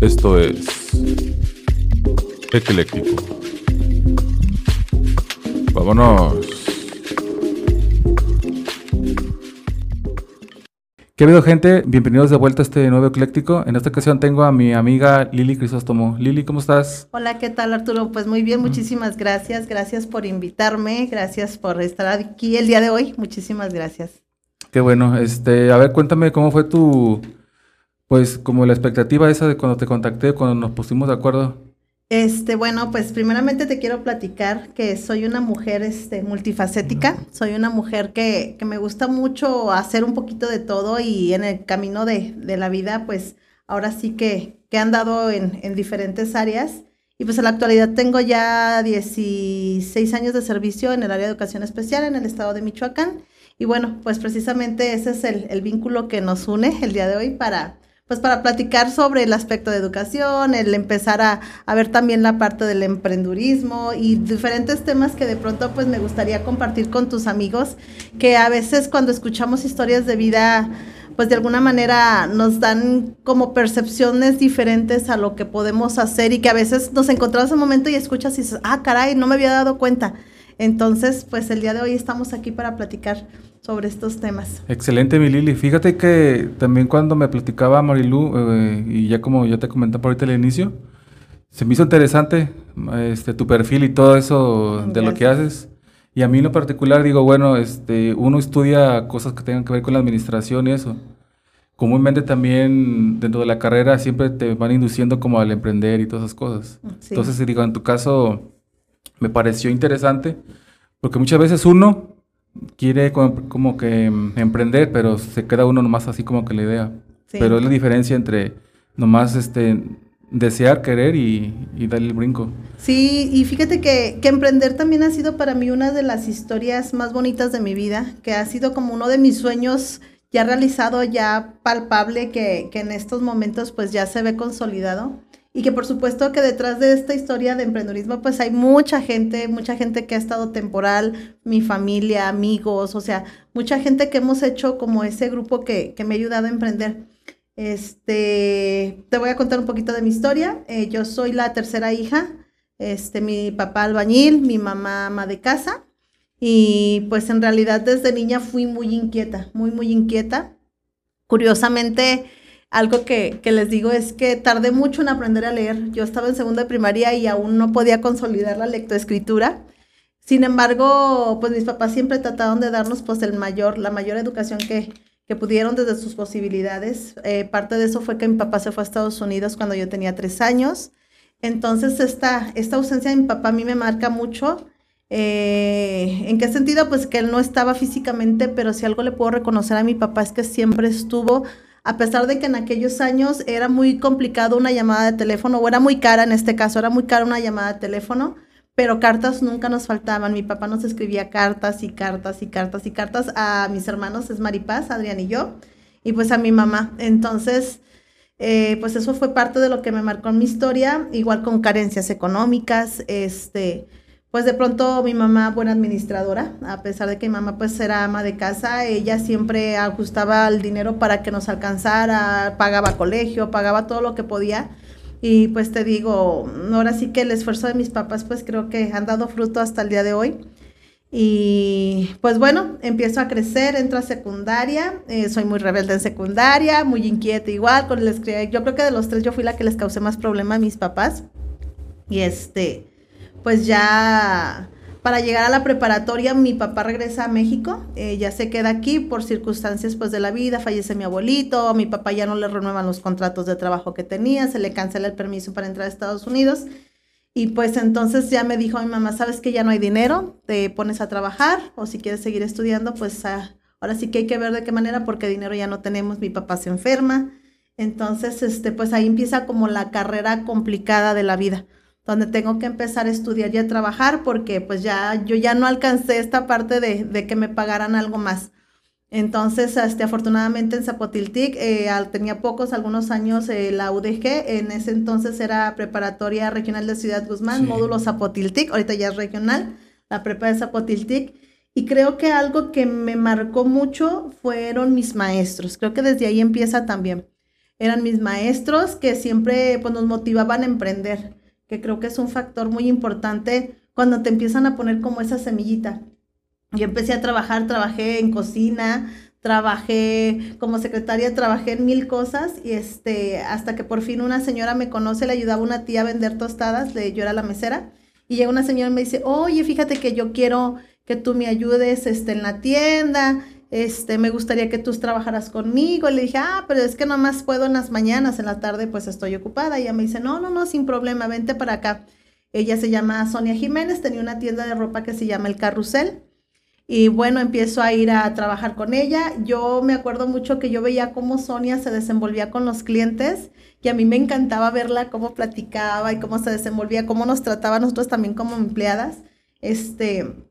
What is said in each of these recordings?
Esto es Ecléctico. Vámonos. ¿Qué ha habido gente? Bienvenidos de vuelta a este nuevo ecléctico. En esta ocasión tengo a mi amiga Lili Crisóstomo. Lili, ¿cómo estás? Hola, ¿qué tal Arturo? Pues muy bien, muchísimas gracias. Gracias por invitarme, gracias por estar aquí el día de hoy. Muchísimas gracias. Qué bueno. Este, a ver, cuéntame cómo fue tu, pues como la expectativa esa de cuando te contacté, cuando nos pusimos de acuerdo. Este, bueno, pues primeramente te quiero platicar que soy una mujer este, multifacética, soy una mujer que, que, me gusta mucho hacer un poquito de todo y en el camino de, de la vida, pues ahora sí que, que he andado en, en, diferentes áreas. Y pues en la actualidad tengo ya 16 años de servicio en el área de educación especial en el estado de Michoacán. Y bueno, pues precisamente ese es el, el vínculo que nos une el día de hoy para pues para platicar sobre el aspecto de educación, el empezar a, ver también la parte del emprendurismo y diferentes temas que de pronto pues me gustaría compartir con tus amigos, que a veces cuando escuchamos historias de vida pues de alguna manera nos dan como percepciones diferentes a lo que podemos hacer y que a veces nos encontramos en un momento y escuchas y dices, ah, caray, no me había dado cuenta. Entonces, pues el día de hoy estamos aquí para platicar sobre estos temas. Excelente, mi Lili. Fíjate que también cuando me platicaba Marilu, eh, y ya como ya te comenté por ahorita al inicio, se me hizo interesante este, tu perfil y todo eso Gracias. de lo que haces. Y a mí en lo particular digo, bueno, este, uno estudia cosas que tengan que ver con la administración y eso. Comúnmente también dentro de la carrera siempre te van induciendo como al emprender y todas esas cosas. Sí. Entonces, digo, en tu caso me pareció interesante porque muchas veces uno quiere como, que emprender, pero se queda uno nomás así como que la idea. Sí. Pero es la diferencia entre nomás este desear, querer y, y, darle el brinco. Sí, y fíjate que, que, emprender también ha sido para mí una de las historias más bonitas de mi vida, que ha sido como uno de mis sueños ya realizado, ya palpable, que, que en estos momentos pues ya se ve consolidado y que por supuesto que detrás de esta historia de emprendedurismo pues hay mucha gente, mucha gente que ha estado temporal, mi familia, amigos, o sea, mucha gente que hemos hecho como ese grupo que, que me ha ayudado a emprender. Este, te voy a contar un poquito de mi historia. Eh, yo soy la tercera hija, este, mi papá albañil, mi mamá ama de casa y pues en realidad desde niña fui muy inquieta, muy, muy inquieta. Curiosamente, algo que, que, les digo es que tardé mucho en aprender a leer. Yo estaba en segunda de primaria y aún no podía consolidar la lectoescritura. Sin embargo, pues mis papás siempre trataron de darnos pues el mayor, la mayor educación que, que pudieron desde sus posibilidades. Eh, parte de eso fue que mi papá se fue a Estados Unidos cuando yo tenía tres años. Entonces, esta, esta ausencia de mi papá a mí me marca mucho. Eh, ¿En qué sentido? Pues que él no estaba físicamente, pero si algo le puedo reconocer a mi papá es que siempre estuvo a pesar de que en aquellos años era muy complicado una llamada de teléfono, o era muy cara en este caso, era muy cara una llamada de teléfono, pero cartas nunca nos faltaban. Mi papá nos escribía cartas y cartas y cartas y cartas a mis hermanos, es Maripaz, Adrián y yo, y pues a mi mamá. Entonces, eh, pues eso fue parte de lo que me marcó en mi historia, igual con carencias económicas, este pues de pronto mi mamá, buena administradora, a pesar de que mi mamá pues era ama de casa, ella siempre ajustaba el dinero para que nos alcanzara, pagaba colegio, pagaba todo lo que podía. Y pues te digo, ahora sí que el esfuerzo de mis papás pues creo que han dado fruto hasta el día de hoy. Y pues bueno, empiezo a crecer, entro a secundaria, eh, soy muy rebelde en secundaria, muy inquieta igual, con les, yo creo que de los tres yo fui la que les causé más problema a mis papás. Y este, pues ya para llegar a la preparatoria mi papá regresa a México, eh, ya se queda aquí por circunstancias pues de la vida, fallece mi abuelito, a mi papá ya no le renuevan los contratos de trabajo que tenía, se le cancela el permiso para entrar a Estados Unidos y pues entonces ya me dijo mi mamá, sabes que ya no hay dinero, te pones a trabajar o si quieres seguir estudiando pues ah, ahora sí que hay que ver de qué manera porque dinero ya no tenemos, mi papá se enferma, entonces este pues ahí empieza como la carrera complicada de la vida donde tengo que empezar a estudiar y a trabajar porque pues ya yo ya no alcancé esta parte de, de que me pagaran algo más. Entonces, este, afortunadamente en Zapotiltic eh, tenía pocos, algunos años eh, la UDG, en ese entonces era preparatoria regional de Ciudad Guzmán, sí. módulo Zapotiltic, ahorita ya es regional, la prepa de Zapotiltic. Y creo que algo que me marcó mucho fueron mis maestros, creo que desde ahí empieza también. eran mis maestros que siempre pues, nos motivaban a emprender, que creo que es un factor muy importante cuando te empiezan a poner como esa semillita. Yo empecé a trabajar, trabajé en cocina, trabajé como secretaria, trabajé en mil cosas y este, hasta que por fin una señora me conoce, le ayudaba una tía a vender tostadas, le, yo era la mesera, y llega una señora y me dice, oye, fíjate que yo quiero que tú me ayudes este, en la tienda, este, me gustaría que tú trabajaras conmigo. le dije, ah, pero es que nomás puedo en las mañanas, en la tarde pues estoy ocupada. Y ella me dice, no, no, no, sin problema, vente para acá. Ella se llama Sonia Jiménez, tenía una tienda de ropa que se llama El Carrusel. Y bueno, empiezo a ir a trabajar con ella. Yo me acuerdo mucho que yo veía cómo Sonia se desenvolvía con los clientes y a mí me encantaba verla cómo platicaba y cómo se desenvolvía, cómo nos trataba nosotros también como empleadas. Este,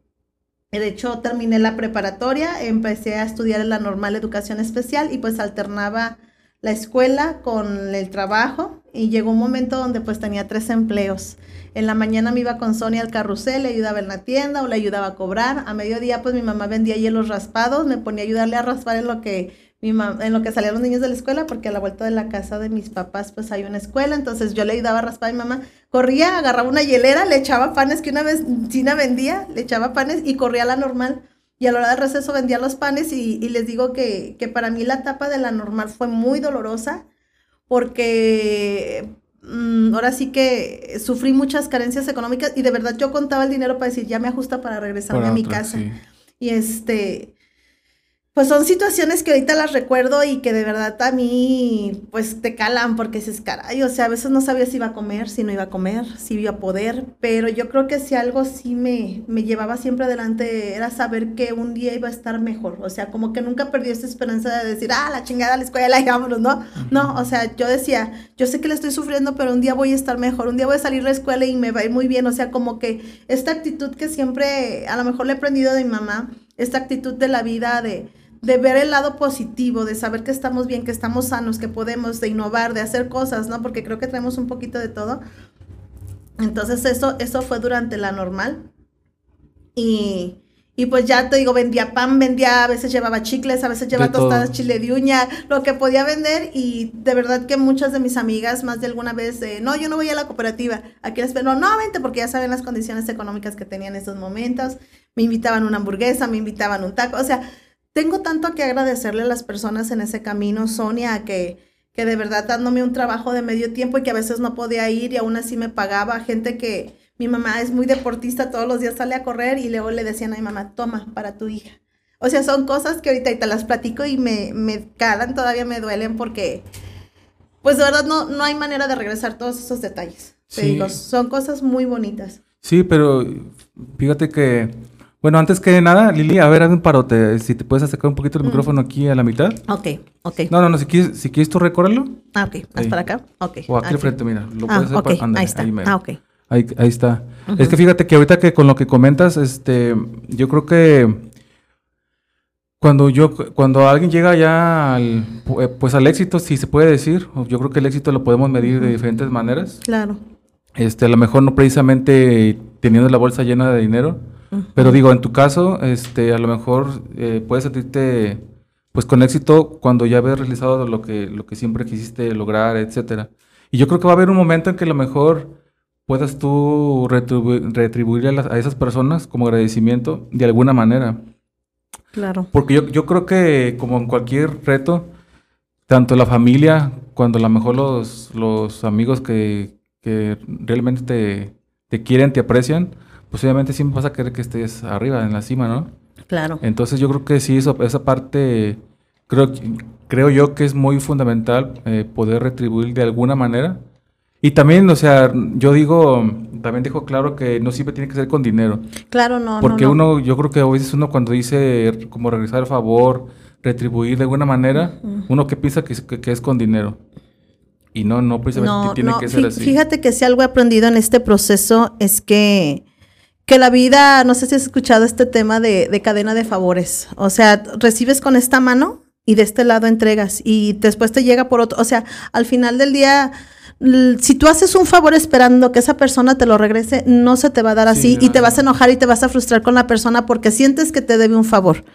de hecho, terminé la preparatoria, empecé a estudiar en la normal educación especial y pues alternaba la escuela con el trabajo y llegó un momento donde pues tenía tres empleos. En la mañana me iba con Sonia al carrusel, le ayudaba en la tienda o le ayudaba a cobrar. A mediodía pues mi mamá vendía hielos raspados, me ponía a ayudarle a raspar en lo que mi en lo que salían los niños de la escuela, porque a la vuelta de la casa de mis papás pues hay una escuela, entonces yo le ayudaba a raspar a mi mamá, corría, agarraba una hielera, le echaba panes que una vez China vendía, le echaba panes y corría a la normal. Y a la hora del receso vendía los panes y, y les digo que, que, para mí la etapa de la normal fue muy dolorosa porque Mm, ahora sí que sufrí muchas carencias económicas y de verdad yo contaba el dinero para decir, ya me ajusta para regresarme a mi casa. Y este, pues son situaciones que ahorita las recuerdo y que de verdad a mí pues te calan porque dices, caray, o sea, a veces no sabía si iba a comer, si no iba a comer, si iba a poder, pero yo creo que si algo sí me, me llevaba siempre adelante era saber que un día iba a estar mejor, o sea, como que nunca perdí esa esperanza de decir, ah, la chingada, la escuela y vámonos, ¿no? No, o sea, yo decía, yo sé que le estoy sufriendo, pero un día voy a estar mejor, un día voy a salir de la escuela y me va a ir muy bien, o sea, como que esta actitud que siempre a lo mejor le he aprendido de mi mamá, esta actitud de la vida de de ver el lado positivo, de saber que estamos bien, que estamos sanos, que podemos, de innovar, de hacer cosas, ¿no? Porque creo que tenemos un poquito de todo. Entonces eso, eso fue durante la normal. Y, y pues ya te digo, vendía pan, vendía, a veces llevaba chicles, a veces llevaba tostadas, chile de uña, lo que podía vender. Y de verdad que muchas de mis amigas, más de alguna vez, no, yo no voy a la cooperativa. Aquí les no, no, vente, porque ya saben las condiciones económicas que tenía en esos momentos. Me invitaban una hamburguesa, me invitaban un taco, o sea, tengo tanto que agradecerle a las personas en ese camino, Sonia, que, que de verdad dándome un trabajo de medio tiempo y que a veces no podía ir y aún así me pagaba. Gente que mi mamá es muy deportista, todos los días sale a correr y luego le decían a mi mamá, toma para tu hija. O sea, son cosas que ahorita te las platico y me, me calan, todavía me duelen porque, pues de verdad no, no hay manera de regresar todos esos detalles. Te digo, son cosas muy bonitas. Sí, pero fíjate que bueno, antes que nada, Lili, a ver, haz un parote. Si te puedes acercar un poquito el mm. micrófono aquí a la mitad. Ok, ok. No, no, no, si quieres, si quieres tú recórrelo. Ah, ok. Haz para acá. Ok. O aquí, al frente, mira. Lo ah, puedes hacer para, ahí está. Ahí, ah, ok. Ahí, ahí está. Es que fíjate que ahorita que con lo que comentas, este, yo creo que cuando yo, cuando alguien llega ya al, pues al éxito, si se puede decir, yo creo que el éxito lo podemos medir de diferentes maneras. Claro. Este, a lo mejor no precisamente teniendo la bolsa llena de dinero, pero digo, en tu caso, este, a lo mejor eh, puedes sentirte pues con éxito cuando ya ves realizado lo que, lo que siempre quisiste lograr, etcétera. Y yo creo que va a haber un momento en que a lo mejor puedas tú retribuir a, esas personas como agradecimiento de alguna manera. Claro. Porque yo, yo creo que como en cualquier reto, tanto la familia, cuando a lo mejor los, los amigos que, que realmente te, te quieren, te aprecian, pues obviamente siempre vas a querer que estés arriba, en la cima, ¿no? Claro. Entonces yo creo que sí, eso, esa parte, creo, creo yo que es muy fundamental eh, poder retribuir de alguna manera. Y también, o sea, yo digo, también dejo claro que no siempre tiene que ser con dinero. Claro, no. Porque uno, yo creo que a veces uno cuando dice como regresar el favor, retribuir de alguna manera, uno que piensa que, que, es con dinero. Y no, no precisamente tiene que ser así. Fíjate que si algo he aprendido en este proceso es que que la vida, no sé si has escuchado este tema de, cadena de favores. O sea, recibes con esta mano y de este lado entregas y después te llega por otro. O sea, al final del día si tú haces un favor esperando que esa persona te lo regrese, no se te va a dar así y te vas a enojar y te vas a frustrar con la persona porque sientes que te debe un favor.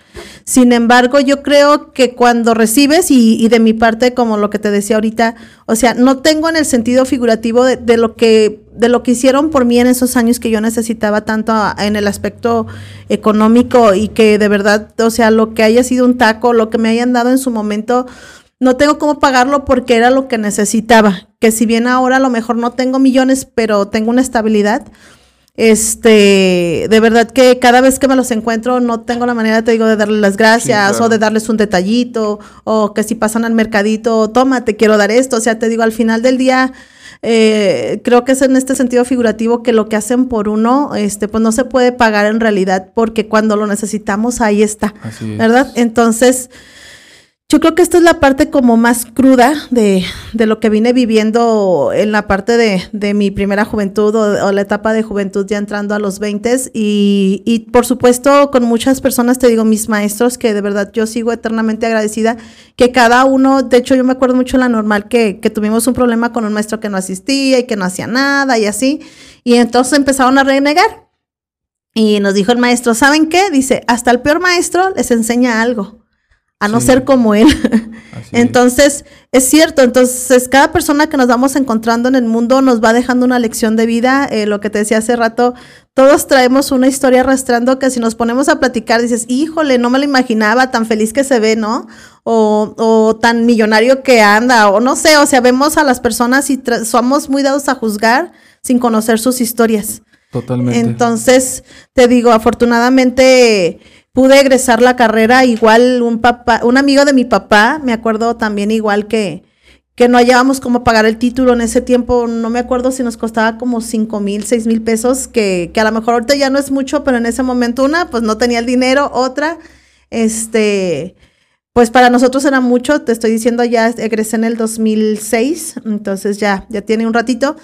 Sin embargo, yo creo que cuando recibes, y, de mi parte, como lo que te decía ahorita, o sea, no tengo en el sentido figurativo de, lo que de lo que hicieron por mí en esos años que yo necesitaba tanto en el aspecto económico y que de verdad, o sea, lo que haya sido un taco, lo que me hayan dado en su momento, no tengo cómo pagarlo porque era lo que necesitaba. Que si bien ahora a lo mejor no tengo millones, pero tengo una estabilidad, este, de verdad que cada vez que me los encuentro no tengo la manera, te digo, de darles las gracias o de darles un detallito o que si pasan al mercadito, toma, te quiero dar esto. O sea, te digo, al final del día, eh, creo que es en este sentido figurativo que lo que hacen por uno, este, pues no se puede pagar en realidad porque cuando lo necesitamos ahí está, ¿verdad? Entonces, yo creo que esta es la parte como más cruda de, lo que vine viviendo en la parte de, mi primera juventud o, la etapa de juventud ya entrando a los 20 y, y por supuesto con muchas personas, te digo, mis maestros, que de verdad yo sigo eternamente agradecida, que cada uno, de hecho yo me acuerdo mucho en la normal que, que tuvimos un problema con un maestro que no asistía y que no hacía nada y así, y entonces empezaron a renegar. Y nos dijo el maestro, ¿saben qué? Dice, hasta el peor maestro les enseña algo a no ser como él. entonces, es. cierto, entonces cada persona que nos vamos encontrando en el mundo nos va dejando una lección de vida. Eh, lo que te decía hace rato, todos traemos una historia arrastrando que si nos ponemos a platicar dices, híjole, no me lo imaginaba, tan feliz que se ve, ¿no? O, o tan millonario que anda, o no sé, o sea, vemos a las personas y somos muy dados a juzgar sin conocer sus historias. Totalmente. Entonces, te digo, afortunadamente pude egresar la carrera, igual un papá, un amigo de mi papá, me acuerdo también igual que, que no hallábamos cómo pagar el título en ese tiempo, no me acuerdo si nos costaba como cinco mil, seis mil pesos, que, que a lo mejor ahorita ya no es mucho, pero en ese momento una, pues no tenía el dinero, otra, este, pues para nosotros era mucho, te estoy diciendo, ya egresé en el 2006, entonces ya, ya tiene un ratito,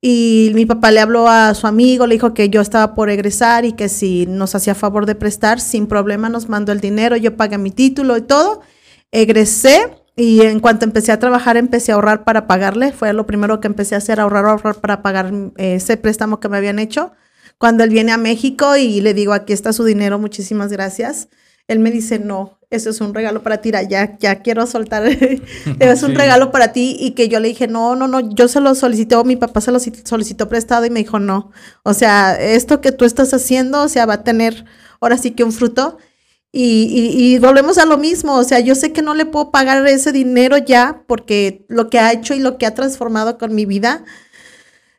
y mi papá le habló a su amigo, le dijo que yo estaba por egresar y que si nos hacía favor de prestar, sin problema nos mandó el dinero, yo pagué mi título y todo. Egresé y en cuanto empecé a trabajar empecé a ahorrar para pagarle. Fue lo primero que empecé a hacer, ahorrar, ahorrar para pagar eh, ese préstamo que me habían hecho. Cuando él viene a México y le digo, aquí está su dinero, muchísimas gracias. Él me dice, no, eso es un regalo para ti, ya, ya quiero soltar, es un regalo para ti y que yo le dije, no, no, no, yo se lo solicité, mi papá se lo solicitó prestado y me dijo, no, o sea, esto que tú estás haciendo, o sea, va a tener ahora sí que un fruto. Y, y, volvemos a lo mismo, o sea, yo sé que no le puedo pagar ese dinero ya porque lo que ha hecho y lo que ha transformado con mi vida,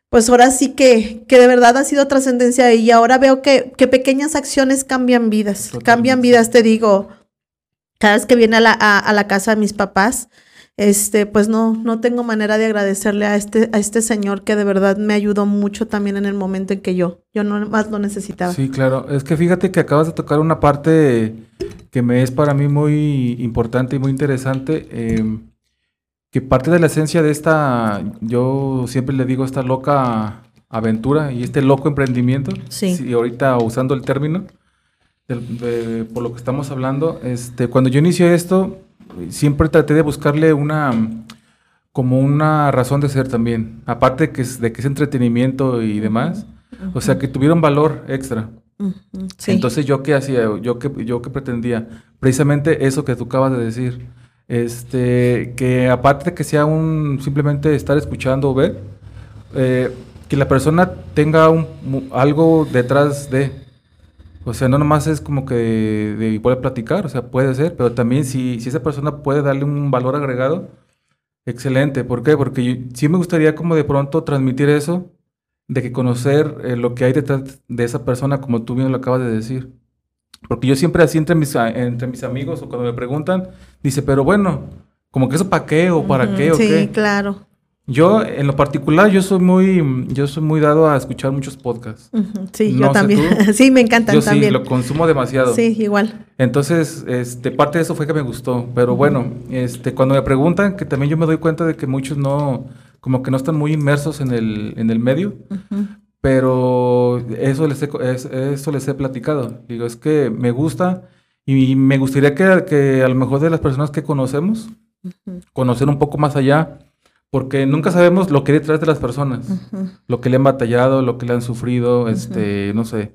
pues ahora sí que, que de verdad ha sido trascendencia y ahora veo que, que pequeñas acciones cambian vidas, cambian vidas, te digo, cada vez que viene a la, a, la casa de mis papás, este, pues no, no tengo manera de agradecerle a este, a este señor que de verdad me ayudó mucho también en el momento en que yo, yo no más lo necesitaba. Sí, claro. Es que fíjate que acabas de tocar una parte que me es para mí muy importante y muy interesante. Em, que parte de la esencia de esta, yo siempre le digo esta loca aventura y este loco emprendimiento. Sí. Y ahorita usando el término por lo que estamos hablando, este, cuando yo inicié esto, siempre traté de buscarle una como una razón de ser también, aparte de que es, de que es entretenimiento y demás, o sea, que tuvieron valor extra. Entonces, ¿yo qué hacía? ¿Yo qué, ¿Yo qué pretendía? Precisamente eso que tú acabas de decir. Este, que aparte de que sea un simplemente estar escuchando o ver, eh, que la persona tenga algo detrás de, o sea, no nomás es como que de, puede platicar, o sea, puede ser, pero también si, si esa persona puede darle un valor agregado, excelente. ¿Por qué? Porque sí me gustaría como de pronto transmitir eso, de que conocer eh, lo que hay detrás de esa persona, como tú bien lo acabas de decir. Porque yo siempre así entre mis, entre mis amigos o cuando me preguntan, dice, pero bueno, como que eso para qué o para qué o qué. Sí, claro. Yo, en lo particular, yo soy muy, yo soy muy dado a escuchar muchos podcasts. Sí, yo también. sí, me encantan yo también. Sí, lo consumo demasiado. Sí, igual. Entonces, este, parte de eso fue que me gustó. Pero bueno, este, cuando me preguntan, que también yo me doy cuenta de que muchos no, como que no están muy inmersos en el, en el medio. Pero eso les, he, eso les he platicado. Digo, es que me gusta y me gustaría que, que a lo mejor de las personas que conocemos, conocer un poco más allá porque nunca sabemos lo que hay detrás de las personas, lo que le han batallado, lo que le han sufrido, este, no sé.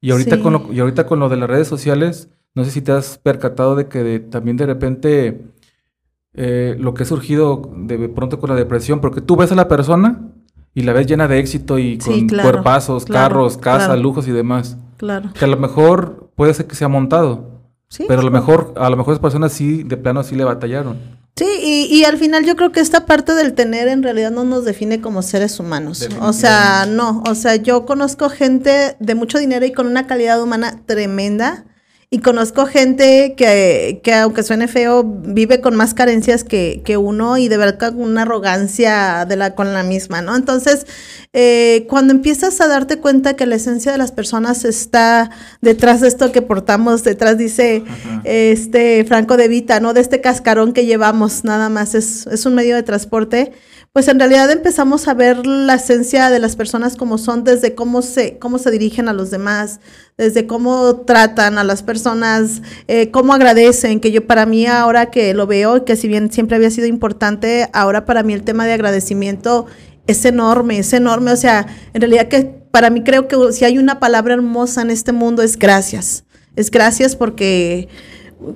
Y ahorita, con lo, y ahorita con lo de las redes sociales, no sé si te has percatado de que también de repente eh, lo que ha surgido de pronto con la depresión, porque tú ves a la persona y la ves llena de éxito y con cuerpazos, carros, casa, lujos y demás. Claro. Que a lo mejor puede ser que sea montado. Sí. Pero a lo mejor, a lo mejor esas personas sí, de plano sí le batallaron. Sí, y, y, al final yo creo que esta parte del tener en realidad no nos define como seres humanos. O sea, no, o sea, yo conozco gente de mucho dinero y con una calidad humana tremenda y conozco gente que, que, aunque suene feo, vive con más carencias que, que uno y de verdad con una arrogancia de la, con la misma, ¿no? Entonces, eh, cuando empiezas a darte cuenta que la esencia de las personas está detrás de esto que portamos, detrás dice este Franco de Vita, ¿no? De este cascarón que llevamos, nada más, es, es un medio de transporte pues en realidad empezamos a ver la esencia de las personas como son desde cómo se, cómo se dirigen a los demás, desde cómo tratan a las personas, eh, cómo agradecen, que yo para mí ahora que lo veo, que si bien siempre había sido importante, ahora para mí el tema de agradecimiento es enorme, es enorme, o sea, en realidad que para mí creo que si hay una palabra hermosa en este mundo es gracias, es gracias porque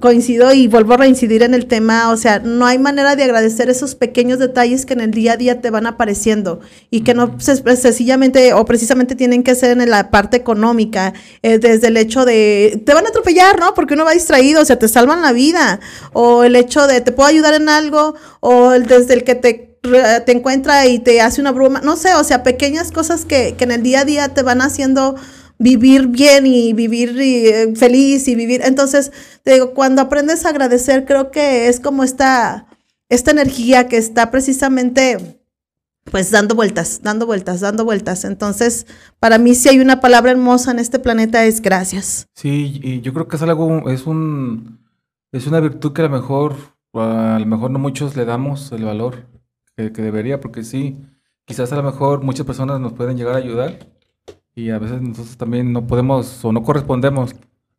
coincido y vuelvo a reincidir en el tema, o sea, no hay manera de agradecer esos pequeños detalles que en el día a día te van apareciendo y que no sencillamente o precisamente tienen que ser en la parte económica, eh, desde el hecho de, te van a atropellar, ¿no? Porque uno va distraído, o sea, te salvan la vida, o el hecho de, te puedo ayudar en algo, o el, desde el que te, te encuentra y te hace una broma, no sé, o sea, pequeñas cosas que, que en el día a día te van haciendo vivir bien y vivir eh, feliz y vivir. Entonces, te digo, cuando aprendes a agradecer, creo que es como esta, esta energía que está precisamente pues dando vueltas, dando vueltas, dando vueltas. Entonces, para mí si hay una palabra hermosa en este planeta es gracias. Sí, y yo creo que es algo, es un, es una virtud que a lo mejor, a lo mejor no muchos le damos el valor que, que debería, porque sí, quizás a lo mejor muchas personas nos pueden llegar a ayudar, y a veces nosotros también no podemos o no correspondemos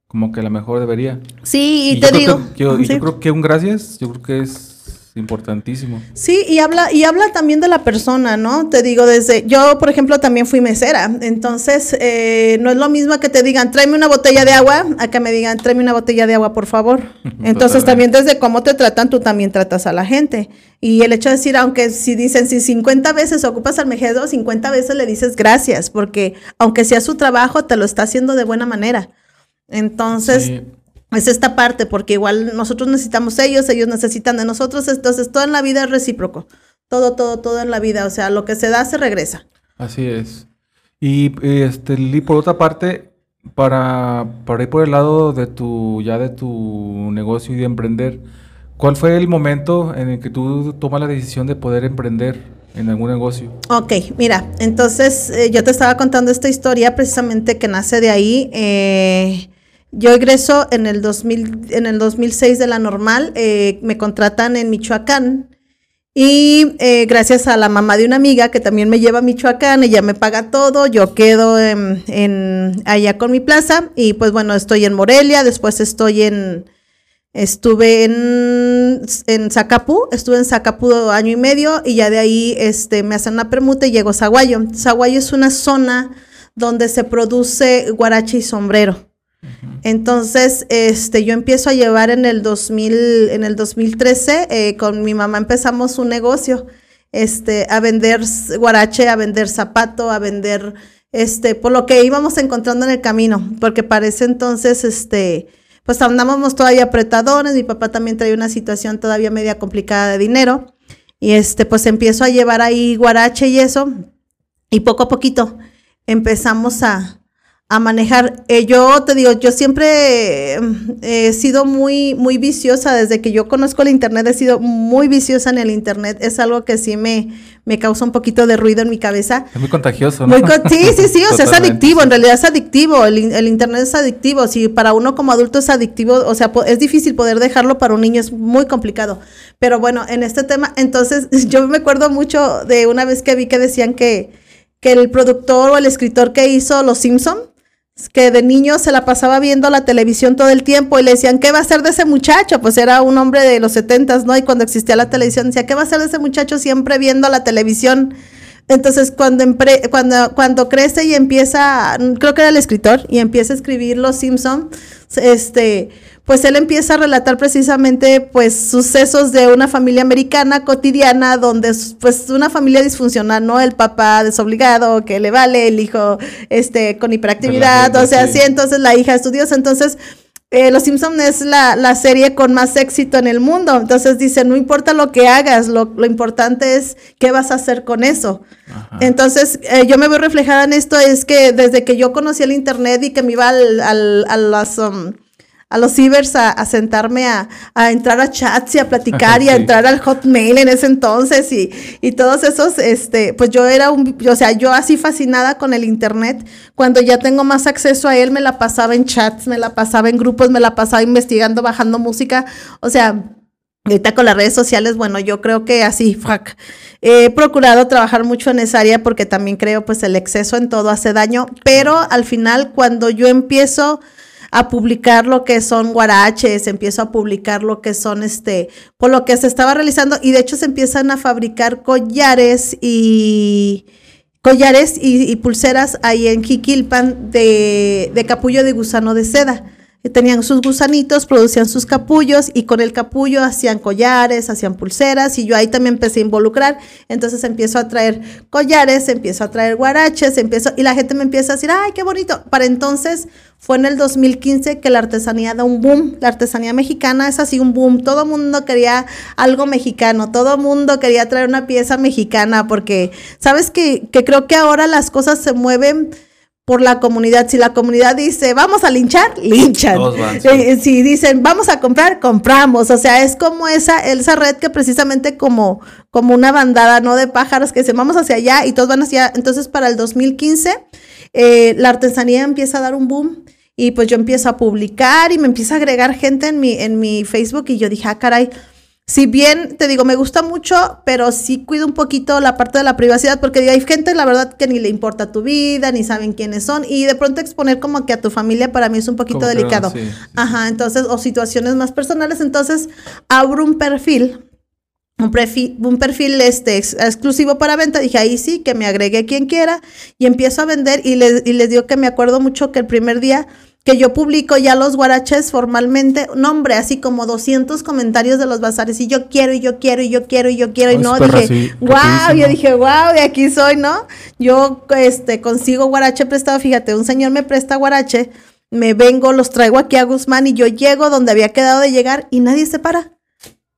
como que a lo mejor debería. Sí, y, te digo. yo, yo creo que un gracias, yo creo que es importantísimo. Sí, y habla, y habla también de la persona, ¿no? Te digo, desde, yo, por ejemplo, también fui mesera, entonces eh, no es lo mismo que te digan, tráeme una botella de agua, a que me digan, tráeme una botella de agua, por favor. Entonces también desde cómo te tratan, tú también tratas a la gente. Y el hecho de decir, aunque si dicen, si 50 veces ocupas al mejedo, 50 veces le dices gracias, porque aunque sea su trabajo, te lo está haciendo de buena manera. Entonces es esta parte, porque igual nosotros necesitamos ellos, ellos necesitan de nosotros, entonces todo en la vida es recíproco, todo, todo, todo en la vida, o sea, lo que se da se regresa. Así es. Y este, por otra parte, para, para ir por el lado de tu, ya de tu negocio y de emprender, ¿cuál fue el momento en el que tú tomas la decisión de poder emprender en algún negocio? Ok, mira, entonces eh, yo te estaba contando esta historia precisamente que nace de ahí. Eh, yo egreso en el, 2000, en el 2006 de la normal, eh, me contratan en Michoacán y eh, gracias a la mamá de una amiga que también me lleva a Michoacán, ella me paga todo, yo quedo en, allá con mi plaza y pues bueno, estoy en Morelia, después estoy en, estuve en, en Zacapú, estuve en Zacapú año y medio y ya de ahí este, me hacen una permuta y llego a Zaguayo. Zaguayo es una zona donde se produce guarache y sombrero. Entonces, este, yo empiezo a llevar en el 2000, en el 2013, eh, con mi mamá empezamos un negocio, este, a vender guarache, a vender zapato, a vender, este, por lo que íbamos encontrando en el camino, porque parece entonces, este, pues andábamos todavía apretadones, mi papá también traía una situación todavía media complicada de dinero, y este, pues empiezo a llevar ahí guarache y eso, y poco a poquito empezamos a, a manejar. Eh, yo te digo, yo siempre mm, he sido muy, muy viciosa. Desde que yo conozco el Internet, he sido muy viciosa en el Internet. Es algo que sí me, me causa un poquito de ruido en mi cabeza. Es muy contagioso, ¿no? sí, sí, sí, o sea, es adictivo. En realidad es adictivo. El, el, Internet es adictivo. Si para uno como adulto es adictivo, o sea, es difícil poder dejarlo para un niño, es muy complicado. Pero bueno, en este tema, entonces yo me acuerdo mucho de una vez que vi que decían que, que el productor o el escritor que hizo Los Simpson que de niño se la pasaba viendo la televisión todo el tiempo y le decían, ¿qué va a hacer de ese muchacho? Pues era un hombre de los setentas, ¿no? Y cuando existía la televisión decía, ¿qué va a hacer de ese muchacho siempre viendo la televisión? Entonces, cuando, cuando, cuando crece y empieza, creo que era el escritor, y empieza a escribir Los Simpson, este, pues él empieza a relatar precisamente pues sucesos de una familia americana cotidiana donde pues una familia disfuncional, ¿no? El papá desobligado, que le vale, el hijo este con hiperactividad, o sea, sí. entonces la hija estudiosa, entonces eh, Los Simpson es la, la, serie con más éxito en el mundo. Entonces dice, no importa lo que hagas, lo, lo importante es qué vas a hacer con eso. Ajá. Entonces eh, yo me veo reflejada en esto, es que desde que yo conocí el Internet y que me iba al, al, a las... Um, a los cibers a, a sentarme a, a, entrar a chats y a platicar sí. y a entrar al hotmail en ese entonces y, y, todos esos, este, pues yo era un, o sea, yo así fascinada con el internet, cuando ya tengo más acceso a él, me la pasaba en chats, me la pasaba en grupos, me la pasaba investigando, bajando música, o sea, ahorita con las redes sociales, bueno, yo creo que así, fuck. He procurado trabajar mucho en esa área porque también creo pues el exceso en todo hace daño, pero al final cuando yo empiezo a publicar lo que son guaraches, empiezo a publicar lo que son este, por lo que se estaba realizando. Y de hecho se empiezan a fabricar collares y collares y, y pulseras ahí en Jiquilpan de, de capullo de gusano de seda tenían sus gusanitos, producían sus capullos y con el capullo hacían collares, hacían pulseras y yo ahí también empecé a involucrar. Entonces empiezo a traer collares, empiezo a traer guaraches, empiezo y la gente me empieza a decir, ay, qué bonito. Para entonces fue en el 2015 que la artesanía da un boom. La artesanía mexicana es así un boom. Todo mundo quería algo mexicano, todo el mundo quería traer una pieza mexicana porque, ¿sabes que, que creo que ahora las cosas se mueven? Por la comunidad. Si la comunidad dice, vamos a linchar, linchan. Van, sí. eh, si dicen, vamos a comprar, compramos. O sea, es como esa, esa red que precisamente como, como una bandada, ¿no? De pájaros que se vamos hacia allá y todos van hacia Entonces, para el 2015, eh, la artesanía empieza a dar un boom. Y pues yo empiezo a publicar y me empieza a agregar gente en mi, en mi Facebook y yo dije, ah, caray, si bien te digo, me gusta mucho, pero sí cuido un poquito la parte de la privacidad, porque hay gente, la verdad, que ni le importa tu vida, ni saben quiénes son, y de pronto exponer como que a tu familia para mí es un poquito como delicado. Sí, sí. Ajá, entonces, o situaciones más personales, entonces abro un perfil. Un perfil, un perfil este, ex, exclusivo para venta, dije ahí sí, que me agregue quien quiera y empiezo a vender y les, y les digo que me acuerdo mucho que el primer día que yo publico ya los guaraches formalmente, nombre, así como 200 comentarios de los bazares, y yo quiero, y yo quiero, y yo quiero, y yo quiero, y no, dije, wow, yo dije, wow, de aquí soy, ¿no? Yo, este, consigo guarache prestado, fíjate, un señor me presta guarache, me vengo, los traigo aquí a Guzmán, y yo llego donde había quedado de llegar, y nadie se para.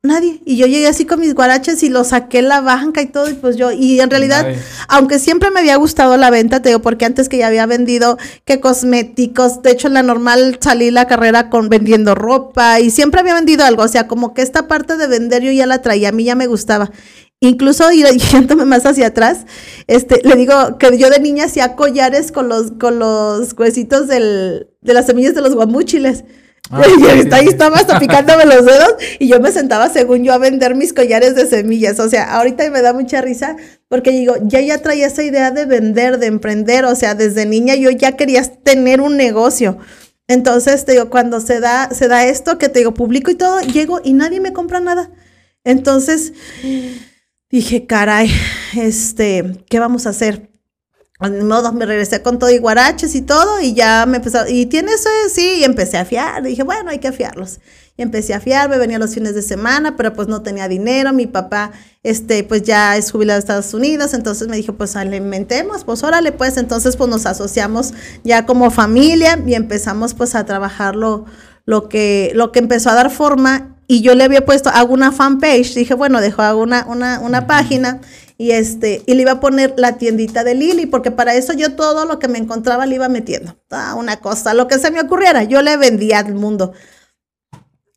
Nadie. Y yo llegué así con mis guaraches y los saqué la banca y todo, y pues yo, y en realidad, Nadie. aunque siempre me había gustado la venta, te digo, porque antes que ya había vendido que cosméticos, de hecho en la normal salí la carrera con vendiendo ropa y siempre había vendido algo, o sea, como que esta parte de vender yo ya la traía, a mí ya me gustaba. Incluso yéndome más hacia atrás, este, le digo que yo de niña hacía collares con los, con los huesitos del, de las semillas de los guamúchiles. Ah, y sí, ahí sí. estaba hasta picándome los dedos y yo me sentaba según yo a vender mis collares de semillas. O sea, ahorita me da mucha risa porque digo, ya ya traía esa idea de vender, de emprender. O sea, desde niña yo ya quería tener un negocio. Entonces, te digo, cuando se da, se da esto que te digo, publico y todo, llego y nadie me compra nada. Entonces, dije, caray, este, ¿qué vamos a hacer? Ni modo, me regresé con todo y guaraches y todo, y ya me empezó, y tienes, sí, y empecé a fiar, dije, bueno, hay que afiarlos. Y empecé a fiar, me venía los fines de semana, pero pues no tenía dinero, mi papá, este, pues ya es jubilado de Estados Unidos, entonces me dijo, pues alimentemos, pues órale, pues, entonces pues nos asociamos ya como familia y empezamos pues a trabajar lo, lo que, lo que empezó a dar forma, y yo le había puesto, hago una fanpage, dije, bueno, dejo, hago una, una, una página, y este y le iba a poner la tiendita de Lili porque para eso yo todo lo que me encontraba le iba metiendo. Ah, una cosa lo que se me ocurriera yo le vendía al mundo.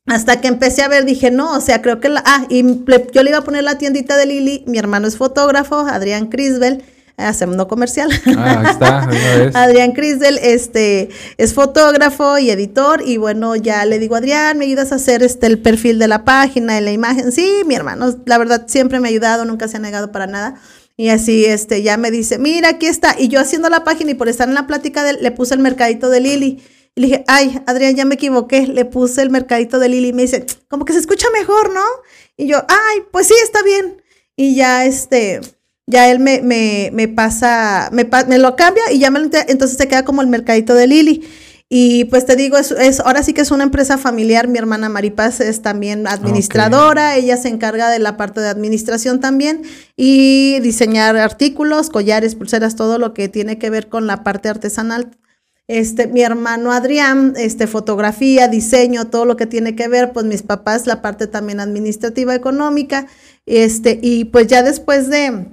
Hasta que empecé a ver dije no o sea creo que la ah y yo le iba a poner la tiendita de Lili mi hermano es fotógrafo Adrián Crisbel hacemos comercial. Ah, ahí está, Adrián Crisdel, este, es fotógrafo y editor, y bueno, ya le digo, Adrián, ¿me ayudas a hacer este el perfil de la página, y la imagen? Sí, mi hermano, la verdad, siempre me ha ayudado, nunca se ha negado para nada. Y así, este, ya me dice, mira, aquí está. Y yo haciendo la página y por estar en la plática, de, le puse el mercadito de Lili. Y le dije, ay, Adrián, ya me equivoqué. Le puse el mercadito de Lili y me dice, como que se escucha mejor, ¿no? Y yo, ay, pues sí, está bien. Y ya, este, ya él me, me, me pasa, me, me, lo cambia y ya me lo, entonces se queda como el mercadito de Lili. Y pues te digo, es, es, ahora sí que es una empresa familiar. Mi hermana Maripaz es también administradora. Ella se encarga de la parte de administración también y diseñar artículos, collares, pulseras, todo lo que tiene que ver con la parte artesanal. Este, mi hermano Adrián, este, fotografía, diseño, todo lo que tiene que ver, pues mis papás, la parte también administrativa, económica, este, y pues ya después de,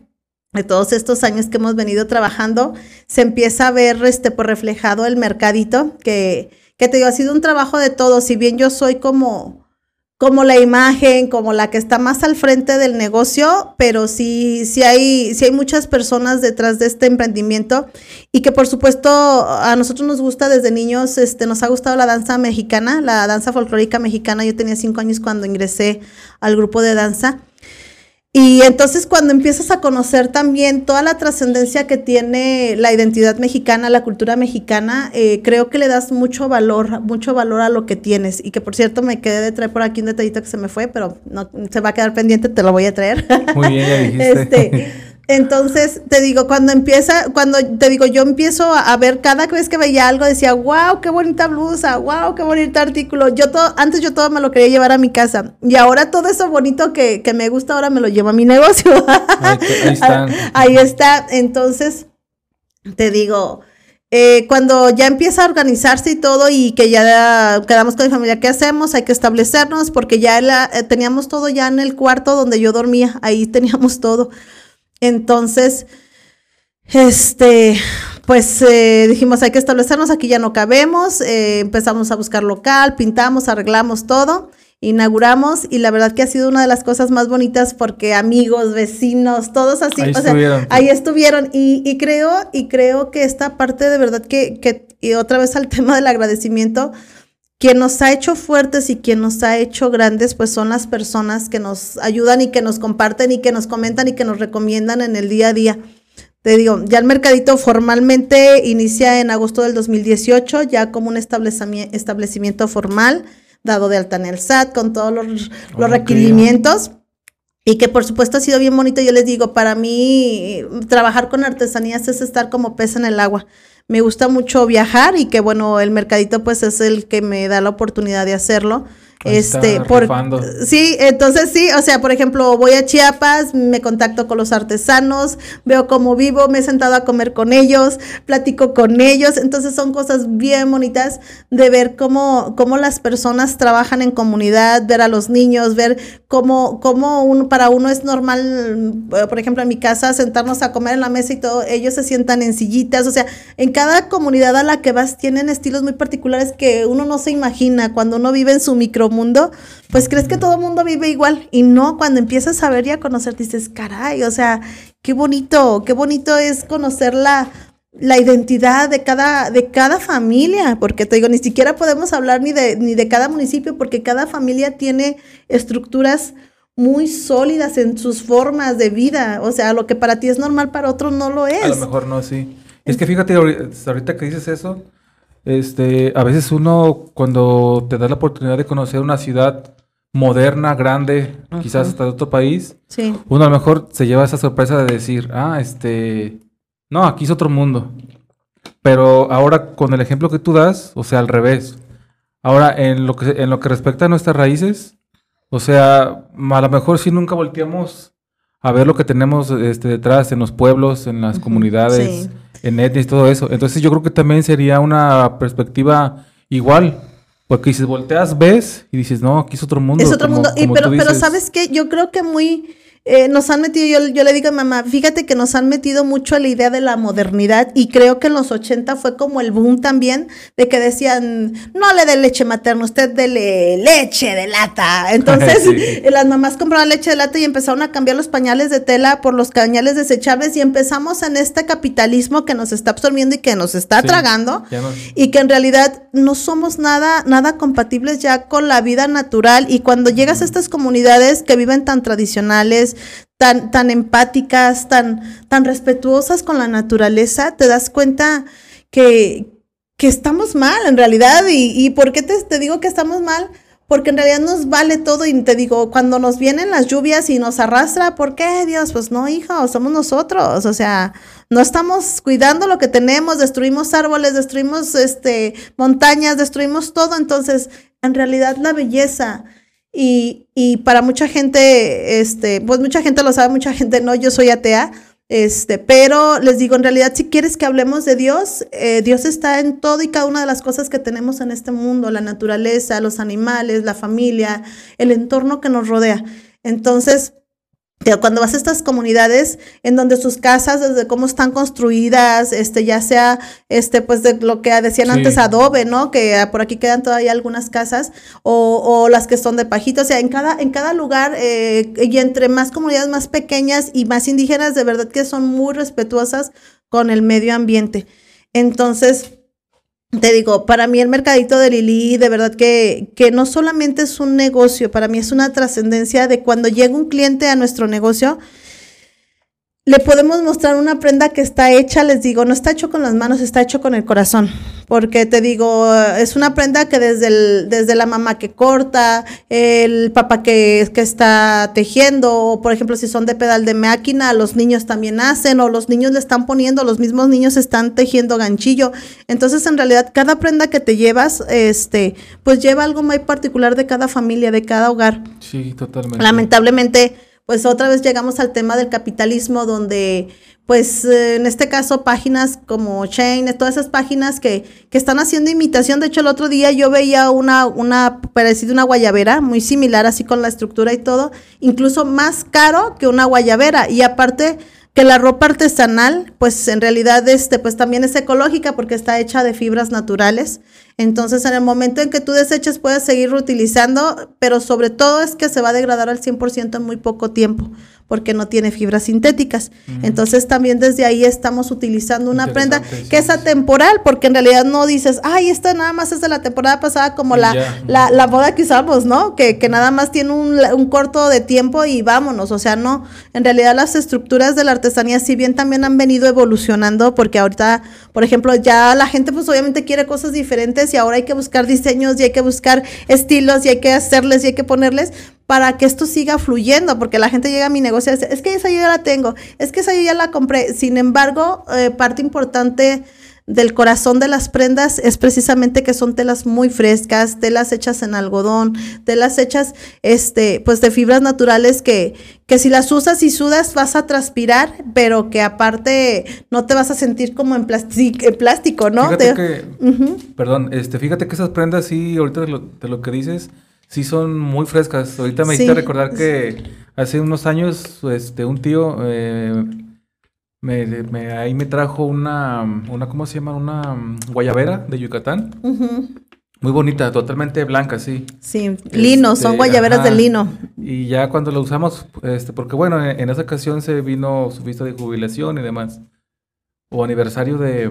de todos estos años que hemos venido trabajando, se empieza a ver este, por reflejado el mercadito, que, que te digo, ha sido un trabajo de todo, si bien yo soy como, como la imagen, como la que está más al frente del negocio, pero sí, sí hay, sí hay muchas personas detrás de este emprendimiento y que por supuesto a nosotros nos gusta desde niños, este, nos ha gustado la danza mexicana, la danza folclórica mexicana. Yo tenía cinco años cuando ingresé al grupo de danza y entonces cuando empiezas a conocer también toda la trascendencia que tiene la identidad mexicana, la cultura mexicana, eh, creo que le das mucho valor, mucho valor a lo que tienes. Y que por cierto me quedé de traer por aquí un detallito que se me fue, pero no se va a quedar pendiente, te lo voy a traer. Muy bien, ya dijiste. Este, entonces, te digo, cuando empieza, cuando te digo, yo empiezo a, ver cada vez que veía algo, decía, wow, qué bonita blusa, wow, qué bonito artículo. Yo todo, antes yo todo me lo quería llevar a mi casa. Y ahora todo eso bonito que, que me gusta, ahora me lo llevo a mi negocio. Ahí, están. Ahí está. Entonces, te digo, eh, cuando ya empieza a organizarse y todo y que ya quedamos con mi familia, ¿qué hacemos? Hay que establecernos porque ya eh, teníamos todo ya en el cuarto donde yo dormía, ahí teníamos todo. Entonces, este, pues eh, dijimos, hay que establecernos, aquí ya no cabemos, eh, empezamos a buscar local, pintamos, arreglamos todo, inauguramos y la verdad que ha sido una de las cosas más bonitas porque amigos, vecinos, todos así, ahí estuvieron. ahí estuvieron y, y, creo, y creo que esta parte de verdad que, que, y otra vez al tema del agradecimiento, quien nos ha hecho fuertes y quien nos ha hecho grandes, pues son las personas que nos ayudan y que nos comparten y que nos comentan y que nos recomiendan en el día a día. Te digo, ya el mercadito formalmente inicia en agosto del 2018, ya como un establecimiento formal, dado de alta en el SAT, con todos los, requerimientos. Y que por supuesto ha sido bien bonito. Yo les digo, para mí trabajar con artesanías es estar como pez en el agua me gusta mucho viajar y que bueno, el mercadito pues es el que me da la oportunidad de hacerlo este, por, sí, entonces sí, o sea, por ejemplo, voy a Chiapas, me contacto con los artesanos, veo cómo vivo, me he sentado a comer con ellos, platico con ellos, entonces son cosas bien bonitas de ver cómo, cómo las personas trabajan en comunidad, ver a los niños, ver cómo, cómo uno, para uno es normal, eh, por ejemplo, en mi casa, sentarnos a comer en la mesa y todo, ellos se sientan en sillitas, o sea, en cada comunidad a la que vas tienen estilos muy particulares que uno no se imagina cuando uno vive en su micro mundo, pues crees que todo el mundo vive igual y no, cuando empiezas a ver y a conocer dices, caray, o sea, qué bonito, qué bonito es conocer la, la identidad de cada, de cada familia, porque te digo, ni siquiera podemos hablar ni de, ni de cada municipio, porque cada familia tiene estructuras muy sólidas en sus formas de vida, o sea, lo que para ti es normal, para otros no lo es. A lo mejor no, sí. Es que fíjate, ahorita que dices eso, este, a veces uno cuando te da la oportunidad de conocer una ciudad moderna, grande, quizás hasta de otro país, uno a lo mejor se lleva esa sorpresa de decir, ah, este, no, aquí es otro mundo. Pero ahora con el ejemplo que tú das, o sea, al revés. Ahora, en lo que, en lo que respecta a nuestras raíces, o sea, a lo mejor si nunca volteamos a ver lo que tenemos este, detrás en los pueblos, en las comunidades, en etnias y todo eso. Entonces yo creo que también sería una perspectiva igual. Porque si volteas, ves y dices, no, aquí es otro mundo. Es otro mundo. y pero, pero sabes qué, yo creo que muy eh, nos han metido, yo, yo, le digo a mamá, fíjate que nos han metido mucho a la idea de la modernidad y creo que en los 80 fue como el boom también de que decían, no le dé leche materna, usted dele leche de lata. Entonces las mamás compraban leche de lata y empezaron a cambiar los pañales de tela por los pañales desechables y empezamos en este capitalismo que nos está absorbiendo y que nos está tragando y que en realidad no somos nada, nada compatibles ya con la vida natural y cuando llegas a estas comunidades que viven tan tradicionales, tan, tan empáticas, tan, tan respetuosas con la naturaleza, te das cuenta que, que estamos mal en realidad. ¿Y, y por qué te, te digo que estamos mal? porque en realidad nos vale todo y te digo, cuando nos vienen las lluvias y nos arrastra, ¿por qué Dios? Pues no, hijo, somos nosotros, o sea, no estamos cuidando lo que tenemos, destruimos árboles, destruimos este montañas, destruimos todo, entonces, en realidad la belleza y, y para mucha gente, este, pues mucha gente lo sabe, mucha gente no, yo soy atea, este, pero les digo, en realidad, si quieres que hablemos de Dios, eh, Dios está en todo y cada una de las cosas que tenemos en este mundo, la naturaleza, los animales, la familia, el entorno que nos rodea. Entonces, cuando vas a estas comunidades en donde sus casas, desde cómo están construidas, este, ya sea, este, pues de lo que decían antes adobe, ¿no? Que por aquí quedan todavía algunas casas, o, o, las que son de pajito, o sea, en cada, en cada lugar, eh, y entre más comunidades más pequeñas y más indígenas, de verdad que son muy respetuosas con el medio ambiente. Entonces, te digo, para mí el mercadito de Lili, de verdad que, que no solamente es un negocio, para mí es una trascendencia de cuando llega un cliente a nuestro negocio, le podemos mostrar una prenda que está hecha, les digo, no está hecho con las manos, está hecho con el corazón. Porque te digo, es una prenda que desde, el, desde la mamá que corta, el papá que, que está tejiendo, o por ejemplo, si son de pedal de máquina, los niños también hacen, o los niños le están poniendo, los mismos niños están tejiendo ganchillo. Entonces, en realidad, cada prenda que te llevas, este, pues lleva algo muy particular de cada familia, de cada hogar. Sí, totalmente. Lamentablemente pues otra vez llegamos al tema del capitalismo donde pues en este caso páginas como Chain, todas esas páginas que, que están haciendo imitación. De hecho, el otro día yo veía una, una parecida una guayabera, muy similar así con la estructura y todo, incluso más caro que una guayabera. Y aparte, que la ropa artesanal, pues en realidad este, pues también es ecológica porque está hecha de fibras naturales. Entonces, en el momento en que tú deseches, puedes seguir reutilizando, pero sobre todo es que se va a degradar al 100% en muy poco tiempo porque no tiene fibras sintéticas. Entonces también desde ahí estamos utilizando una prenda que es atemporal, porque en realidad no dices, ay, esta nada más es de la temporada pasada como la, la, la, boda que usamos, ¿no? Que, que nada más tiene un, un, corto de tiempo y vámonos, o sea, no, en realidad las estructuras de la artesanía, si bien también han venido evolucionando, porque ahorita, por ejemplo, ya la gente pues obviamente quiere cosas diferentes y ahora hay que buscar diseños y hay que buscar estilos y hay que hacerles y hay que ponerles, para que esto siga fluyendo, porque la gente llega a mi negocio y dice, es que esa yo ya la tengo, es que esa yo ya la compré. Sin embargo, eh, parte importante del corazón de las prendas es precisamente que son telas muy frescas, telas hechas en algodón, telas hechas este, pues de fibras naturales que, que si las usas y sudas vas a transpirar, pero que aparte no te vas a sentir como en, plástico, ¿no? Fíjate que, perdón, este, fíjate que esas prendas sí, ahorita de lo, de lo que dices, Sí, son muy frescas. Ahorita me hiciste recordar que hace unos años este, un tío eh, me, ahí me trajo una, una, ¿cómo se llama? Una guayabera de Yucatán. Muy bonita, totalmente blanca, sí. Sí, lino, son este, guayaberas de lino. Y ya cuando lo usamos, este, porque bueno, en esa ocasión se vino su vista de jubilación y demás. O aniversario de,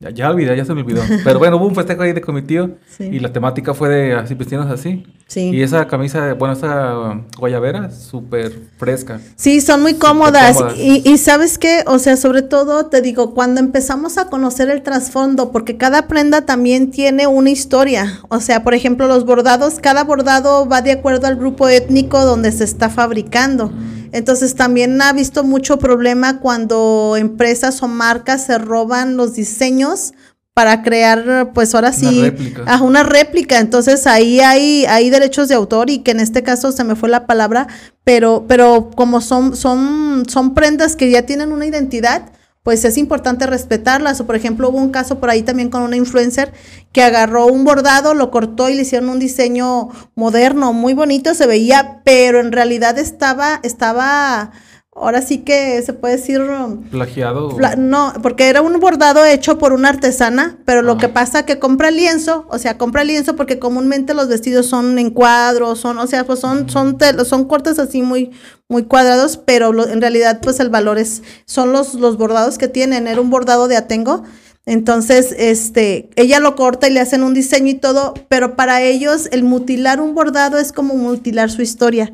ya, ya olvidé, ya se me olvidó. Pero bueno, hubo un festejo ahí de con mi tío y la temática fue de así vestidos así. Sí. Y esa camisa, bueno, esa guayabera, súper fresca. Sí, son muy cómodas. Y, y, sabes qué, o sea, sobre todo te digo, cuando empezamos a conocer el trasfondo, porque cada prenda también tiene una historia. O sea, por ejemplo, los bordados, cada bordado va de acuerdo al grupo étnico donde se está fabricando. Entonces también ha visto mucho problema cuando empresas o marcas se roban los diseños para crear, pues ahora sí, una réplica. una réplica. Entonces ahí hay, hay derechos de autor y que en este caso se me fue la palabra, pero, pero como son, son, son prendas que ya tienen una identidad, pues es importante respetarlas. O por ejemplo, hubo un caso por ahí también con una influencer que agarró un bordado, lo cortó y le hicieron un diseño moderno, muy bonito se veía, pero en realidad estaba, estaba ahora sí que se puede decir... Plagiado. no, porque era un bordado hecho por una artesana, pero lo que pasa que compra lienzo, o sea, compra lienzo porque comúnmente los vestidos son en cuadros, son, o sea, pues son, son, son cortes así muy, muy cuadrados, pero en realidad pues el valor es, son los, los bordados que tienen, era un bordado de atengo. Entonces, este, ella lo corta y le hacen un diseño y todo, pero para ellos el mutilar un bordado es como mutilar su historia.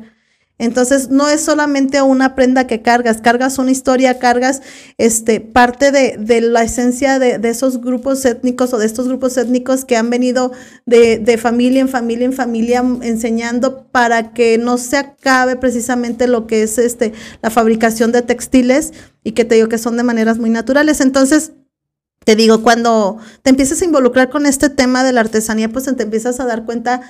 Entonces, no es solamente una prenda que cargas, cargas una historia, cargas este, parte de, de la esencia de, esos grupos étnicos o de estos grupos étnicos que han venido de, de, familia en familia en familia enseñando para que no se acabe precisamente lo que es este, la fabricación de textiles y que te digo que son de maneras muy naturales. Entonces, te digo, cuando te empiezas a involucrar con este tema de la artesanía, pues te empiezas a dar cuenta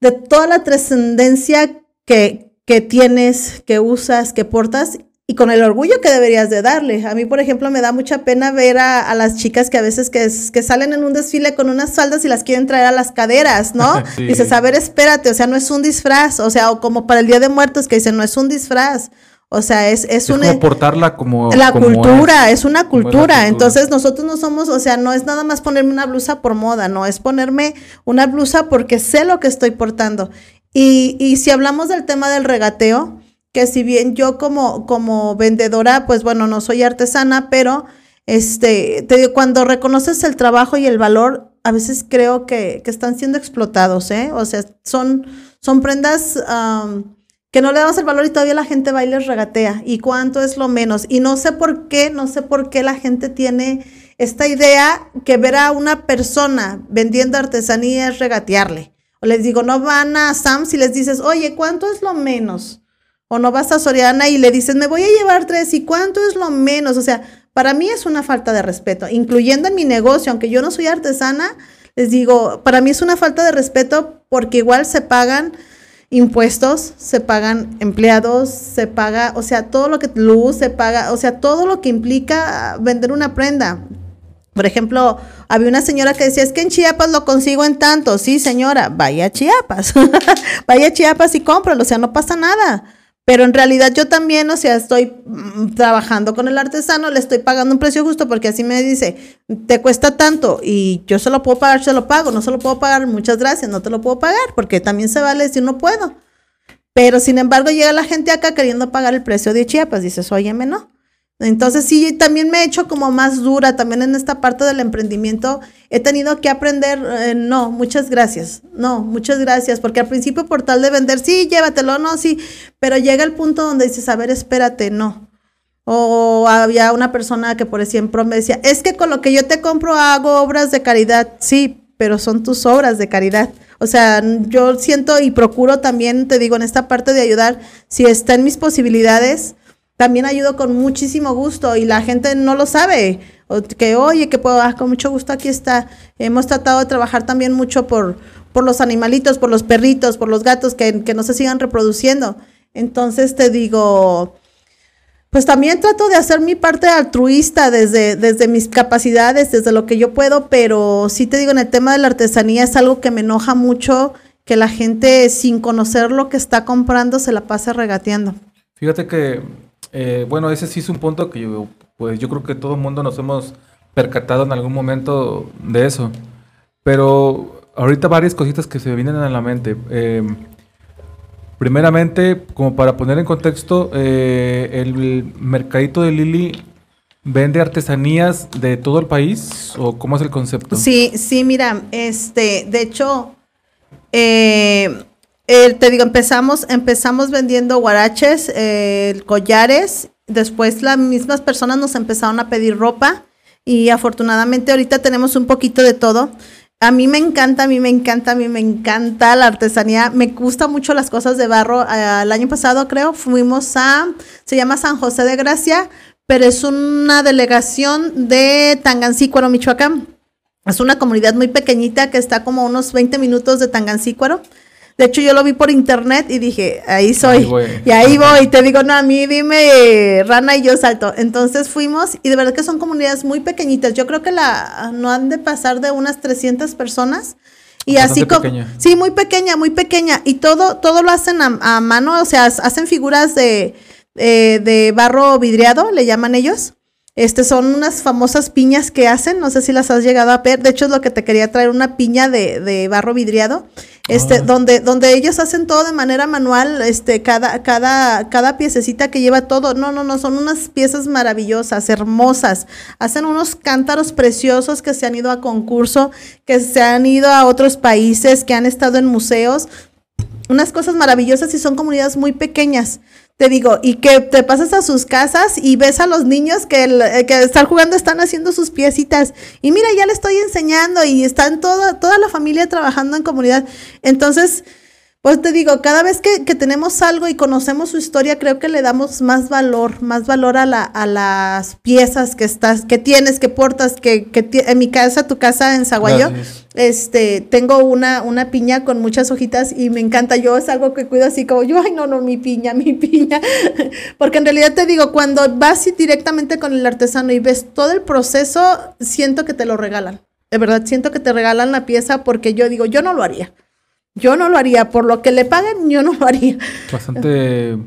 de toda la trascendencia que, que tienes, que usas, que portas y con el orgullo que deberías de darle. A mí, por ejemplo, me da mucha pena ver a, las chicas que a veces que, que, salen en un desfile con unas faldas y las quieren traer a las caderas, ¿no? Dices, a ver, espérate, o sea, no es un disfraz, o sea, o como para el Día de Muertos que dicen, no es un disfraz. O sea, es, es, una... Como portarla como... La cultura, es, una cultura. Entonces, nosotros no somos, o sea, no es nada más ponerme una blusa por moda, no, es ponerme una blusa porque sé lo que estoy portando. Y, y si hablamos del tema del regateo, que si bien yo como, como vendedora, pues bueno, no soy artesana, pero este, te digo, cuando reconoces el trabajo y el valor, a veces creo que, que están siendo explotados, ¿eh? O sea, son, son prendas que no le damos el valor y todavía la gente va y les regatea. ¿Y cuánto es lo menos? Y no sé por qué, no sé por qué la gente tiene esta idea que ver a una persona vendiendo artesanía es regatearle. O les digo, no van a Sam's y les dices, oye, ¿cuánto es lo menos? O no vas a Soriana y le dices, me voy a llevar tres y cuánto es lo menos. O sea, para mí es una falta de respeto, incluyendo en mi negocio, aunque yo no soy artesana, les digo, para mí es una falta de respeto porque igual se pagan impuestos, se pagan empleados, se paga, o sea, todo lo que luz se paga, o sea, todo lo que implica vender una prenda. Por ejemplo, había una señora que decía, es que en Chiapas lo consigo en tanto. Sí, señora, vaya a Chiapas. vaya a Chiapas y cómpralo, o sea, no pasa nada. Pero en realidad yo también, o sea, estoy mm, trabajando con el artesano, le estoy pagando un precio justo porque así me dice, te cuesta tanto y yo se lo puedo pagar, se lo pago, no se lo puedo pagar, muchas gracias, no te lo puedo pagar porque también se vale si no puedo. Pero sin embargo llega la gente acá queriendo pagar el precio de Chiapas, dices, óyeme, no. Entonces sí, también me he hecho como más dura, también en esta parte del emprendimiento he tenido que aprender, eh, no, muchas gracias, no, muchas gracias, porque al principio por tal de vender, sí, llévatelo, no, sí, pero llega el punto donde dices, a ver, espérate, no. O había una persona que por ejemplo me decía, es que con lo que yo te compro hago obras de caridad, sí, pero son tus obras de caridad. O sea, yo siento y procuro también, te digo, en esta parte de ayudar, si está en mis posibilidades, también ayudo con muchísimo gusto y la gente no lo sabe. que oye, que puedo, ah, con mucho gusto aquí está. Hemos tratado de trabajar también mucho por, por los animalitos, por los perritos, por los gatos, que, que no se sigan reproduciendo. Entonces te digo, pues también trato de hacer mi parte altruista desde, desde mis capacidades, desde lo que yo puedo, pero sí te digo, en el tema de la artesanía es algo que me enoja mucho que la gente sin conocer lo que está comprando se la pase regateando. Fíjate que eh, bueno, ese sí es un punto que yo, pues yo creo que todo el mundo nos hemos percatado en algún momento de eso. Pero ahorita varias cositas que se vienen a la mente. Em, primeramente, como para poner en contexto, eh, el mercadito de Lili vende artesanías de todo el país o cómo es el concepto? Sí, sí, mira, este, de hecho, eh, te digo, empezamos, empezamos vendiendo guaraches, eh, collares, después las mismas personas nos empezaron a pedir ropa y afortunadamente ahorita tenemos un poquito de todo. A mí me encanta, a mí me encanta, a mí me encanta la artesanía. Me gusta mucho las cosas de barro. el año pasado creo fuimos a, se llama San José de Gracia, pero es una delegación de Tangancícuaro, Michoacán. Es una comunidad muy pequeñita que está como unos 20 minutos de Tangancícuaro. De hecho, yo lo vi por internet y dije, ahí soy. y ahí voy. Y te digo, no, a mí dime rana y yo salto. Entonces fuimos y de verdad que son comunidades muy pequeñitas. Yo creo que la no han de pasar de unas 300 personas. Y así como... Sí, muy pequeña, muy pequeña. Y todo, todo lo hacen a, mano, o sea, hacen figuras de, eh, de barro vidriado, le llaman ellos. Este son unas famosas piñas que hacen, no sé si las has llegado a ver, de hecho es lo que te quería traer, una piña de, de barro vidriado, este, ah. donde, donde ellos hacen todo de manera manual, este, cada, cada, cada piececita que lleva todo, no, no, no, son unas piezas maravillosas, hermosas, hacen unos cántaros preciosos que se han ido a concurso, que se han ido a otros países, que han estado en museos, unas cosas maravillosas y son comunidades muy pequeñas. Te digo, y que te pasas a sus casas y ves a los niños que, el- que están jugando, están haciendo sus piecitas. Y mira, ya le estoy enseñando y están toda, toda la familia trabajando en comunidad. Entonces, pues te digo, cada vez que, que tenemos algo y conocemos su historia, creo que le damos más valor, más valor a, la, a las piezas que estás, que tienes, que portas, que, que en mi casa, tu casa en Zaguayo, Gracias. este, tengo una, una piña con muchas hojitas y me encanta. Yo es algo que cuido así como yo, ay, no, no, mi piña, mi piña. Porque en realidad te digo, cuando vas directamente con el artesano y ves todo el proceso, siento que te lo regalan. De verdad, siento que te regalan la pieza porque yo digo, yo no lo haría. Yo no lo haría. Por lo que le paguen, yo no lo haría. Bastante,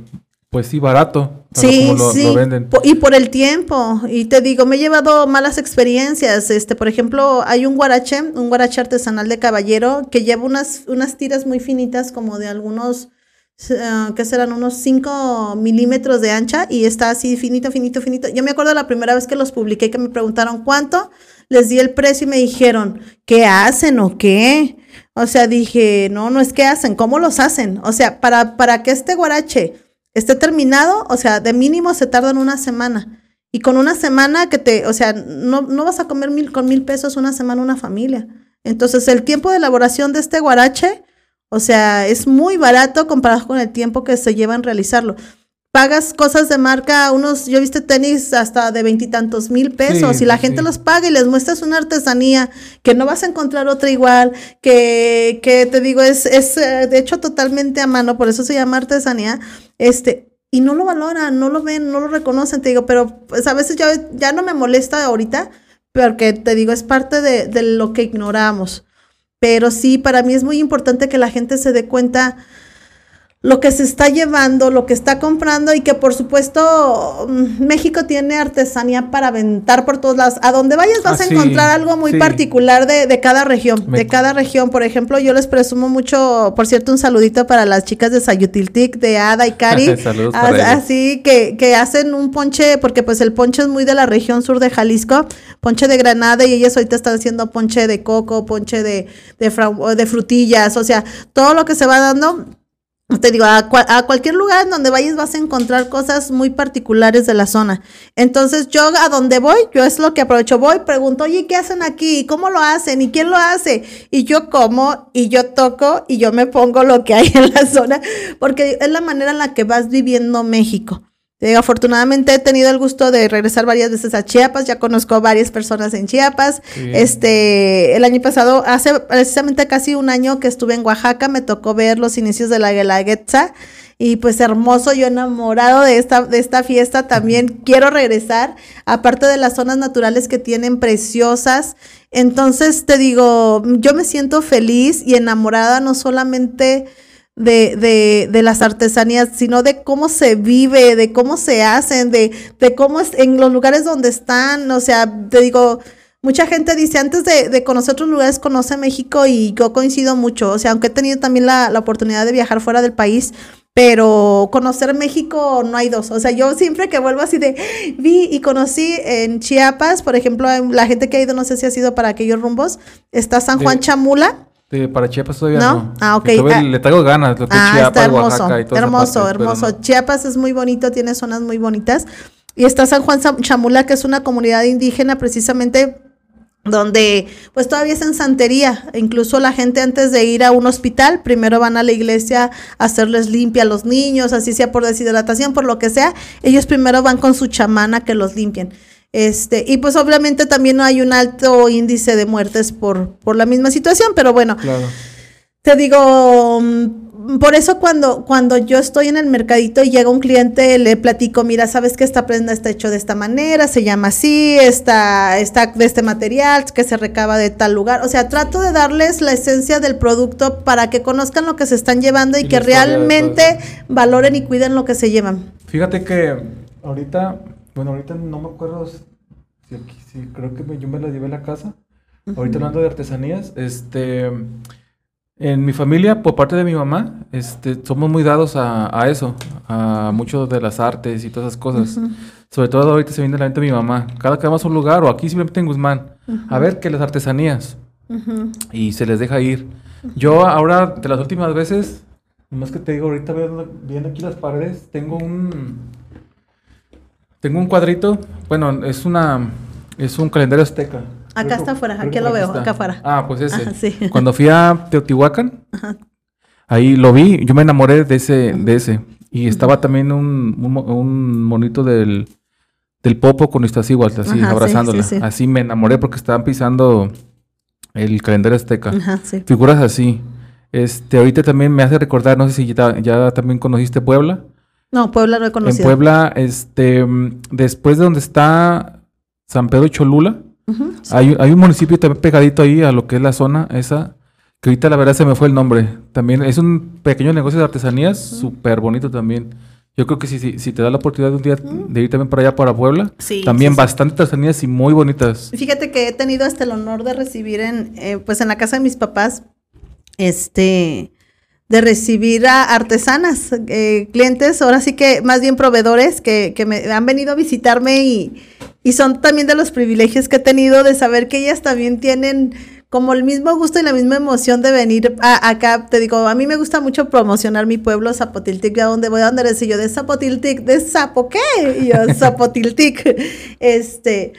pues sí, barato. Sí, como lo, sí. lo venden. Y por el tiempo. Y te digo, me he llevado malas experiencias. Este, por ejemplo, hay un guarache, un guarache artesanal de caballero que lleva unas, unas tiras muy finitas, como de algunos, eh, ¿qué serán? Unos 5 milímetros de ancha y está así finito, finito, finito. Yo me acuerdo la primera vez que los publiqué que me preguntaron cuánto, les di el precio y me dijeron, ¿qué hacen o qué? O sea, dije, no, no es qué hacen, ¿cómo los hacen? O sea, para, para que este guarache esté terminado, o sea, de mínimo se tardan una semana. Y con una semana que te, o sea, no, no vas a comer mil, con mil pesos una semana una familia. Entonces, el tiempo de elaboración de este guarache, o sea, es muy barato comparado con el tiempo que se lleva en realizarlo. Pagas cosas de marca, unos, yo he visto tenis hasta de veintitantos mil pesos, Sí, y la gente sí. los paga y les muestras una artesanía que no vas a encontrar otra igual, que, que te digo, es, es eh, de hecho totalmente a mano, por eso se llama artesanía, este, y no lo valoran, no lo ven, no lo reconocen, te digo, pero pues a veces ya, ya no me molesta ahorita, porque te digo, es parte de, de lo que ignoramos. Pero sí, para mí es muy importante que la gente se dé cuenta lo que se está llevando, lo que está comprando y que por supuesto mm, México tiene artesanía para aventar por todos lados. A donde vayas vas Ah, a sí, encontrar algo muy sí. particular de, de cada región, Me- de cada región. Por ejemplo, yo les presumo mucho, por cierto, un saludito para las chicas de Sayutiltic, de Ada y Cari. Saludos para así que, que hacen un ponche, porque pues el ponche es muy de la región sur de Jalisco, ponche de granada y ellas ahorita están haciendo ponche de coco, ponche de, de, de frutillas, o sea, todo lo que se va dando. Te digo, a, a cualquier lugar en donde vayas vas a encontrar cosas muy particulares de la zona. Entonces yo a donde voy, yo es lo que aprovecho, voy, pregunto, oye, ¿qué hacen aquí? ¿Y ¿Cómo lo hacen? ¿Y quién lo hace? Y yo como, y yo toco, y yo me pongo lo que hay en la zona, porque es la manera en la que vas viviendo México. Digo, afortunadamente he tenido el gusto de regresar varias veces a Chiapas, ya conozco varias personas en Chiapas. Bien. Este, el año pasado, hace precisamente casi un año que estuve en Oaxaca, me tocó ver los inicios de la Guelaguetza y pues hermoso, yo enamorado de esta, de esta fiesta, también quiero regresar, aparte de las zonas naturales que tienen preciosas. Entonces te digo, yo me siento feliz y enamorada no solamente de, de, de las artesanías, sino de cómo se vive, de cómo se hacen, de, de cómo es en los lugares donde están, o sea, te digo, mucha gente dice, antes de, de conocer otros lugares, conoce México y yo coincido mucho, o sea, aunque he tenido también la, la oportunidad de viajar fuera del país, pero conocer México no hay dos. O sea, yo siempre que vuelvo así de, vi y conocí en Chiapas, por ejemplo, la gente que ha ido, no sé si ha sido para aquellos rumbos, está San Juan De- Chamula. De- para Chiapas todavía ¿No? no. Ah, ok. Estuve- Ah. le traigo ganas. Lo que Ah, Chiapas, está hermoso, Oaxaca y hermoso, parte, hermoso. no. Chiapas es muy bonito, tiene zonas muy bonitas. Y está San Juan Chamula, que es una comunidad indígena precisamente donde pues todavía es en santería. Incluso la gente antes de ir a un hospital, primero van a la iglesia a hacerles limpia a los niños, así sea por deshidratación, por lo que sea. Ellos primero van con su chamana que los limpien. Este, y pues obviamente también hay un alto índice de muertes por, por la misma situación, pero bueno, Claro. te digo, mm, por eso cuando, cuando yo estoy en el mercadito y llega un cliente, le platico, mira, sabes que esta prenda está hecho de esta manera, se llama así, está, está de este material, que se recaba de tal lugar. O sea, trato de darles la esencia del producto para que conozcan lo que se están llevando y, Y que realmente valoren y cuiden lo que se llevan. Fíjate que ahorita, bueno, ahorita no me acuerdo si, aquí- si creo que me- yo me la llevé a la casa. Ahorita hablando de artesanías, este, en mi familia, por parte de mi mamá, este, somos muy dados a, a eso, a mucho de las artes y todas esas cosas. Sobre todo ahorita se viene a la mente de mi mamá. Cada que vamos a un lugar, o aquí simplemente en Guzmán, a ver que las artesanías, y se les deja ir. Yo ahora, de las últimas veces, Nomás que te digo, ahorita viendo, viendo aquí las paredes, tengo un. Tengo un cuadrito. Bueno, es una. Es un calendario azteca. Acá está afuera, aquí lo veo, está. acá afuera. Ah, pues ese. Ajá, sí. Cuando fui a Teotihuacán, Ajá. ahí lo vi, yo me enamoré de ese, de ese. Y estaba también un, un, mo- un monito del, del Popo con Iztaccíhuatl, así, Ajá, sí, abrazándola. sí, sí. Así me enamoré porque estaban pisando el calendario azteca. Ajá, sí. Figuras así. Este, ahorita también me hace recordar, no sé si ya, ya también conociste Puebla. No, Puebla no he En conocido. Puebla, este, después de donde está San Pedro Cholula, sí. hay, hay un municipio también pegadito ahí a lo que es la zona esa, que ahorita la verdad se me fue el nombre. También es un pequeño negocio de artesanías, súper bonito también. Yo creo que si, si, si te da la oportunidad de un día de ir también para allá, para Puebla, Sí, también sí, sí. bastante artesanías y muy bonitas. Fíjate que he tenido hasta el honor de recibir en, eh, pues en la casa de mis papás, este, de recibir a artesanas, eh, clientes, ahora sí que más bien proveedores que, que me han venido a visitarme y, y son también de los privilegios que he tenido de saber que ellas también tienen como el mismo gusto y la misma emoción de venir a- acá. Te digo, a mí me gusta mucho promocionar mi pueblo, Zapotiltic, ¿a dónde voy? ¿A dónde eres? Y yo, de Zapotiltic, ¿de Zapo qué? Y yo, Zapotiltic. Este,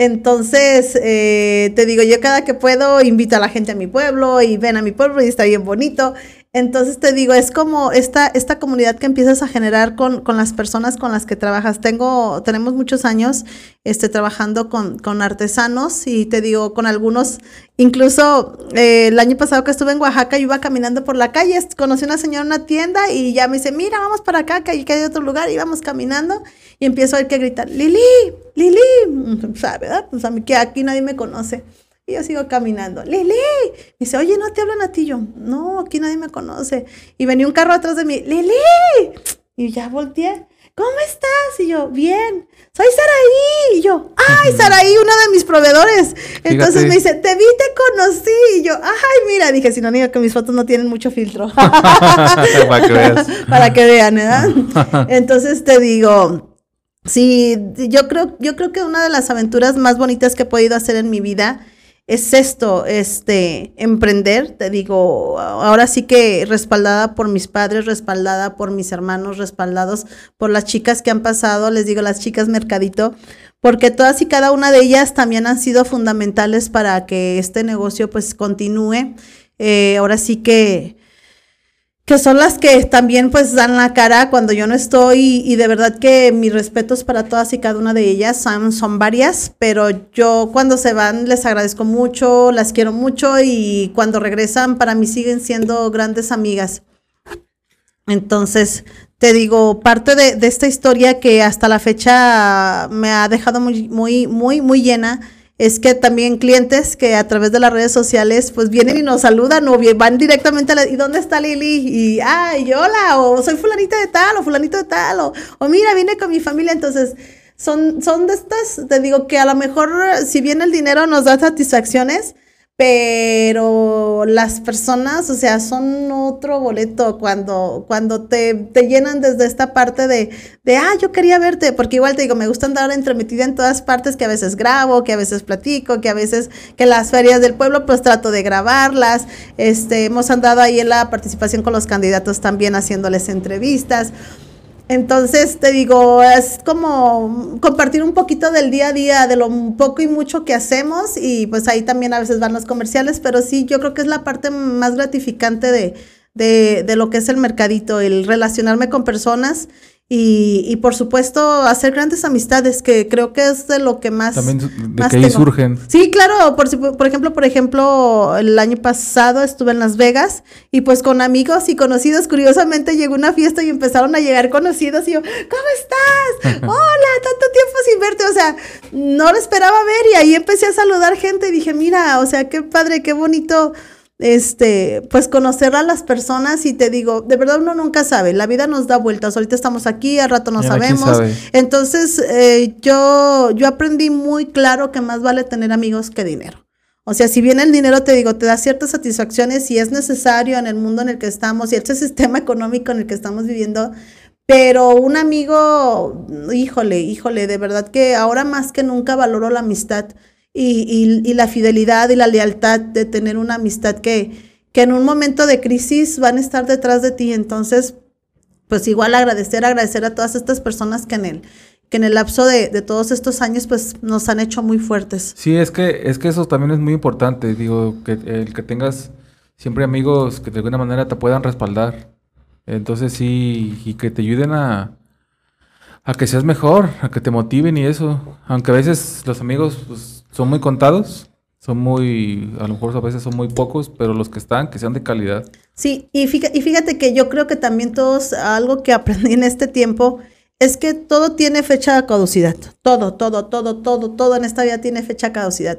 entonces, eh, te digo, yo cada que puedo invito a la gente a mi pueblo y ven a mi pueblo y está bien bonito. Entonces te digo, es como esta, esta comunidad que empiezas a generar con, con las personas con las que trabajas. Tengo, tenemos muchos años este, trabajando con, con artesanos y te digo, con algunos, incluso eh, el año pasado que estuve en Oaxaca, yo iba caminando por la calle, conocí a una señora en una tienda y ya me dice, mira, vamos para acá, que hay, que hay otro lugar, y vamos caminando y empiezo a oír que gritar, Lili, Lili, ¿sabes? Pues a mí que aquí nadie me conoce. Y yo sigo caminando. Lili. Dice, oye, ¿no te hablan a ti? Yo, no, aquí nadie me conoce. Y venía un carro atrás de mí. Lili. Y ya volteé. ¿Cómo estás? Y yo, bien. Soy Saraí. Y yo, ay, Saraí, uno de mis proveedores. Entonces Fíjate. me dice, te vi, te conocí. Y yo, ay, mira. Dije, si no digo que mis fotos no tienen mucho filtro. Para que veas. Para que vean, ¿verdad? Entonces te digo, sí, yo creo, yo creo que una de las aventuras más bonitas que he podido hacer en mi vida es esto, este, emprender, te digo, ahora sí que respaldada por mis padres, respaldada por mis hermanos, respaldados por las chicas que han pasado, les digo, las chicas mercadito, porque todas y cada una de ellas también han sido fundamentales para que este negocio pues continúe. Eh, ahora sí que que son las que también pues dan la cara cuando yo no estoy y de verdad que mis respetos para todas y cada una de ellas son, son varias, pero yo cuando se van les agradezco mucho, las quiero mucho y cuando regresan para mí siguen siendo grandes amigas. Entonces, te digo, parte de, de esta historia que hasta la fecha me ha dejado muy, muy, muy, muy llena es que también clientes que a través de las redes sociales pues vienen y nos saludan o van directamente a la, ¿y dónde está Lili? Y, ay, hola, o soy fulanita de tal, o fulanito de tal, o, o mira, vine con mi familia, entonces son, son de estas, te digo que a lo mejor si bien el dinero nos da satisfacciones, pero las personas, o sea, son otro boleto cuando, cuando te, te llenan desde esta parte de, de, ah, yo quería verte, porque igual te digo, me gusta andar entremetida en todas partes, que a veces grabo, que a veces platico, que a veces, que las ferias del pueblo, pues trato de grabarlas, este, hemos andado ahí en la participación con los candidatos también haciéndoles entrevistas. Entonces, te digo, es como compartir un poquito del día a día, de lo poco y mucho que hacemos y pues ahí también a veces van los comerciales, pero sí, yo creo que es la parte más gratificante de, de, de lo que es el mercadito, el relacionarme con personas y, y por supuesto hacer grandes amistades, que creo que es de lo que más... También de más que ahí surgen. Sí, claro, por, por ejemplo, por ejemplo, el año pasado estuve en Las Vegas y pues con amigos y conocidos, curiosamente llegó una fiesta y empezaron a llegar conocidos y yo, ¿cómo estás? Hola, tanto tiempo sin verte, o sea, no lo esperaba ver y ahí empecé a saludar gente y dije, mira, o sea, qué padre, qué bonito este, pues conocer a las personas y te digo, de verdad uno nunca sabe, la vida nos da vueltas, ahorita estamos aquí, al rato no Ya, ¿quién sabemos, sabe? entonces eh, yo, yo aprendí muy claro que más vale tener amigos que dinero. O sea, si bien el dinero, te digo, te da ciertas satisfacciones y es necesario en el mundo en el que estamos y este sistema económico en el que estamos viviendo, pero un amigo, híjole, híjole, de verdad que ahora más que nunca valoro la amistad y, y- y la fidelidad y la lealtad de tener una amistad que, que en un momento de crisis van a estar detrás de ti. Entonces, pues igual agradecer, agradecer a todas estas personas que en el, que en el lapso de, de, todos estos años pues nos han hecho muy fuertes. Sí, es que, es que eso también es muy importante, digo, que el que tengas siempre amigos que de alguna manera te puedan respaldar. Entonces sí, y que te ayuden a, a que seas mejor, a que te motiven y eso. Aunque a veces los amigos pues, son muy contados, son muy, a lo mejor a veces son muy pocos, pero los que están, que sean de calidad. Sí, y fíjate, y fíjate que yo creo que también todos, algo que aprendí en este tiempo, es que todo tiene fecha de caducidad. Todo, todo, todo, todo, todo en esta vida tiene fecha de caducidad.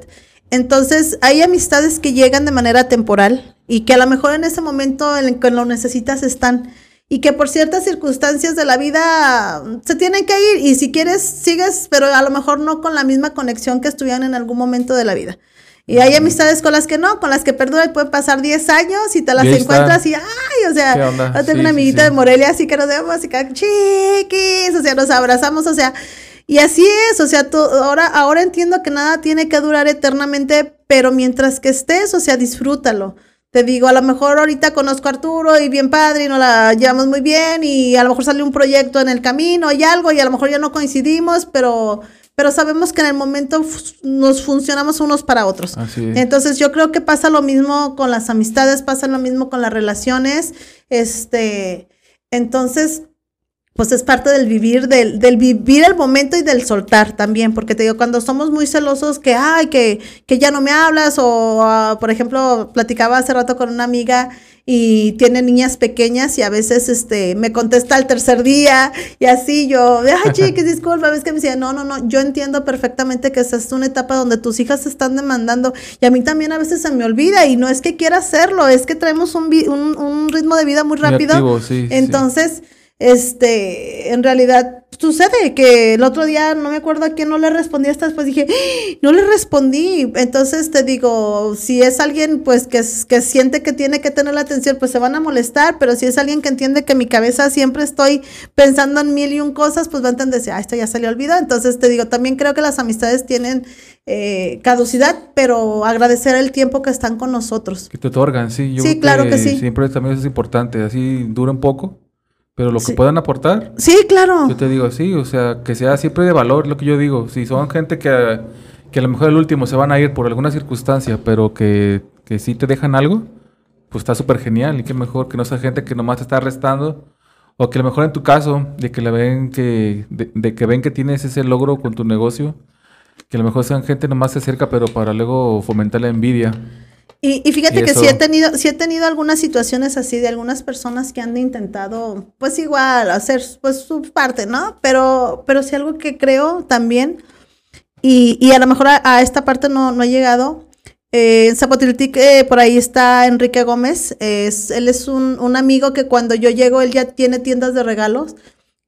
Entonces, hay amistades que llegan de manera temporal y que a lo mejor en ese momento en que lo necesitas están y que por ciertas circunstancias de la vida se tienen que ir y si quieres sigues, pero a lo mejor no con la misma conexión que estuvieran en algún momento de la vida. Y hay amistades con las que no, con las que perduran y pueden pasar 10 años y te las encuentras y, ay, o sea, yo tengo una amiguita de Morelia así que nos vemos así que chiquis, o sea, nos abrazamos, o sea, y así es, o sea, ahora, ahora entiendo que nada tiene que durar eternamente, pero mientras que estés, o sea, disfrútalo. Te digo, a lo mejor ahorita conozco a Arturo y bien padre y nos la llevamos muy bien y a lo mejor sale un proyecto en el camino y algo y a lo mejor ya no coincidimos, pero pero sabemos que en el momento nos funcionamos unos para otros. Entonces yo creo que pasa lo mismo con las amistades, pasa lo mismo con las relaciones. Este, entonces, pues es parte del vivir, del, del, vivir el momento y del soltar también, porque te digo, cuando somos muy celosos que, ay, que, que ya no me hablas, o uh, por ejemplo, platicaba hace rato con una amiga y tiene niñas pequeñas y a veces este me contesta al tercer día y así yo, ay chiquis, disculpa, ves que me decía, no, no, no, yo entiendo perfectamente que esta es una etapa donde tus hijas se están demandando y a mí también a veces se me olvida y no es que quiera hacerlo, es que traemos un, un, un ritmo de vida muy rápido. Entonces, este, en realidad sucede que el otro día no me acuerdo a quién no le respondí hasta después dije, ¡Ah! no le respondí. Entonces te digo, si es alguien pues que, que siente que tiene que tener la atención, pues se van a molestar, pero si es alguien que entiende que mi cabeza siempre estoy pensando en mil y un cosas, pues va a entender, ah, esto ya se le olvidó. Entonces te digo, también creo que las amistades tienen eh, caducidad, pero agradecer el tiempo que están con nosotros. Que te otorgan, sí. Yo sí, claro que, sí. Siempre también es importante, así dura un poco pero lo que puedan aportar. Sí, claro. Yo te digo, sí, o sea, que sea siempre de valor, lo que yo digo. Si son gente que, que a lo mejor el último se van a ir por alguna circunstancia, pero que, que sí te dejan algo, pues está súper genial. Y qué mejor que no sea gente que nomás te está arrestando. O que a lo mejor en tu caso, de que le ven que, de, que ven que tienes ese logro con tu negocio, que a lo mejor sean gente nomás se acerca, pero para luego fomentar la envidia. Y, fíjate que sí he tenido, sí he tenido algunas situaciones así de algunas personas que han intentado, pues igual, hacer pues su parte, ¿no? Pero, pero sí algo que creo también, y, y a lo mejor a, esta parte no, no he llegado. Eh, en Zapotiltic, eh, por ahí está Enrique Gómez. Es, él es un, un amigo que cuando yo llego, él ya tiene tiendas de regalos.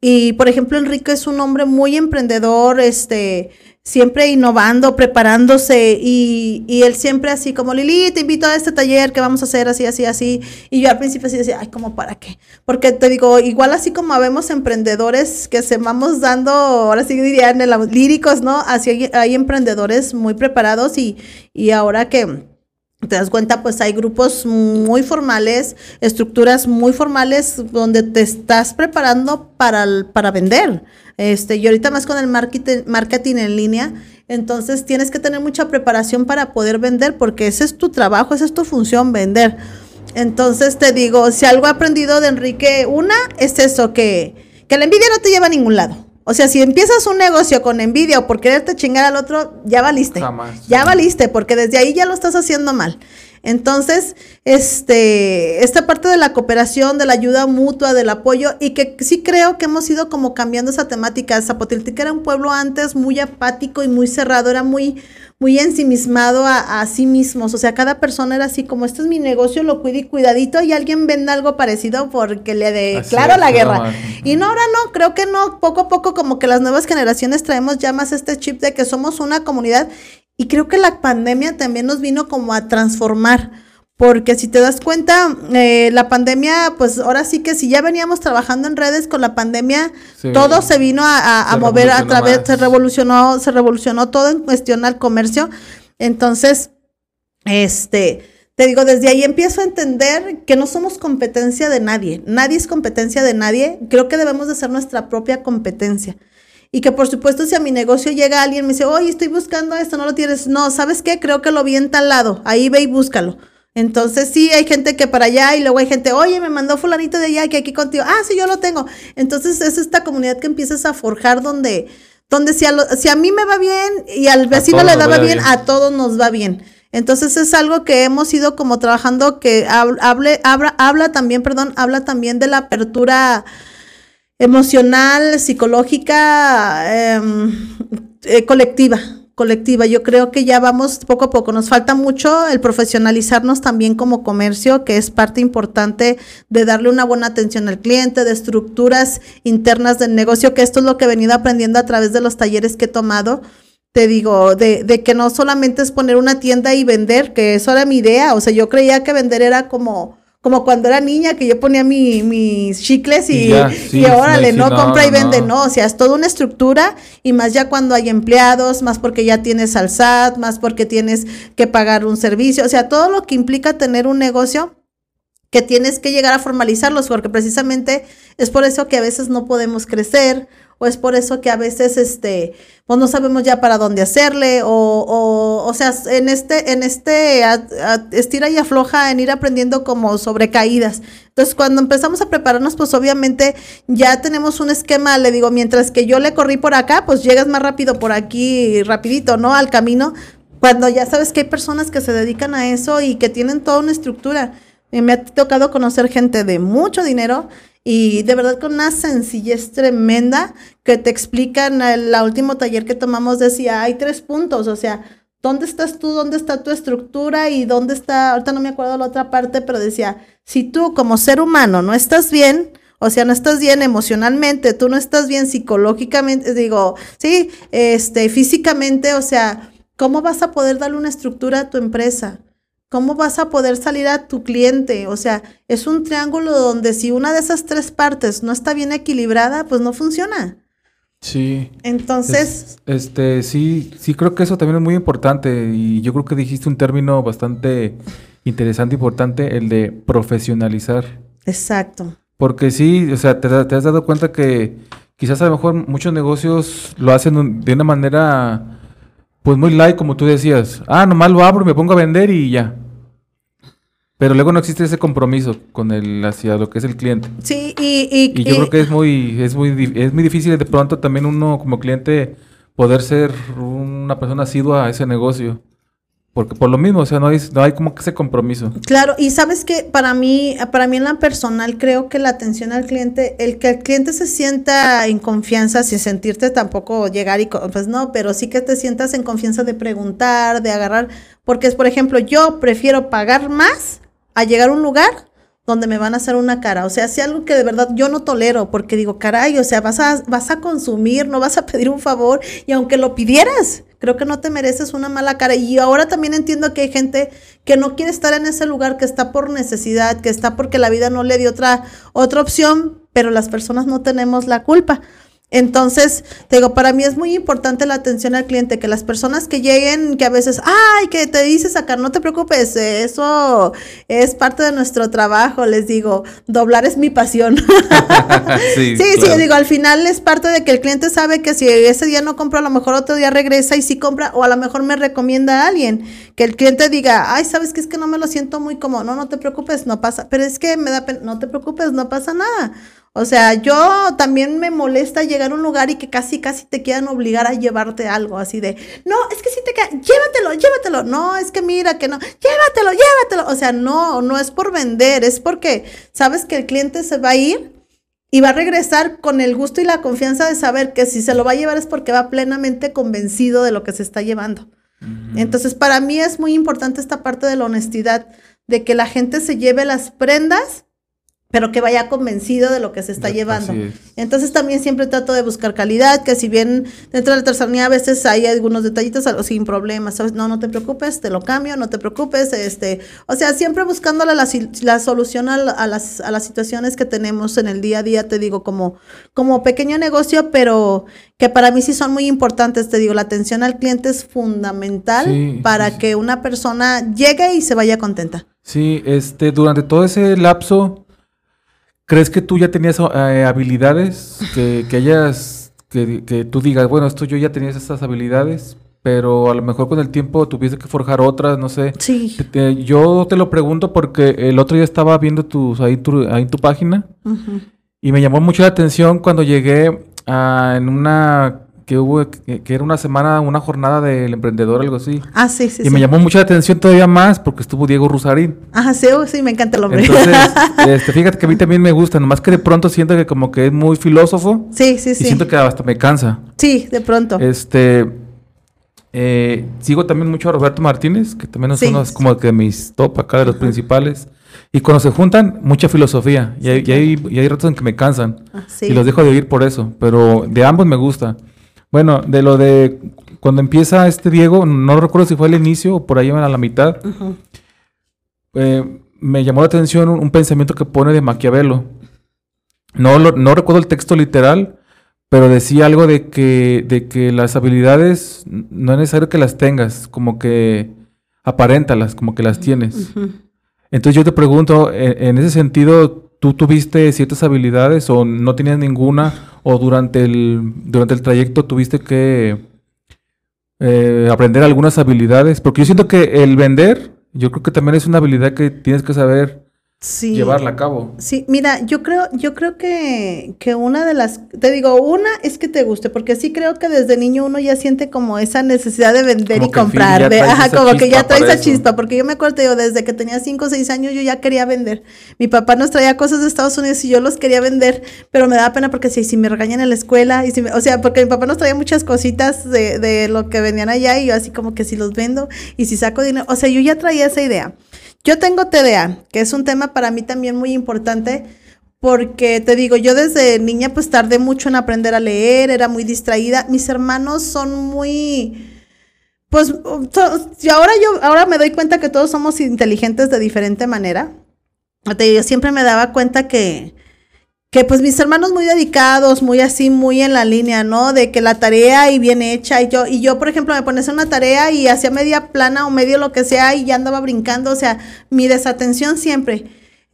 Y por ejemplo, Enrique es un hombre muy emprendedor, este, siempre innovando, preparándose y, y, él siempre así como Lili, te invito a este taller que vamos a hacer así, así, así. Y yo al principio así decía, ay, ¿cómo para qué? Porque te digo, igual así como vemos emprendedores que se vamos dando, ahora sí dirían líricos, ¿no? Así hay, hay emprendedores muy preparados y, y ahora que te das cuenta, pues hay grupos muy formales, estructuras muy formales donde te estás preparando para, para vender. Este, y ahorita más con el marketing, marketing en línea, entonces tienes que tener mucha preparación para poder vender porque ese es tu trabajo, esa es tu función, vender. Entonces te digo, si algo he aprendido de Enrique, una es eso, que, que la envidia no te lleva a ningún lado. O sea, si empiezas un negocio con envidia o por quererte chingar al otro, ya valiste. Ya valiste, porque desde ahí ya lo estás haciendo mal. Entonces, este, esta parte de la cooperación, de la ayuda mutua, del apoyo, y que sí creo que hemos ido como cambiando esa temática. Zapotiltic era un pueblo antes muy apático y muy cerrado, era muy, muy ensimismado a, sí mismos. O sea, cada persona era así como, este es mi negocio, lo cuido y cuidadito, y alguien vende algo parecido porque le declaro la guerra. Y no, ahora no, creo que no, poco a poco como que las nuevas generaciones traemos ya más este chip de que somos una comunidad y creo que la pandemia también nos vino como a transformar. Porque si te das cuenta, eh, la pandemia, pues ahora sí que si ya veníamos trabajando en redes con la pandemia, todo se vino a, mover a través, se revolucionó, se revolucionó todo en cuestión al comercio. Entonces, este, te digo, desde ahí empiezo a entender que no somos competencia de nadie. Nadie es competencia de nadie. Creo que debemos de ser nuestra propia competencia. Y que por supuesto si a mi negocio llega alguien y me dice, oye, estoy buscando esto, no lo tienes. No, ¿sabes qué? Creo que lo vi en tal lado. Ahí ve y búscalo. Entonces sí, hay gente que para allá y luego hay gente, oye, me mandó fulanito de allá que aquí contigo. Ah, sí, yo lo tengo. Entonces es esta comunidad que empiezas a forjar donde, donde si, a si a mí me va bien y al vecino le daba bien, bien, a todos nos va bien. Entonces es algo que hemos ido como trabajando que hable, habla, habla también, perdón, habla también de la apertura emocional, psicológica, em, eh, colectiva, colectiva. Yo creo que ya vamos poco a poco. Nos falta mucho el profesionalizarnos también como comercio, que es parte importante de darle una buena atención al cliente, de estructuras internas del negocio, que esto es lo que he venido aprendiendo a través de los talleres que he tomado. Te digo, de, de que no solamente es poner una tienda y vender, que eso era mi idea. O sea, yo creía que vender era como como cuando era niña que yo ponía mis chicles y, y, órale, no, compra y vende, no. o sea, es toda una estructura y más ya cuando hay empleados, más porque ya tienes al SAT, más porque tienes que pagar un servicio, o sea, todo lo que implica tener un negocio que tienes que llegar a formalizarlos, porque precisamente es por eso que a veces no podemos crecer, o es por eso que a veces este pues no sabemos ya para dónde hacerle o, o, o sea en este en este estira y afloja en ir aprendiendo como sobre caídas entonces cuando empezamos a prepararnos pues obviamente ya tenemos un esquema le digo mientras que yo le corrí por acá pues llegas más rápido por aquí rapidito no al camino cuando ya sabes que hay personas que se dedican a eso y que tienen toda una estructura. Me ha tocado conocer gente de mucho dinero y de verdad con una sencillez tremenda que te explican, el último taller que tomamos decía, hay tres puntos, o sea, ¿dónde estás tú? ¿Dónde está tu estructura? Y dónde está, ahorita no me acuerdo la otra parte, pero decía, si tú como ser humano no estás bien, o sea, no estás bien emocionalmente, tú no estás bien psicológicamente, digo, sí, este, físicamente, o sea, ¿cómo vas a poder darle una estructura a tu empresa? ¿Cómo vas a poder salir a tu cliente? O sea, es un triángulo donde si una de esas tres partes no está bien equilibrada, pues no funciona. Sí. Entonces. este, sí, sí creo que eso también es muy importante. Y yo creo que dijiste un término bastante interesante, importante, el de profesionalizar. Exacto. Porque sí, o sea, te, te has dado cuenta que quizás a lo mejor muchos negocios lo hacen de una manera pues muy light, como tú decías. Ah, nomás lo abro y me pongo a vender y ya. Pero luego no existe ese compromiso con el hacia lo que es el cliente. Sí, y, y, yo creo que es muy, es muy, es muy difícil de pronto también uno como cliente poder ser una persona asidua a ese negocio. Porque por lo mismo, o sea, no hay, no hay como que ese compromiso. Claro, y sabes que para mí, para mí en la personal, creo que la atención al cliente, el que el cliente se sienta en confianza, sin sentirte tampoco llegar y, pues no, pero sí que te sientas en confianza de preguntar, de agarrar, porque es, por ejemplo, yo prefiero pagar más a llegar a un lugar donde me van a hacer una cara. O sea, si algo que de verdad yo no tolero, porque digo, caray, o sea, vas a, vas a consumir, no vas a pedir un favor, y aunque lo pidieras, Creo que no te mereces una mala cara. Y ahora también entiendo que hay gente que no quiere estar en ese lugar, que está por necesidad, que está porque la vida no le dio otra, otra opción, pero las personas no tenemos la culpa. Entonces, te digo, para mí es muy importante la atención al cliente, que las personas que lleguen, que a veces, ay, que te dice sacar, no te preocupes, eso es parte de nuestro trabajo, les digo, doblar es mi pasión. sí, sí, sí, digo, al final es parte de que el cliente sabe que si ese día no compra, a lo mejor otro día regresa y sí compra, o a lo mejor me recomienda a alguien, que el cliente diga, ay, sabes que es que no me lo siento muy como, no, no te preocupes, no pasa, pero es que me da pena, no te preocupes, no pasa nada. O sea, yo también me molesta llegar a un lugar y que casi, casi te quieran obligar a llevarte algo así de, no, es que si te queda, llévatelo, llévatelo. No, es que mira que no, llévatelo, llévatelo. O sea, no, no es por vender, es porque sabes que el cliente se va a ir y va a regresar con el gusto y la confianza de saber que si se lo va a llevar es porque va plenamente convencido de lo que se está llevando. Entonces, para mí es muy importante esta parte de la honestidad, de que la gente se lleve las prendas pero que vaya convencido de lo que se está llevando. es. Entonces también siempre trato de buscar calidad, que si bien dentro de la artesanía a veces hay algunos detallitos algo sin problemas, ¿sabes? No, no te preocupes, te lo cambio, no te preocupes, este, o sea, siempre buscándole la, la solución a, la- a las, a las situaciones que tenemos en el día a día, te digo, como, como pequeño negocio, pero que para mí sí son muy importantes, te digo, la atención al cliente es fundamental Sí, para sí. que una persona llegue y se vaya contenta. Sí, este, durante todo ese lapso, ¿crees que tú ya tenías eh, habilidades que, que hayas, que, que tú digas, bueno, esto yo ya tenía estas habilidades, pero a lo mejor con el tiempo tuviste que forjar otras, no sé. Sí. Te- te- yo te lo pregunto porque el otro día estaba viendo tus, ahí, tu, ahí tu página y me llamó mucho la atención cuando llegué a, en una, que hubo, que, que era una semana, una jornada del emprendedor, algo así. Ah, sí, sí, y sí. me llamó mucho la atención todavía más porque estuvo Diego Rusarín. Ajá, sí, oh, sí, me encanta el hombre. Entonces, este, fíjate que a mí también me gusta, nomás que de pronto siento que como que es muy filósofo sí, sí, y sí. siento que hasta me cansa. Sí, de pronto. Este, eh, sigo también mucho a Roberto Martínez, que también es Sí. uno como que mis top acá de los principales. Y cuando se juntan, mucha filosofía. Y, hay, y hay- y hay ratos en que me cansan. Ah, sí. Y los dejo de oír por eso. Pero de ambos me gusta. Bueno, de lo de cuando empieza este Diego, no recuerdo si fue al inicio o por ahí a la mitad. Eh, me llamó la atención un, un pensamiento que pone de Maquiavelo. No, lo- no recuerdo el texto literal, pero decía algo de que, de que las habilidades no es necesario que las tengas, como que aparéntalas, como que las tienes. Entonces yo te pregunto, en, en ese sentido, ¿tú tuviste ciertas habilidades o no tenías ninguna? ¿O durante el, durante el trayecto tuviste que eh, aprender algunas habilidades? Porque yo siento que el vender, yo creo que también es una habilidad que tienes que saber Sí. llevarla a cabo. Sí, mira, yo creo, yo creo que, que una de las, te digo, una es que te guste, porque sí creo que desde niño uno ya siente como esa necesidad de vender Como y comprar, de- ajá, como que ya trae esa chispa, porque yo me acuerdo, digo, desde que tenía 5 o 6 años yo ya quería vender. Mi papá nos traía cosas de Estados Unidos y yo los quería vender, pero me daba pena porque si, si me regañan en la escuela, y si me- o sea, porque mi papá nos traía muchas cositas de, de lo que vendían allá y yo así como que si los vendo y si saco dinero, o sea, yo ya traía esa idea. Yo tengo TDA, que es un tema para mí también muy importante, porque te digo, yo desde niña pues tardé mucho en aprender a leer, era muy distraída. Mis hermanos son muy, pues, y ahora yo, ahora me doy cuenta que todos somos inteligentes de diferente manera. Digo, siempre me daba cuenta que, que pues mis hermanos muy dedicados, muy así, muy en la línea, ¿no? De que la tarea y bien hecha y yo, y yo por ejemplo me pones una tarea y hacía media plana o medio lo que sea y ya andaba brincando, o sea, mi desatención siempre.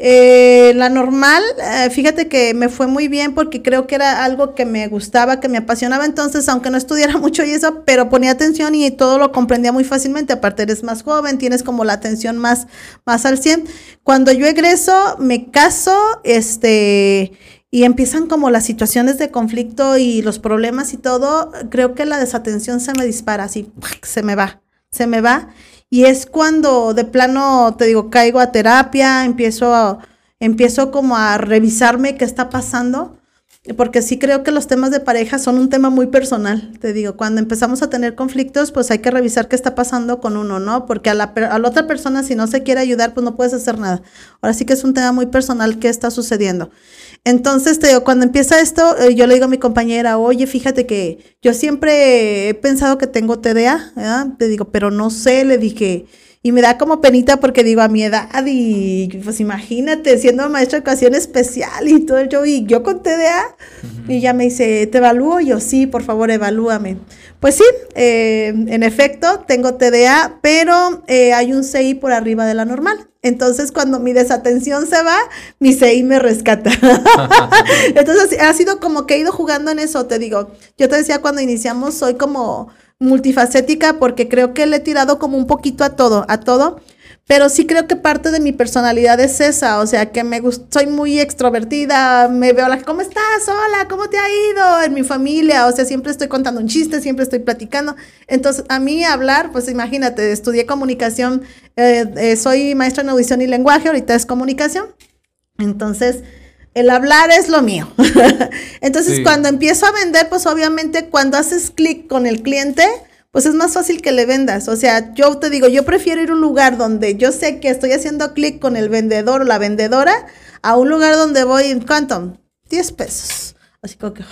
Eh, la normal, eh, fíjate que me fue muy bien porque creo que era algo que me gustaba, que me apasionaba, entonces aunque no estudiara mucho y eso, pero ponía atención y todo lo comprendía muy fácilmente, aparte eres más joven, tienes como la atención más, más al 100. Cuando yo egreso, me caso, este, y empiezan como las situaciones de conflicto y los problemas y todo, creo que la desatención se me dispara, así, se me va, se me va. Y es cuando de plano, te digo, caigo a terapia, empiezo, a- empiezo como a revisarme qué está pasando, porque sí creo que los temas de pareja son un tema muy personal, te digo, cuando empezamos a tener conflictos, pues hay que revisar qué está pasando con uno, ¿no? Porque a la, a la otra persona, si no se quiere ayudar, pues no puedes hacer nada. Ahora sí que es un tema muy personal qué está sucediendo. Entonces, te digo, cuando empieza esto, eh, yo le digo a mi compañera, oye, fíjate que yo siempre he pensado que tengo TDA, ¿verdad? Te digo, pero no sé, le dije, y me da como penita porque digo, a mi edad, y pues imagínate, siendo maestra de educación especial y todo, yo, y yo con TDA, y ella me dice, ¿te evalúo? Y yo, sí, por favor, evalúame. Pues sí, eh, en efecto, tengo TDA, pero eh, hay un CI por arriba de la normal. Entonces, cuando mi desatención se va, mi CI me rescata. Entonces, ha sido como que he ido jugando en eso, te digo. Yo te decía cuando iniciamos, soy como multifacética porque creo que le he tirado como un poquito a todo, a todo. Pero sí creo que parte de mi personalidad es esa, o sea, que me soy muy extrovertida, me veo la, ¿cómo estás? Hola, ¿cómo te ha ido? En mi familia, o sea, siempre estoy contando un chiste, siempre estoy platicando. Entonces, a mí hablar, pues imagínate, estudié comunicación, eh, eh, soy maestra en audición y lenguaje, ahorita es comunicación. Entonces, el hablar es lo mío. Entonces, Sí. cuando empiezo a vender, pues obviamente cuando haces clic con el cliente, pues es más fácil que le vendas. O sea, yo te digo, yo prefiero ir a un lugar donde yo sé que estoy haciendo clic con el vendedor o la vendedora a un lugar donde voy, ¿cuánto? 10 pesos. Así como que,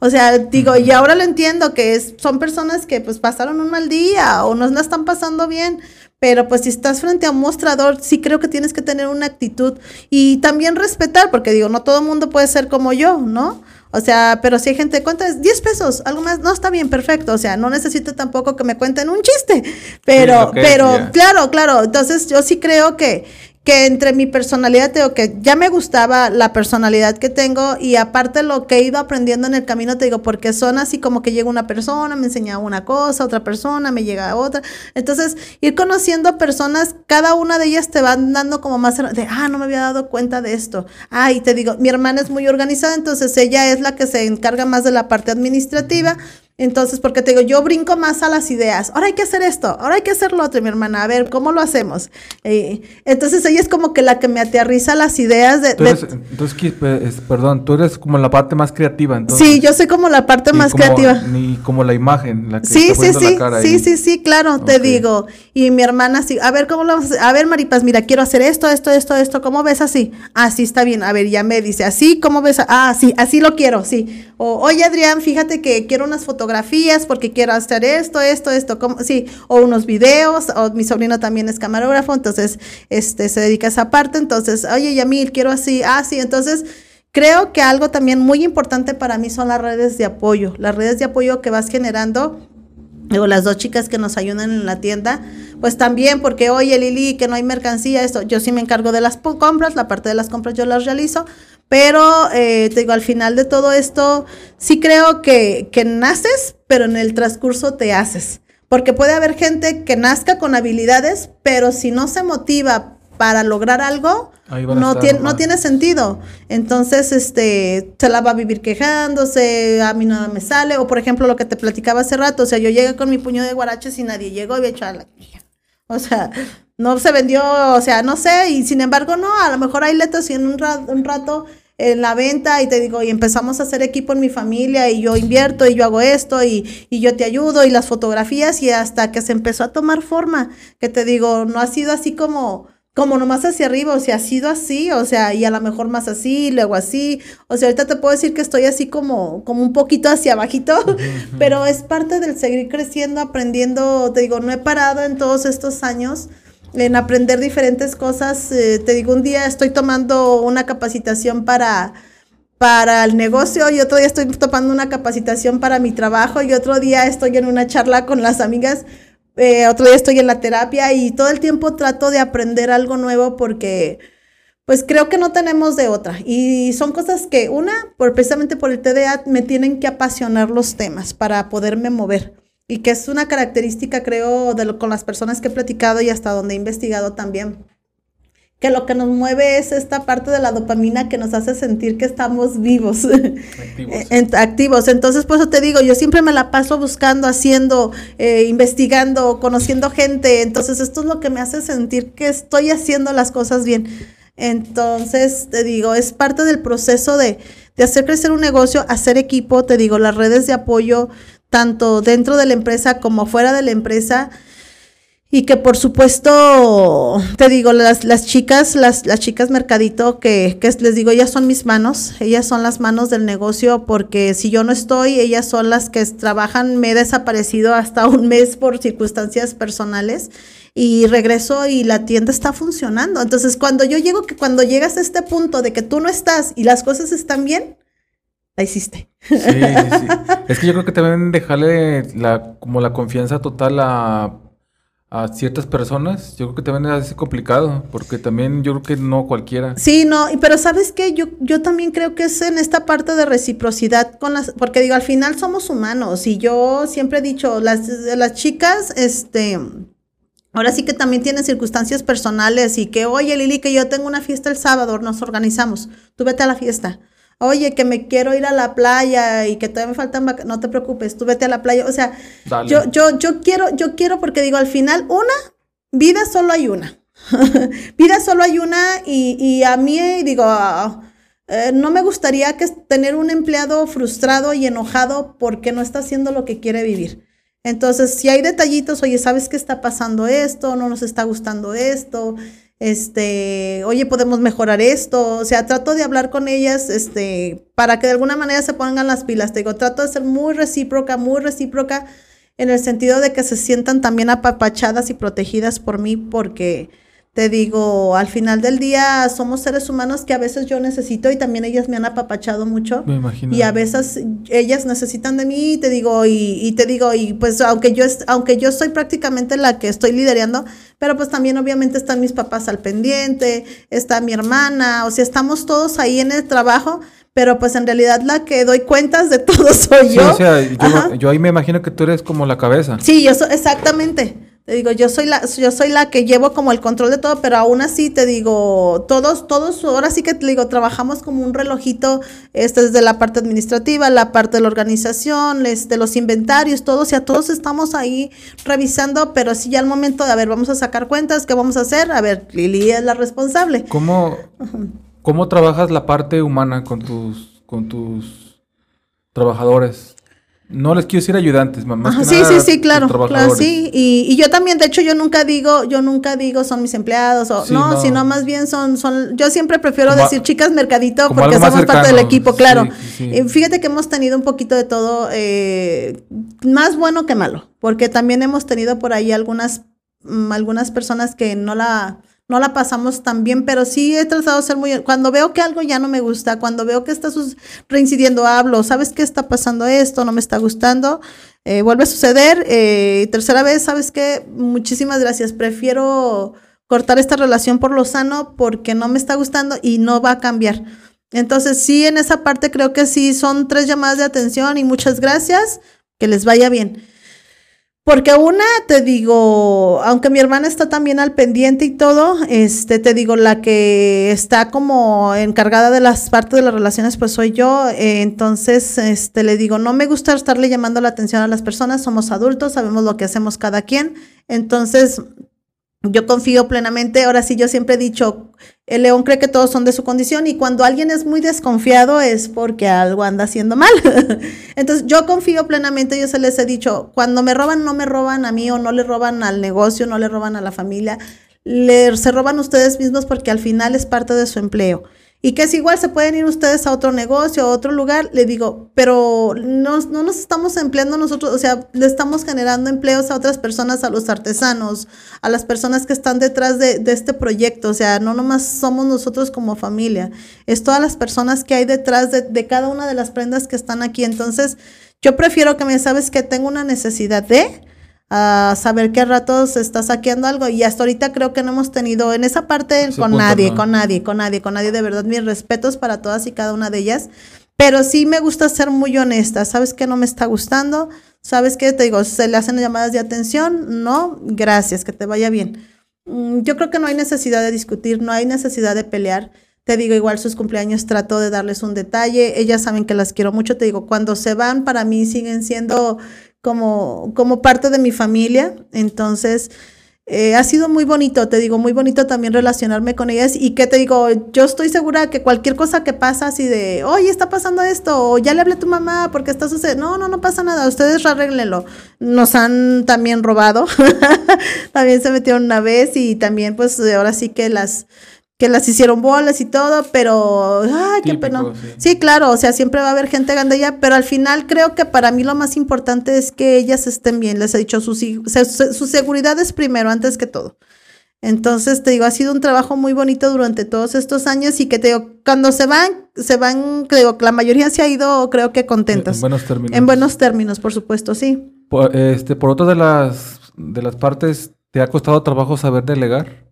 o sea, digo, y ahora lo entiendo que es, son personas que pues pasaron un mal día o no, no están pasando bien, pero pues si estás frente a un mostrador, sí creo que tienes que tener una actitud y también respetar, porque digo, no todo el mundo puede ser como yo, ¿no? O sea, pero si hay gente, ¿cuánto es? 10 pesos, algo más, no está bien, perfecto. O sea, no necesito tampoco que me cuenten un chiste. Pero, pero, claro, claro. Entonces, yo sí creo que, que entre mi personalidad, tengo que ya me gustaba la personalidad que tengo y aparte lo que he ido aprendiendo en el camino, te digo, porque son así como que llega una persona, me enseña una cosa, otra persona, me llega otra. Entonces, ir conociendo personas, cada una de ellas te van dando como más de, ah, no me había dado cuenta de esto. Ah, y te digo, mi hermana es muy organizada, entonces ella es la que se encarga más de la parte administrativa. Entonces, porque te digo, yo brinco más a las ideas. Ahora hay que hacer esto, ahora hay que hacer lo otro, mi hermana. A ver, ¿cómo lo hacemos? Eh, entonces, ella es como que la que me aterriza las ideas de... entonces, perdón, tú eres como la parte más creativa. Entonces, sí, yo soy como la parte más creativa. Ni como la imagen, la que sí, sí, sí, sí, sí, sí, claro, te digo. Y mi hermana, sí, a ver, ¿cómo lo vamos a hacer? A ver, Maripas, mira, quiero hacer esto, esto, esto, esto. ¿Cómo ves así? Ah, sí, está bien. A ver, ya me dice, ¿así? ¿Cómo ves? Ah, sí, así lo quiero, sí. O, oye, Adrián, fíjate que quiero unas fotografías porque quiero hacer esto, esto, esto, como, sí, o unos videos, o mi sobrino también es camarógrafo, entonces, este, se dedica a esa parte, entonces, oye, Yamil, quiero así, ah, sí, entonces, creo que algo también muy importante para mí son las redes de apoyo, las redes de apoyo que vas generando, o las dos chicas que nos ayudan en la tienda, pues también porque oye Lili que no hay mercancía, esto, yo sí me encargo de las compras, la parte de las compras yo las realizo, pero eh, te digo, al final de todo esto, sí creo que, que naces, pero en el transcurso te haces. Porque puede haber gente que nazca con habilidades, pero si no se motiva para lograr algo, no tiene, no tiene sentido. Entonces, este, se la va a vivir quejándose, a mí nada me sale, o por ejemplo lo que te platicaba hace rato, o sea, yo llegué con mi puño de guaraches y nadie llegó y había hecho a la... O sea, no se vendió, o sea, no sé, y sin embargo, no, a lo mejor hay letras y en un rato, un rato en la venta y te digo, y empezamos a hacer equipo en mi familia y yo invierto y yo hago esto y, y, yo te ayudo y las fotografías y hasta que se empezó a tomar forma, que te digo, no ha sido así como como nomás hacia arriba, o sea, ha sido así, o sea, y a lo mejor más así, luego así, o sea, ahorita te puedo decir que estoy así como, como un poquito hacia abajito, pero es parte del seguir creciendo, aprendiendo, te digo, no he parado en todos estos años, en aprender diferentes cosas. Eh, te digo, un día estoy tomando una capacitación para, para el negocio y otro día estoy tomando una capacitación para mi trabajo y otro día estoy en una charla con las amigas, eh, otro día estoy en la terapia y todo el tiempo trato de aprender algo nuevo porque pues creo que no tenemos de otra. Y son cosas que, una, por, precisamente por el TDA, me tienen que apasionar los temas para poderme mover y que es una característica, creo, de lo, con las personas que he platicado y hasta donde he investigado también. Que lo que nos mueve es esta parte de la dopamina que nos hace sentir que estamos vivos, activos. activos. Entonces, por eso te digo, yo siempre me la paso buscando, haciendo, eh, investigando, conociendo gente. Entonces, esto es lo que me hace sentir que estoy haciendo las cosas bien. Entonces, te digo, es parte del proceso de, de hacer crecer un negocio, hacer equipo, te digo, las redes de apoyo, tanto dentro de la empresa como fuera de la empresa. Y que por supuesto, te digo, las, las chicas, las, las chicas mercadito, que, que les digo, ellas son mis manos, ellas son las manos del negocio, porque si yo no estoy, ellas son las que trabajan, me he desaparecido hasta un mes por circunstancias personales y regreso y la tienda está funcionando. Entonces, cuando yo llego, que cuando llegas a este punto de que tú no estás y las cosas están bien, la hiciste. Sí, sí, Es que yo creo que también dejarle la, como la confianza total a, a ciertas personas, yo creo que también es complicado, porque también yo creo que no cualquiera. Sí, no, pero sabes qué, yo, yo también creo que es en esta parte de reciprocidad con las, porque digo, al final somos humanos y yo siempre he dicho, las, las chicas, este, ahora sí que también tienen circunstancias personales y que, oye Lili, que yo tengo una fiesta el sábado, nos organizamos, tú vete a la fiesta oye, que me quiero ir a la playa y que todavía me faltan no te preocupes, tú vete a la playa. O sea, yo, yo, yo quiero, yo quiero porque digo, al final, una, vida solo hay una. vida solo hay una y, y a mí digo, eh, no me gustaría que tener un empleado frustrado y enojado porque no está haciendo lo que quiere vivir. Entonces, si hay detallitos, oye, ¿sabes qué está pasando esto? ¿No nos está gustando esto? Este, oye, podemos mejorar esto. O sea, trato de hablar con ellas, este, para que de alguna manera se pongan las pilas. Te digo, trato de ser muy recíproca, muy recíproca, en el sentido de que se sientan también apapachadas y protegidas por mí, porque te digo, al final del día somos seres humanos que a veces yo necesito y también ellas me han apapachado mucho. Me imagino. Y a veces ellas necesitan de mí, y te digo, y, y te digo, y pues aunque yo, es, aunque yo soy prácticamente la que estoy liderando, pero pues también obviamente están mis papás al pendiente, está mi hermana, o sea, estamos todos ahí en el trabajo, pero pues en realidad la que doy cuentas de todo soy Sí, yo. o sea, yo, ahí me imagino que tú eres como la cabeza. Sí, yo exactamente. Te digo, yo soy la, yo soy la que llevo como el control de todo, pero aún así te digo, todos, todos, ahora sí que te digo, trabajamos como un relojito, este desde la parte administrativa, la parte de la organización, este, los inventarios, todos, o sea, todos estamos ahí revisando, pero sí ya al momento de, a ver, vamos a sacar cuentas, ¿qué vamos a hacer? A ver, Lili es la responsable. ¿Cómo, ¿Cómo trabajas la parte humana con tus, con tus trabajadores? No les quiero decir ayudantes, más Ajá, que sí, nada sí, sí, claro, sí. Y, y yo también, de hecho, yo nunca digo, yo nunca digo son mis empleados, o Sí, no, no. sino más bien son, son, yo siempre prefiero Como decir chicas mercadito porque somos parte del equipo, claro. sí, sí. Fíjate que hemos tenido un poquito de todo, eh, más bueno que malo, porque también hemos tenido por ahí algunas, mm, algunas personas que no la, no la pasamos tan bien, pero sí he tratado de ser muy, cuando veo que algo ya no me gusta, cuando veo que está reincidiendo, hablo, ¿sabes qué está pasando esto? No me está gustando, eh, vuelve a suceder, eh, tercera vez, ¿sabes qué? Muchísimas gracias, prefiero cortar esta relación por lo sano porque no me está gustando y no va a cambiar. Entonces, sí, en esa parte creo que sí son tres llamadas de atención y muchas gracias, que les vaya bien. Porque una, te digo, aunque mi hermana está también al pendiente y todo, este, te digo, la que está como encargada de las partes de las relaciones, pues soy yo. eh, entonces, este, le digo, no me gusta estarle llamando la atención a las personas, somos adultos, sabemos lo que hacemos cada quien. Entonces, yo confío plenamente. Ahora sí, yo siempre he dicho, el león cree que todos son de su condición y cuando alguien es muy desconfiado es porque algo anda haciendo mal. Entonces, yo confío plenamente, yo se les he dicho, cuando me roban, no me roban a mí o no le roban al negocio, no le roban a la familia, le, se roban ustedes mismos porque al final es parte de su empleo. Y que es igual, se pueden ir ustedes a otro negocio, a otro lugar, le digo, pero no, no nos estamos empleando nosotros, o sea, le estamos generando empleos a otras personas, a los artesanos, a las personas que están detrás de, este proyecto, o sea, no nomás somos nosotros como familia, es todas las personas que hay detrás de, de cada una de las prendas que están aquí. Entonces, yo prefiero que me sabes que tengo una necesidad de a saber que a ratos está saqueando algo y hasta ahorita creo que no hemos tenido en esa parte Ese con punto nadie, no. con nadie, con nadie, con nadie, de verdad mis respetos para todas y cada una de ellas, pero sí me gusta ser muy honesta, sabes que no me está gustando, sabes que te digo, se le hacen llamadas de atención, no, gracias, que te vaya bien. Mm, Yo creo que no hay necesidad de discutir, no hay necesidad de pelear. Te digo, igual sus cumpleaños trato de darles un detalle. Ellas saben que las quiero mucho. Te digo, cuando se van, para mí siguen siendo como, como parte de mi familia. Entonces, eh, ha sido muy bonito, te digo, muy bonito también relacionarme con ellas. Y que te digo, yo estoy segura que cualquier cosa que pasa, así de, oye, está pasando esto, o ya le hablé a tu mamá porque está sucediendo. No, no, no pasa nada, ustedes arréglenlo. Nos han también robado. también se metieron una vez y también, pues, ahora sí que las que las hicieron bolas y todo, pero ay, qué pena. sí. Sí, claro, o sea, siempre va a haber gente gandalla, pero al final creo que para mí lo más importante es que ellas estén bien. Les he dicho, su, su seguridad es primero, antes que todo. Entonces, te digo, ha sido un trabajo muy bonito durante todos estos años y que te digo, cuando se van, se van, creo que la mayoría se ha ido, creo que contentas. En buenos términos. En buenos términos, por supuesto, sí. Por, este, por otra de las, de las partes, ¿te ha costado trabajo saber delegar?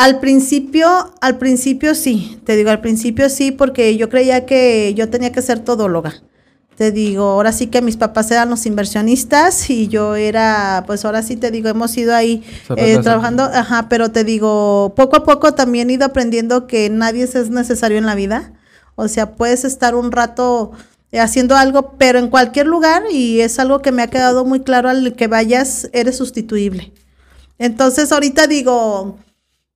Al principio, al principio sí, te digo, al principio sí, porque yo creía que yo tenía que ser todóloga. Te digo, ahora sí que mis papás eran los inversionistas y yo era, pues ahora sí te digo, hemos ido ahí eh, hacer. trabajando, ajá, pero te digo, poco a poco también he ido aprendiendo que nadie es necesario en la vida. O sea, puedes estar un rato haciendo algo, pero en cualquier lugar y es algo que me ha quedado muy claro al que vayas, eres sustituible. Entonces ahorita digo,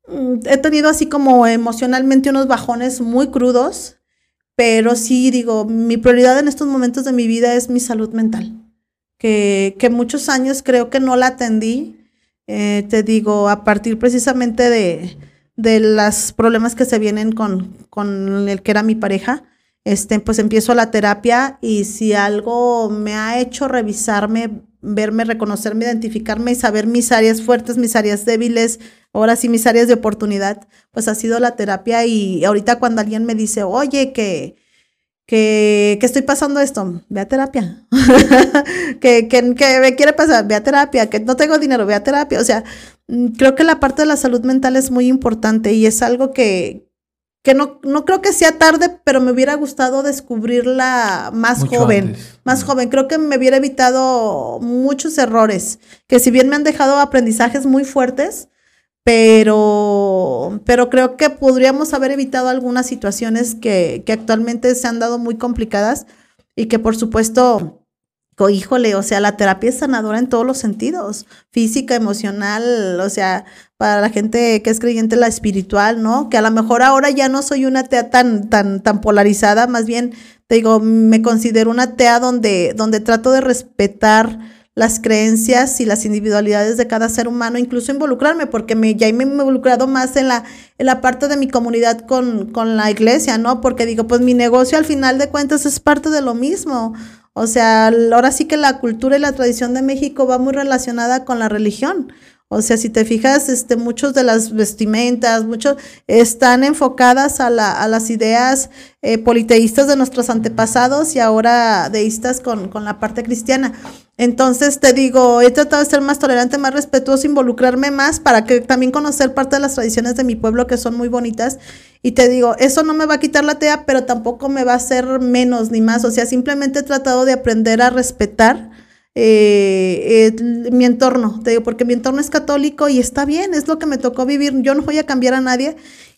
he tenido así como emocionalmente unos bajones muy crudos, pero sí digo, mi prioridad en estos momentos de mi vida es mi salud mental. que, que muchos años creo que no la atendí. Eh, te digo, a partir precisamente de, de los problemas que se vienen con, con el que era mi pareja, este, pues empiezo la terapia y si algo me ha hecho revisarme, verme, reconocerme, identificarme y saber mis áreas fuertes, mis áreas débiles, ahora sí mis áreas de oportunidad, pues ha sido la terapia y ahorita cuando alguien me dice, oye, que, que, que estoy pasando esto, ve a terapia. que, que, que, me quiere pasar, ve a terapia. Que no tengo dinero, ve a terapia. O sea, mm, creo que la parte de la salud mental es muy importante y es algo que, que no, no creo que sea tarde, pero me hubiera gustado descubrirla más joven. Más joven. Creo que me hubiera evitado muchos errores, que si bien me han dejado aprendizajes muy fuertes, pero, pero creo que podríamos haber evitado algunas situaciones que, que actualmente se han dado muy complicadas y que por supuesto híjole, o sea, la terapia es sanadora en todos los sentidos, física, emocional, o sea, para la gente que es creyente, la espiritual, ¿no? Que a lo mejor ahora ya no soy una atea tan, tan, tan polarizada, más bien, te digo, me considero una atea donde, donde trato de respetar las creencias y las individualidades de cada ser humano, incluso involucrarme, porque me, ya me he involucrado más en la, en la parte de mi comunidad con, con la iglesia, ¿no? Porque digo, pues mi negocio al final de cuentas es parte de lo mismo. O sea, ahora sí que la cultura y la tradición de México va muy relacionada con la religión. O sea, si te fijas, este, muchos de las vestimentas, muchos están enfocadas a, la, las ideas eh, politeístas de nuestros antepasados y ahora deístas con, con, la parte cristiana. Entonces te digo, he tratado de ser más tolerante, más respetuoso, involucrarme más para que también conocer parte de las tradiciones de mi pueblo que son muy bonitas. Y te digo, eso no me va a quitar la tea, pero tampoco me va a hacer menos ni más. O sea, simplemente he tratado de aprender a respetar eh, mi entorno, te digo, porque mi entorno es católico y está bien, es lo que me tocó vivir, yo no voy a cambiar a nadie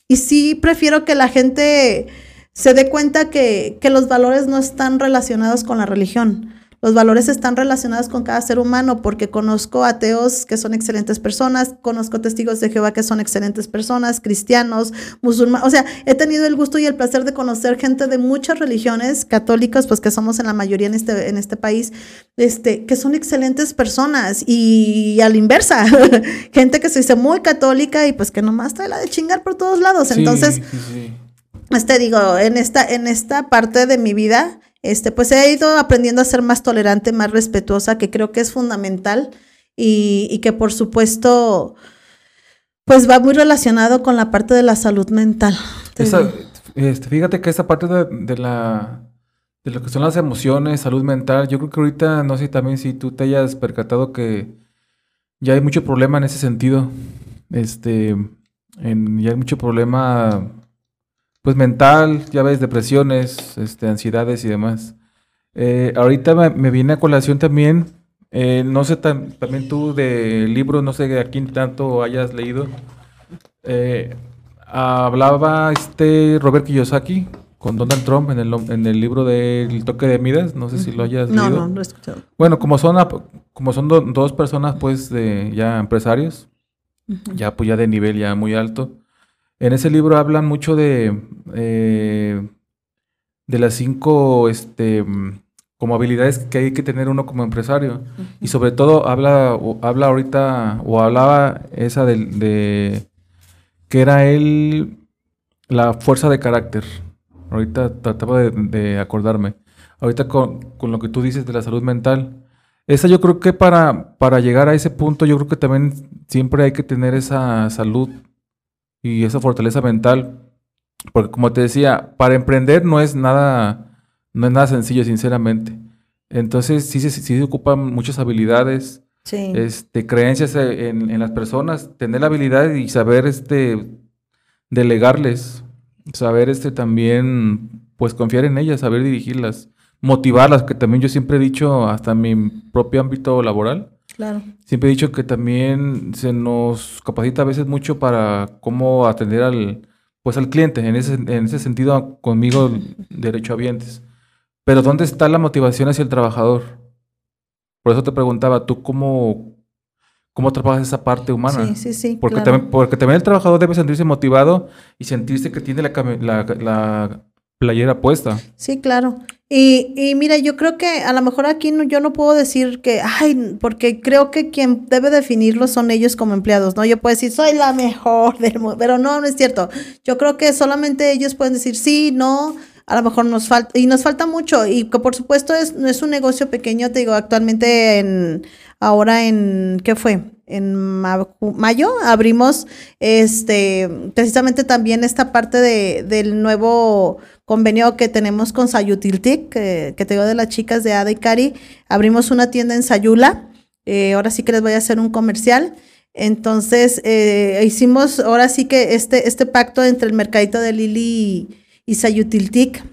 y sí prefiero que la gente se dé cuenta que, que los valores no están relacionados con la religión. Los valores están relacionados con cada ser humano porque conozco ateos que son excelentes personas, conozco testigos de Jehová que son excelentes personas, cristianos, musulmanes, o sea, he tenido el gusto y el placer de conocer gente de muchas religiones católicas, pues que somos en la mayoría en este, en este país, este, que son excelentes personas y, a la inversa, gente que se dice muy católica y pues que nomás trae la de chingar por todos lados. Entonces, este digo, en esta, en esta parte de mi vida, este, pues he ido aprendiendo a ser más tolerante, más respetuosa, que creo que es fundamental y, que por supuesto, pues va muy relacionado con la parte de la salud mental. este, fíjate que esa parte de, la de lo que son las emociones, salud mental, yo creo que ahorita, no sé también si tú te hayas percatado que ya hay mucho problema en ese sentido. Este, en, ya hay mucho problema pues mental, ya ves, depresiones, este, ansiedades y demás. Eh, ahorita me, viene a colación también, eh, no sé, también tú de libros, no sé a quién tanto hayas leído, eh, hablaba este Robert Kiyosaki con Donald Trump en el, en el libro del toque de Midas, no sé si lo hayas leído. No, no, no he escuchado. Bueno, como son, como son dos personas pues de ya empresarios, ya pues ya de nivel ya muy alto, en ese libro hablan mucho de, eh, de las cinco este, como habilidades que hay que tener uno como empresario. Y sobre todo habla, habla ahorita, o hablaba esa de, que era él la fuerza de carácter. Ahorita trataba de, acordarme. Ahorita con, con, lo que tú dices de la salud mental. Esa yo creo que para, para llegar a ese punto, yo creo que también siempre hay que tener esa salud y esa fortaleza mental. Porque como te decía, para emprender no es nada, no es nada sencillo, sinceramente. Entonces sí, sí, sí se ocupan muchas habilidades, este, creencias en, en, las personas, tener la habilidad y saber este, delegarles, saber este, también pues confiar en ellas, saber dirigirlas, motivarlas, que también yo siempre he dicho hasta en mi propio ámbito laboral, Claro. Siempre he dicho que también se nos capacita a veces mucho para cómo atender al, pues al cliente, en ese, en ese sentido conmigo derechohabientes. Pero ¿dónde está la motivación hacia el trabajador? Por eso te preguntaba, ¿tú cómo, cómo trabajas esa parte humana? Sí, sí, sí. Porque, también, porque también el trabajador debe sentirse motivado y sentirse que tiene la, la, playera puesta. Sí, claro. Y, y mira, yo creo que a lo mejor aquí no, yo no puedo decir que, ay, porque creo que quien debe definirlo son ellos como empleados, ¿no? Yo puedo decir, soy la mejor del mundo, pero no, no es cierto. Yo creo que solamente ellos pueden decir sí, no, a lo mejor nos falta, y nos falta mucho, y que por supuesto es, no es un negocio pequeño, te digo, actualmente en, ahora en, ¿qué fue? En mayo abrimos este precisamente también esta parte de, del nuevo convenio que tenemos con Sayutiltic, que, que te digo de las chicas de Ada y Cari. Abrimos una tienda en Sayula. Eh, ahora sí que les voy a hacer un comercial. Entonces, eh, hicimos ahora sí que este, este pacto entre el mercadito de Lili y, y Sayutiltic.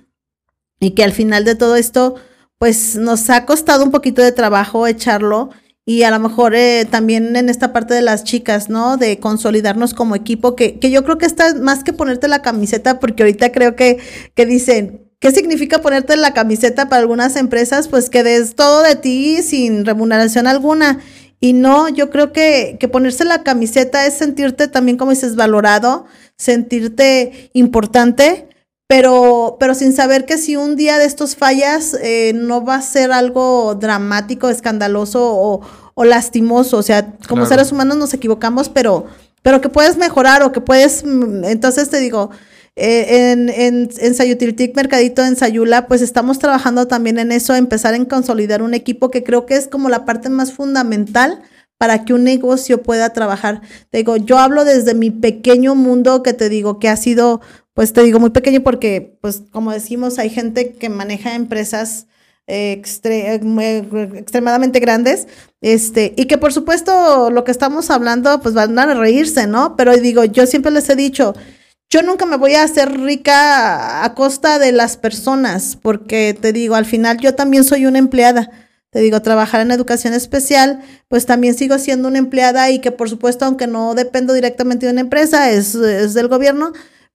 Y que al final de todo esto, pues nos ha costado un poquito de trabajo echarlo y a lo mejor eh, también en esta parte de las chicas, ¿no? De consolidarnos como equipo, que, que yo creo que está más que ponerte la camiseta, porque ahorita creo que, que dicen, ¿Qué significa ponerte la camiseta para algunas empresas? Pues que des todo de ti sin remuneración alguna. Y no, yo creo que, que ponerse la camiseta es sentirte también, como dices, valorado, sentirte importante, pero, pero sin saber que si un día de estos fallas eh, no va a ser algo dramático, escandaloso o, o lastimoso. O sea, como Claro. seres humanos nos equivocamos, pero, pero que puedes mejorar o que puedes, mm, entonces te digo, eh, en, en, en Sayutiltic Mercadito en Sayula, pues estamos trabajando también en eso, empezar en consolidar un equipo que creo que es como la parte más fundamental para que un negocio pueda trabajar. Te digo, yo hablo desde mi pequeño mundo que te digo que ha sido, pues te digo muy pequeño porque, pues como decimos, hay gente que maneja empresas eh, eh, muy- extremadamente grandes, este, y que por supuesto lo que estamos hablando, pues van a reírse, ¿no? Pero digo, yo siempre les he dicho, yo nunca me voy a hacer rica a costa de las personas, porque te digo, al final yo también soy una empleada. Te digo, trabajar en educación especial, pues también sigo siendo una empleada y que por supuesto, aunque no dependo directamente de una empresa, es, es del gobierno,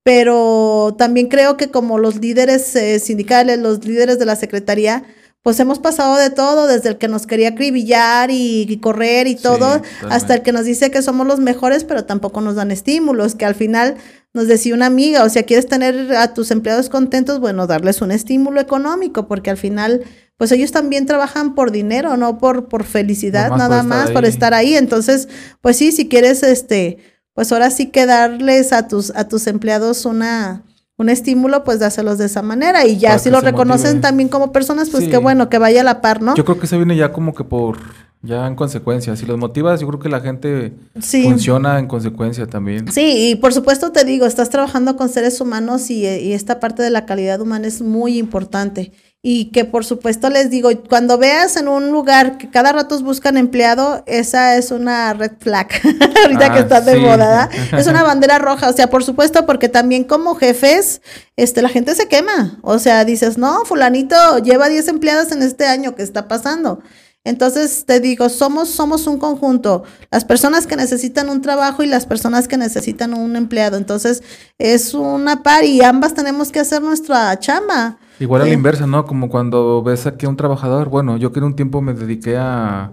pero también creo que como los líderes eh, sindicales, los líderes de la secretaría, pues hemos pasado de todo, desde el que nos quería acribillar y, y correr y todo, hasta el que nos dice que somos los mejores, pero tampoco nos dan estímulos, que al final nos decía una amiga, o sea, quieres tener a tus empleados contentos, bueno, darles un estímulo económico, porque al final, pues ellos también trabajan por dinero, no por, por felicidad, nada más por estar ahí. Entonces, pues sí, si quieres, este, pues ahora sí que darles a tus, a tus empleados una, un estímulo, pues dáselos de esa manera. Y ya Para si lo reconocen también como personas, pues Sí. qué bueno, que vaya a la par, ¿no? Yo creo que se viene ya como que por, ya en consecuencia. Si los motivas, yo creo que la gente Sí. funciona en consecuencia también. Sí, y por supuesto te digo, estás trabajando con seres humanos y, y esta parte de la calidad humana es muy importante. Y que por supuesto les digo, cuando veas en un lugar que cada rato buscan empleado, esa es una red flag, ahorita que Ah, estás de sí. moda. Es una bandera roja, o sea, por supuesto, porque también como jefes, este, la gente se quema. O sea, dices, no, fulanito lleva 10 empleadas en este año, ¿qué está pasando? Entonces te digo, somos, somos un conjunto, las personas que necesitan un trabajo y las personas que necesitan un empleado. Entonces es una par y ambas tenemos que hacer nuestra chamba. Igual a la inversa, ¿no? Como cuando ves aquí a un trabajador. Bueno, yo que en un tiempo me dediqué a,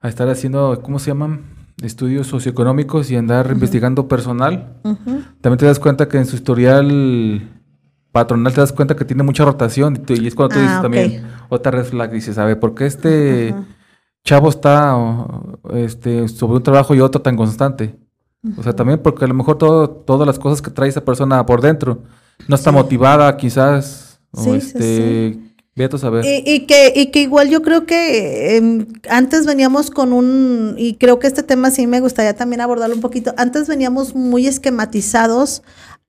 a estar haciendo, ¿cómo se llaman? Estudios socioeconómicos y andar investigando personal. También te das cuenta que en su historial patronal te das cuenta que tiene mucha rotación. Y, es cuando tú Ah, dices ok. también, otra red flag, dices, a ver, ¿por qué este chavo está o, este, sobre un trabajo y otro tan constante? O sea, también porque a lo mejor todo, todas las cosas que trae esa persona por dentro no está Sí. motivada, quizás, o Sí, sí, este, vete a saber. Y, y que, y que igual yo creo que em, antes veníamos con un, y creo que este tema sí me gustaría también abordarlo un poquito, antes veníamos muy esquematizados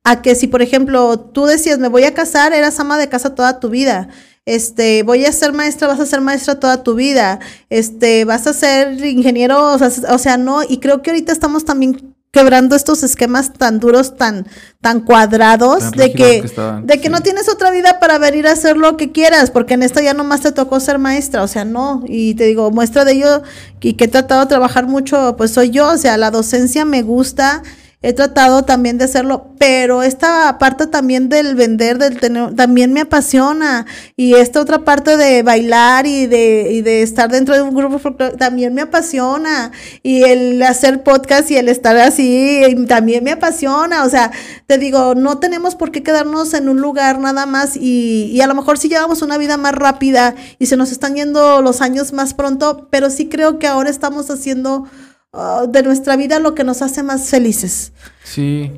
a que si, por ejemplo, tú decías, me voy a casar, eras ama de casa toda tu vida. Este, voy a ser maestra, vas a ser maestra toda tu vida. Este, vas a ser ingeniero, o sea, o sea, no, y creo que ahorita estamos también quebrando estos esquemas tan duros, tan, tan cuadrados, Tan de que, que estaban, de que sí. no tienes otra vida para venir a hacer lo que quieras, porque en esta ya nomás te tocó ser maestra, o sea, no. Y te digo, muestra de ello y que he tratado de trabajar mucho, pues soy yo, o sea, la docencia me gusta, he tratado también de hacerlo, pero esta parte también del vender, del tener, también me apasiona. Y esta otra parte de bailar y de, y de estar dentro de un grupo también me apasiona. Y el hacer podcast y el estar así también me apasiona. O sea, te digo, no tenemos por qué quedarnos en un lugar nada más y, y a lo mejor si llevamos una vida más rápida y se nos están yendo los años más pronto, pero sí creo que ahora estamos haciendo uh, de nuestra vida lo que nos hace más felices. Sí.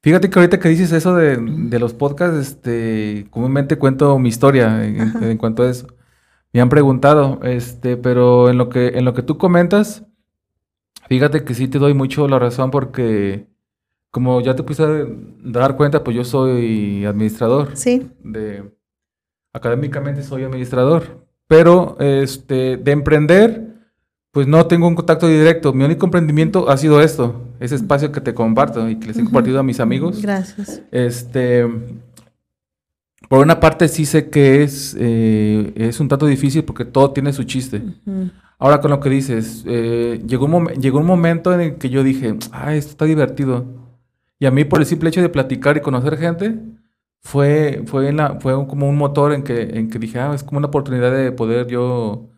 Fíjate que ahorita que dices eso de, de los podcasts, este, comúnmente cuento mi historia en, cuanto a eso. Me han preguntado, este, pero en lo que, en lo que tú comentas, fíjate que sí te doy mucho la razón porque, como ya te puse dar cuenta, pues yo soy administrador. Sí. De, académicamente soy administrador, pero este, de emprender, pues no tengo un contacto directo. Mi único emprendimiento ha sido esto, ese espacio que te comparto y que les he compartido a mis amigos. Gracias. Este, por una parte sí sé que es, eh, es un tanto difícil porque todo tiene su chiste. Ahora con lo que dices, eh, llegó, un llegó un momento en el que yo dije, ah, esto está divertido. Y a mí por el simple hecho de platicar y conocer gente, fue, fue, la, fue como un motor en que, en que dije, ah, es como una oportunidad de poder yo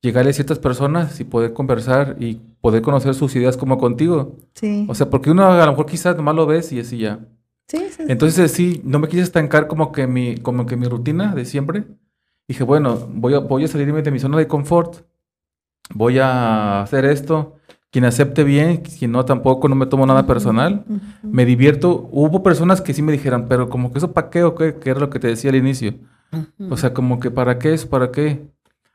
llegarle a ciertas personas y poder conversar y poder conocer sus ideas como contigo. Sí. O sea, porque uno a lo mejor quizás nomás lo ves y así ya. Sí, sí, Entonces sí, no me quise estancar como que mi, como que mi rutina de siempre. Dije, bueno, voy a, voy a salirme de mi zona de confort, voy a hacer esto quien acepte bien, quien no tampoco, no me tomo nada personal, me divierto. Hubo personas que sí me dijeran, pero como que eso para qué o qué, que era lo que te decía al inicio. O sea, como que para qué es, para qué.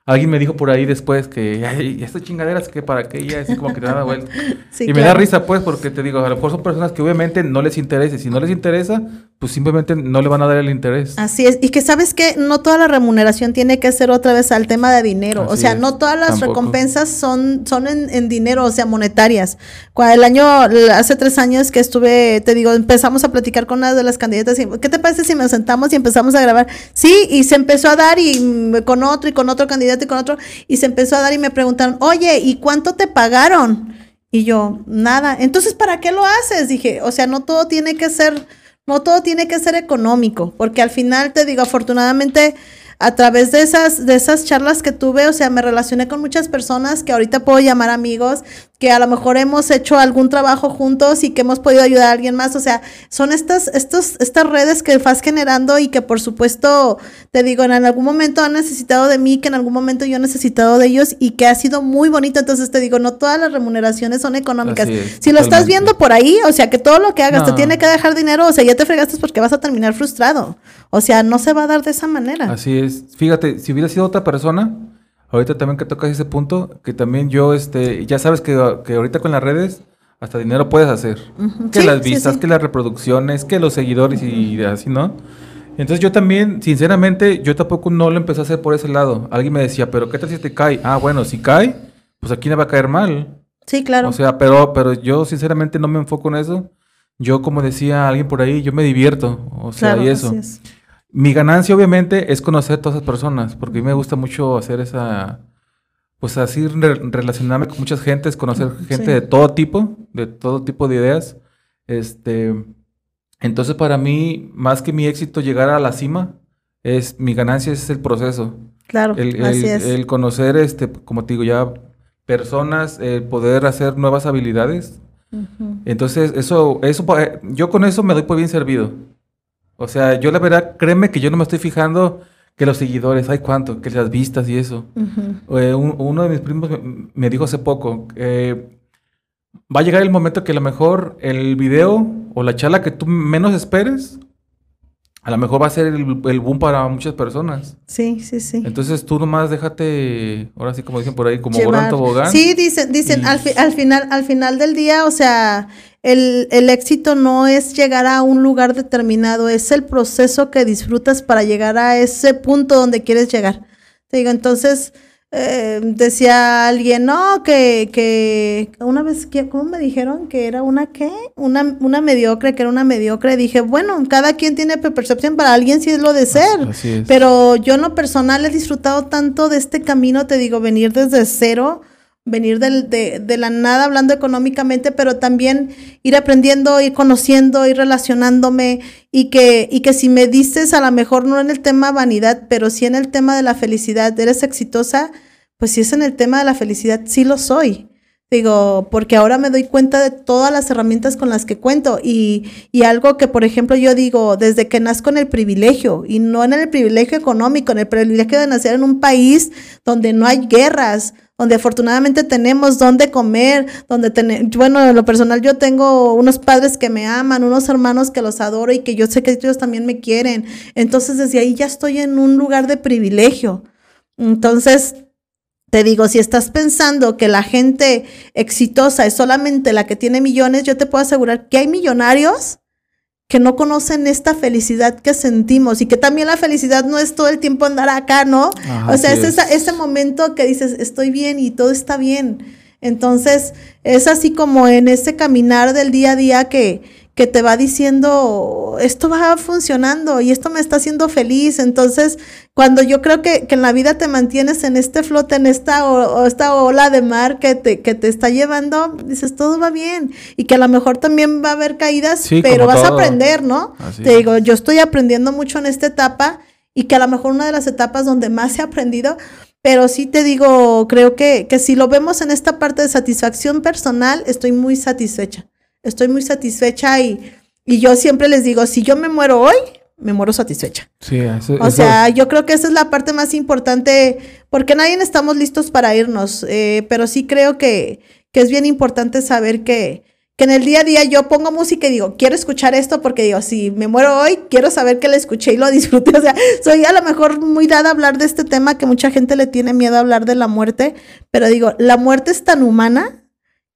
Alguien me dijo por ahí después que, ay, estas chingaderas que para qué, ya es como que te da vuelta. y me da risa, pues, porque te digo, a lo mejor son personas que obviamente no les interesa. Si no les interesa, pues simplemente no le van a dar el interés. Así es. Y que sabes que no toda la remuneración tiene que ser otra vez al tema de dinero. o sea, no todas las recompensas son, son en, dinero, o sea, monetarias. Cuando el año, hace tres años que estuve, te digo, empezamos a platicar con una de las candidatas. Y, ¿Qué te parece si nos sentamos y empezamos a grabar? Sí, y se empezó a dar y con otro y con otro candidato y con otro, y se empezó a dar y me preguntaron, oye, ¿y cuánto te pagaron? Y yo, nada. Entonces, ¿para qué lo haces? Dije, o sea, no todo tiene que ser, no todo tiene que ser económico, porque al final te digo, afortunadamente, a través de esas, de esas charlas que tuve, o sea, me relacioné con muchas personas que ahorita puedo llamar amigos, que a lo mejor hemos hecho algún trabajo juntos y que hemos podido ayudar a alguien más. O sea, son estas, estos, estas redes que vas generando y que por supuesto, te digo, en algún momento han necesitado de mí, que en algún momento yo he necesitado de ellos y que ha sido muy bonito. Entonces te digo, no todas las remuneraciones son económicas. si lo estás viendo por ahí, o sea, que todo lo que hagas te tiene que dejar dinero, o sea, ya te fregaste porque vas a terminar frustrado. O sea, no se va a dar de esa manera. Así es. Fíjate, si hubiera sido otra persona, Ahorita también que tocas ese punto, que también yo, este, ya sabes que, ahorita con las redes hasta dinero puedes hacer. Que las vistas, que las reproducciones, que los seguidores y así, ¿no? Entonces yo también, sinceramente, yo tampoco no lo empecé a hacer por ese lado. Alguien me decía, pero ¿qué tal si te cae? Ah, bueno, si cae, pues aquí no va a caer mal. Sí, claro. O sea, pero, pero yo sinceramente no me enfoco en eso. Yo, como decía alguien por ahí, yo me divierto. O sea, y eso. Mi ganancia, obviamente, es conocer a todas esas personas, porque a mí me gusta mucho hacer esa, pues así relacionarme con muchas gentes, conocer gente de todo tipo, de todo tipo de ideas. Este, entonces para mí, más que mi éxito llegar a la cima, es mi ganancia es el proceso. Claro, el, así es. el conocer, este, como te digo, ya personas, el poder hacer nuevas habilidades. Entonces, eso, eso, yo con eso me doy por bien servido. O sea, yo la verdad, créeme que yo no me estoy fijando que los seguidores, hay cuánto, que las vistas y eso. Eh, uno de mis primos me, dijo hace poco, eh, va a llegar el momento que a lo mejor el video o la charla que tú menos esperes, a lo mejor va a ser el, boom para muchas personas. Sí, sí, sí. Entonces tú nomás déjate, ahora sí como dicen por ahí, como Llevar. tobogán. Sí, dicen, dicen, al, al, final, al final del día, o sea, el, el, éxito no es llegar a un lugar determinado, es el proceso que disfrutas para llegar a ese punto donde quieres llegar. Te digo, entonces, eh, decía alguien, no, que, que una vez, ¿cómo me dijeron? Que era una qué? Una, una mediocre, que era una mediocre. Dije, bueno, cada quien tiene percepción, para alguien sí es lo de ser. Pero yo en lo personal he disfrutado tanto de este camino, te digo, venir desde cero venir de, de, la nada hablando económicamente, pero también ir aprendiendo, ir conociendo, ir relacionándome y que, y que si me dices a lo mejor no en el tema vanidad, pero sí en el tema de la felicidad, eres exitosa, pues si es en el tema de la felicidad, sí lo soy. Digo, porque ahora me doy cuenta de todas las herramientas con las que cuento y, y, algo que, por ejemplo, yo digo, desde que nazco en el privilegio y no en el privilegio económico, en el privilegio de nacer en un país donde no hay guerras, donde afortunadamente tenemos donde comer, donde tenemos, bueno, en lo personal yo tengo unos padres que me aman, unos hermanos que los adoro y que yo sé que ellos también me quieren. Entonces, desde ahí ya estoy en un lugar de privilegio. Entonces, te digo, si estás pensando que la gente exitosa es solamente la que tiene millones, yo te puedo asegurar que hay millonarios que no conocen esta felicidad que sentimos y que también la felicidad no es todo el tiempo andar acá, ¿no? o sea, es, ese momento que dices, estoy bien y todo está bien. Entonces, es así como en ese caminar del día a día que, que te va diciendo, esto va funcionando y esto me está haciendo feliz. Entonces, cuando yo creo que, que en la vida te mantienes en este flote, en esta, o, esta ola de mar que te, que te está llevando, dices, todo va bien. Y que a lo mejor también va a haber caídas, pero vas a aprender, ¿no? te digo, yo estoy aprendiendo mucho en esta etapa y que a lo mejor una de las etapas donde más he aprendido, pero sí te digo, creo que, que si lo vemos en esta parte de satisfacción personal, estoy muy satisfecha estoy muy satisfecha y, y yo siempre les digo, si yo me muero hoy, me muero satisfecha. Sí, eso, O sea, yo creo que esa es la parte más importante, porque nadie estamos listos para irnos, eh, pero sí creo que, que, es bien importante saber que, que en el día a día yo pongo música y digo, quiero escuchar esto porque digo, si me muero hoy, quiero saber que la escuché y lo disfruté. O sea, soy a lo mejor muy dada a hablar de este tema que mucha gente le tiene miedo a hablar de la muerte, pero digo, la muerte es tan humana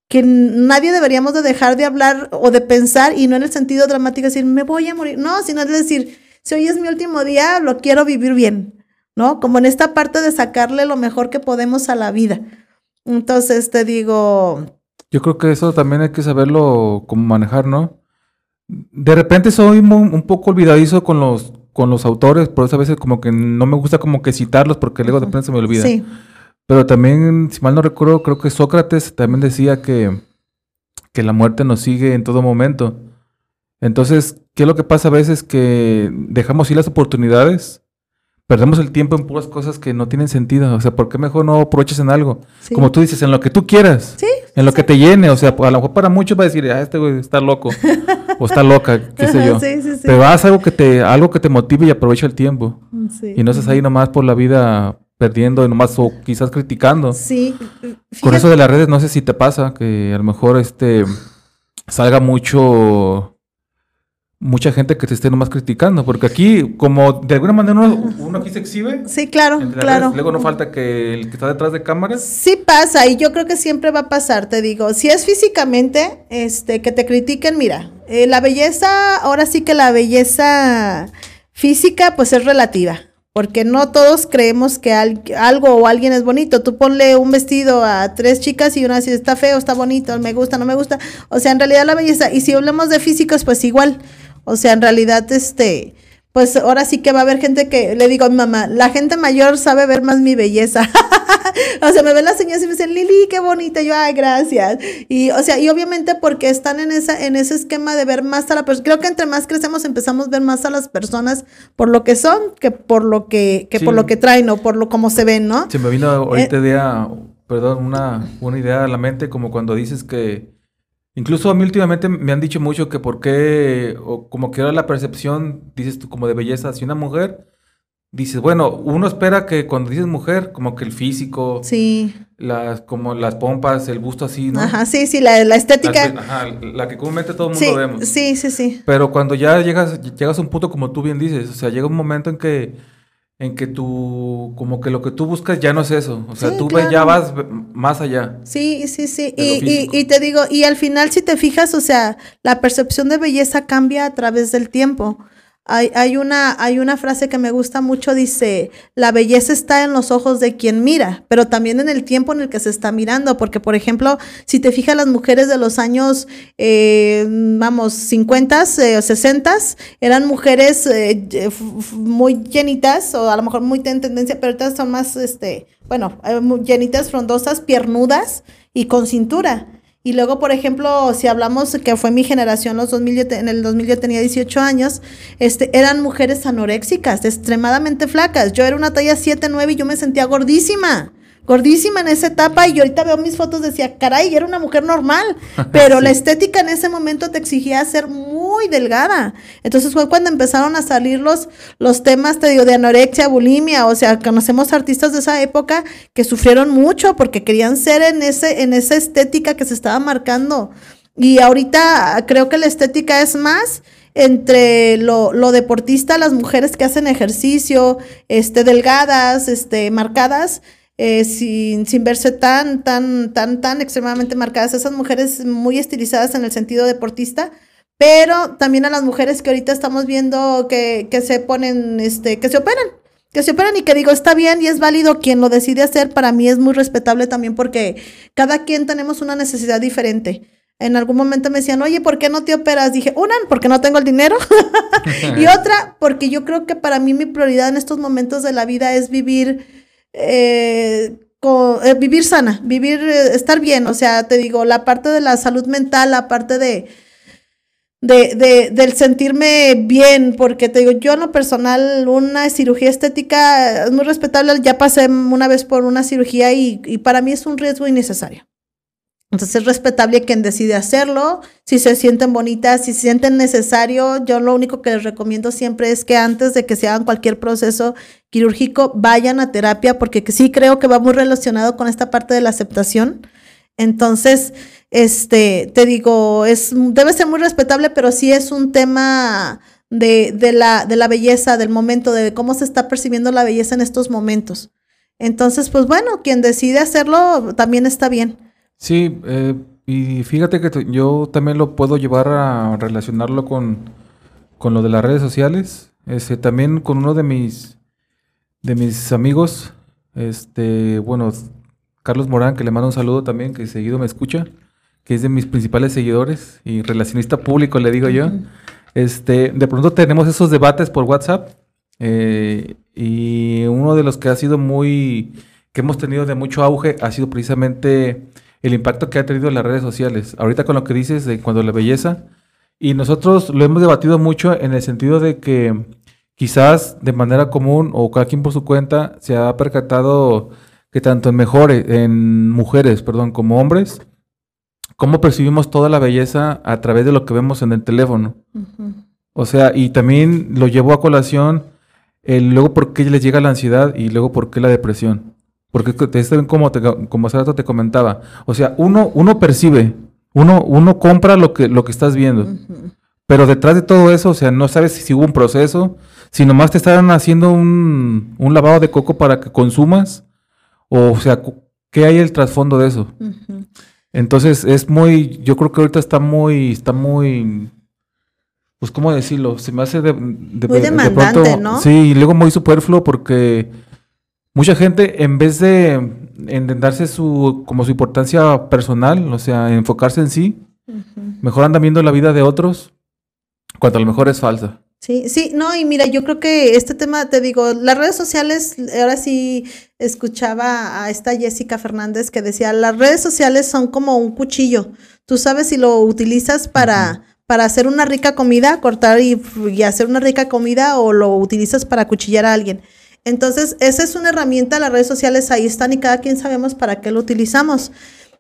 que nadie deberíamos de dejar de hablar o de pensar y no en el sentido dramático decir, me voy a morir, no, sino es decir, si hoy es mi último día, lo quiero vivir bien, ¿no? Como en esta parte de sacarle lo mejor que podemos a la vida. Entonces te digo... Yo creo que eso también hay que saberlo cómo manejar, ¿no? De repente soy un poco olvidadizo con los, con los autores, por eso a veces como que no me gusta como que citarlos porque luego de repente se me olvida. Sí. Pero también, si mal no recuerdo, creo que Sócrates también decía que, que la muerte nos sigue en todo momento. Entonces, ¿qué es lo que pasa a veces? Que dejamos ir las oportunidades, perdemos el tiempo en puras cosas que no tienen sentido. O sea, ¿por qué mejor no aproveches en algo? Como tú dices, en lo que tú quieras. Sí. En lo que te llene. O sea, a lo mejor para muchos va a decir, ah, este güey está loco. o está loca, qué sé yo. Sí, sí, sí. Pero haz algo que te, algo que te motive y aprovecha el tiempo. Y no estás ahí nomás por la vida perdiendo nomás o quizás criticando. Sí. Con eso de las redes no sé si te pasa que a lo mejor este salga mucho mucha gente que te esté nomás criticando, porque aquí como de alguna manera uno, aquí se exhibe. Sí, claro, claro. luego no falta que el que está detrás de cámaras. Sí pasa y yo creo que siempre va a pasar, te digo, si es físicamente este que te critiquen, mira, eh, la belleza, ahora sí que la belleza física pues es relativa porque no todos creemos que algo o alguien es bonito. Tú ponle un vestido a tres chicas y una dice, está feo, está bonito, me gusta, no me gusta. O sea, en realidad la belleza, y si hablamos de físicos, pues igual. O sea, en realidad, este, pues ahora sí que va a haber gente que, le digo a mi mamá, la gente mayor sabe ver más mi belleza. o sea, me ven las señoras y me dicen, Lili, qué bonita. yo, ay, gracias. Y, o sea, y obviamente porque están en, esa, en ese esquema de ver más a la persona. Creo que entre más crecemos empezamos a ver más a las personas por lo que son que por lo que, que por lo que traen o por lo como se ven, ¿no? Se me vino ahorita eh, perdón, una, una idea a la mente como cuando dices que Incluso a mí últimamente me han dicho mucho que por qué, o como que era la percepción, dices tú, como de belleza hacia una mujer, dices, bueno, uno espera que cuando dices mujer, como que el físico, sí. las, como las pompas, el busto así, ¿no? Ajá, sí, sí, la, estética. La, ajá, la que comúnmente todo el mundo vemos. Sí, sí, sí. Pero cuando ya llegas, llegas a un punto como tú bien dices, o sea, llega un momento en que en que tú, como que lo que tú buscas ya no es eso. O sea, tú ya vas más allá. Sí, sí, sí. Y, y, te digo, y al final si te fijas, o sea, la percepción de belleza cambia a través del tiempo. Hay, hay, una, hay una frase que me gusta mucho, dice, la belleza está en los ojos de quien mira, pero también en el tiempo en el que se está mirando, porque por ejemplo, si te fijas las mujeres de los años, eh, vamos, 50 o 60 eran mujeres eh, muy llenitas, o a lo mejor muy en tendencia, pero ahorita son más, este, bueno, eh, llenitas, frondosas, piernudas y con cintura. Y luego, por ejemplo, si hablamos que fue mi generación, los 2000, en el 2000 yo tenía 18 años, este, eran mujeres anoréxicas, extremadamente flacas. Yo era una talla 7, 9 y yo me sentía gordísima gordísima en esa etapa y ahorita veo mis fotos decía, caray, era una mujer normal, pero la estética en ese momento te exigía ser muy delgada. Entonces fue cuando empezaron a salir los, los temas, te digo, de anorexia, bulimia, o sea, conocemos artistas de esa época que sufrieron mucho porque querían ser en, ese, en esa estética que se estaba marcando. Y ahorita creo que la estética es más entre lo, lo, deportista, las mujeres que hacen ejercicio, este, delgadas, este, marcadas, eh, sin, sin, verse tan, tan, tan, tan extremadamente marcadas. Esas mujeres muy estilizadas en el sentido deportista, pero también a las mujeres que ahorita estamos viendo que, que se ponen, este, que se operan. Que se operan y que digo, está bien y es válido quien lo decide hacer, para mí es muy respetable también porque cada quien tenemos una necesidad diferente. En algún momento me decían, oye, ¿por qué no te operas? Dije, una, porque no tengo el dinero. y otra, porque yo creo que para mí mi prioridad en estos momentos de la vida es vivir eh, eh, vivir sana, vivir, eh, estar bien. O sea, te digo, la parte de la salud mental, la parte de, de, del sentirme bien, porque te digo, yo en lo personal, una cirugía estética es muy respetable. Ya pasé una vez por una cirugía y para mí es un riesgo innecesario. Entonces es respetable quien decide hacerlo, si se sienten bonitas, si se sienten necesario. Yo lo único que les recomiendo siempre es que antes de que se hagan cualquier proceso quirúrgico, vayan a terapia, porque sí creo que va muy relacionado con esta parte de la aceptación. Entonces, este, te digo, es, debe ser muy respetable, pero sí es un tema de, de, la, de la belleza, del momento, de cómo se está percibiendo la belleza en estos momentos. Entonces, pues bueno, quien decide hacerlo también está bien. Sí, eh, y fíjate que yo también lo puedo llevar a relacionarlo con, con lo de las redes sociales. Este, también con uno de mis de mis amigos, este, bueno, Carlos Morán, que le mando un saludo también, que seguido me escucha, que es de mis principales seguidores y relacionista público, le digo yo. Este, de pronto tenemos esos debates por WhatsApp eh, y uno de los que ha sido muy, que hemos tenido de mucho auge ha sido precisamente el impacto que ha tenido en las redes sociales. Ahorita con lo que dices de cuando la belleza, y nosotros lo hemos debatido mucho en el sentido de que quizás de manera común o cada quien por su cuenta se ha percatado que tanto en mejores, en mujeres, perdón, como hombres, cómo percibimos toda la belleza a través de lo que vemos en el teléfono. O sea, y también lo llevó a colación el luego por qué les llega la ansiedad y luego por qué la depresión. Porque es como, te, como hace rato te comentaba. O sea, uno, uno percibe, uno, uno compra lo que, lo que estás viendo. Pero detrás de todo eso, o sea, no sabes si hubo un proceso, si nomás te están haciendo un, un lavado de coco para que consumas. O, o sea, ¿qué hay el trasfondo de eso? Entonces es muy, yo creo que ahorita está muy, está muy, pues cómo decirlo, se me hace de, de, muy demandante, ¿no? Sí, y luego muy superfluo porque mucha gente en vez de en darse su como su importancia personal, o sea, enfocarse en sí, mejor andan viendo la vida de otros cuando a lo mejor es falsa. Sí, sí, no, y mira, yo creo que este tema, te digo, las redes sociales, ahora sí escuchaba a esta Jessica Fernández que decía, las redes sociales son como un cuchillo. Tú sabes si lo utilizas para, para hacer una rica comida, cortar y, y hacer una rica comida, o lo utilizas para cuchillar a alguien. Entonces, esa es una herramienta, las redes sociales ahí están y cada quien sabemos para qué lo utilizamos.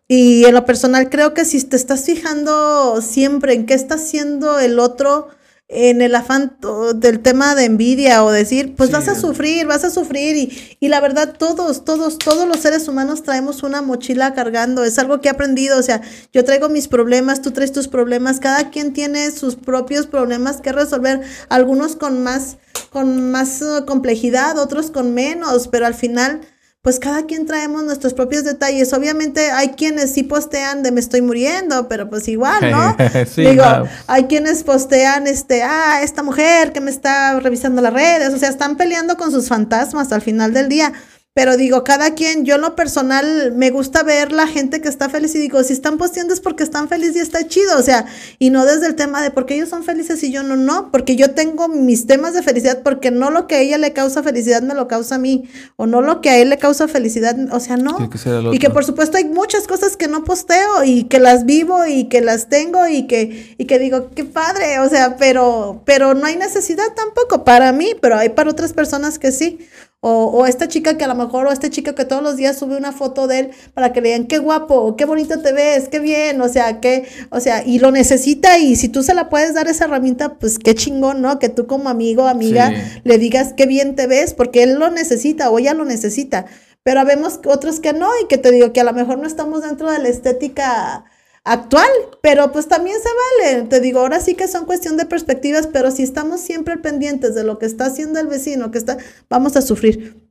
Y en lo personal creo que si te estás fijando siempre en qué está haciendo el otro, en el afán del tema de envidia o decir, pues vas a sufrir, vas a sufrir y, y, la verdad todos, todos, todos los seres humanos traemos una mochila cargando, es algo que he aprendido, o sea, yo traigo mis problemas, tú traes tus problemas, cada quien tiene sus propios problemas que resolver, algunos con más, con más uh, complejidad, otros con menos, pero al final pues cada quien traemos nuestros propios detalles. Obviamente hay quienes sí postean de me estoy muriendo, pero pues igual, ¿no? Digo, hay quienes postean, este, ah, esta mujer que me está revisando las redes, o sea, están peleando con sus fantasmas al final del día. Pero digo, cada quien, yo en lo personal me gusta ver la gente que está feliz y digo, si están posteando es porque están felices y está chido, o sea, y no desde el tema de porque ellos son felices y yo no, no, porque yo tengo mis temas de felicidad, porque no lo que a ella le causa felicidad me lo causa a mí, o no lo que a él le causa felicidad, o sea, no. y que por supuesto hay muchas cosas que no posteo y que las vivo y que las tengo y que, y que digo, qué padre, o sea, pero, pero no hay necesidad tampoco para mí, pero hay para otras personas que sí. O, esta chica que a lo mejor, o este chico que todos los días sube una foto de él para que le digan qué guapo, qué bonito te ves, qué bien, o sea, que, o sea, y lo necesita y si tú se la puedes dar esa herramienta, pues qué chingón, ¿no? Que tú como amigo, amiga, le digas qué bien te ves, porque él lo necesita o ella lo necesita. Pero vemos otros que no y que te digo que a lo mejor no estamos dentro de la estética actual, pero pues también se vale. Te digo, ahora sí que son cuestión de perspectivas, pero si estamos siempre pendientes de lo que está haciendo el vecino, que está, vamos a sufrir.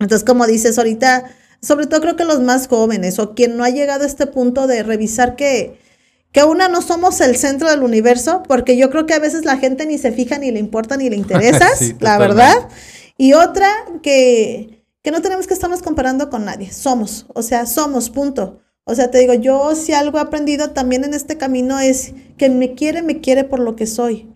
Entonces, como dices ahorita, sobre todo creo que los más jóvenes o quien no ha llegado a este punto de revisar que, que una no somos el centro del universo, porque yo creo que a veces la gente ni se fija, ni le importa, ni le interesa, la verdad. Y otra, que, que no tenemos que estarnos comparando con nadie, somos, o sea, somos, punto. O sea, te digo, yo si algo he aprendido también en este camino es que me quiere, me quiere por lo que soy.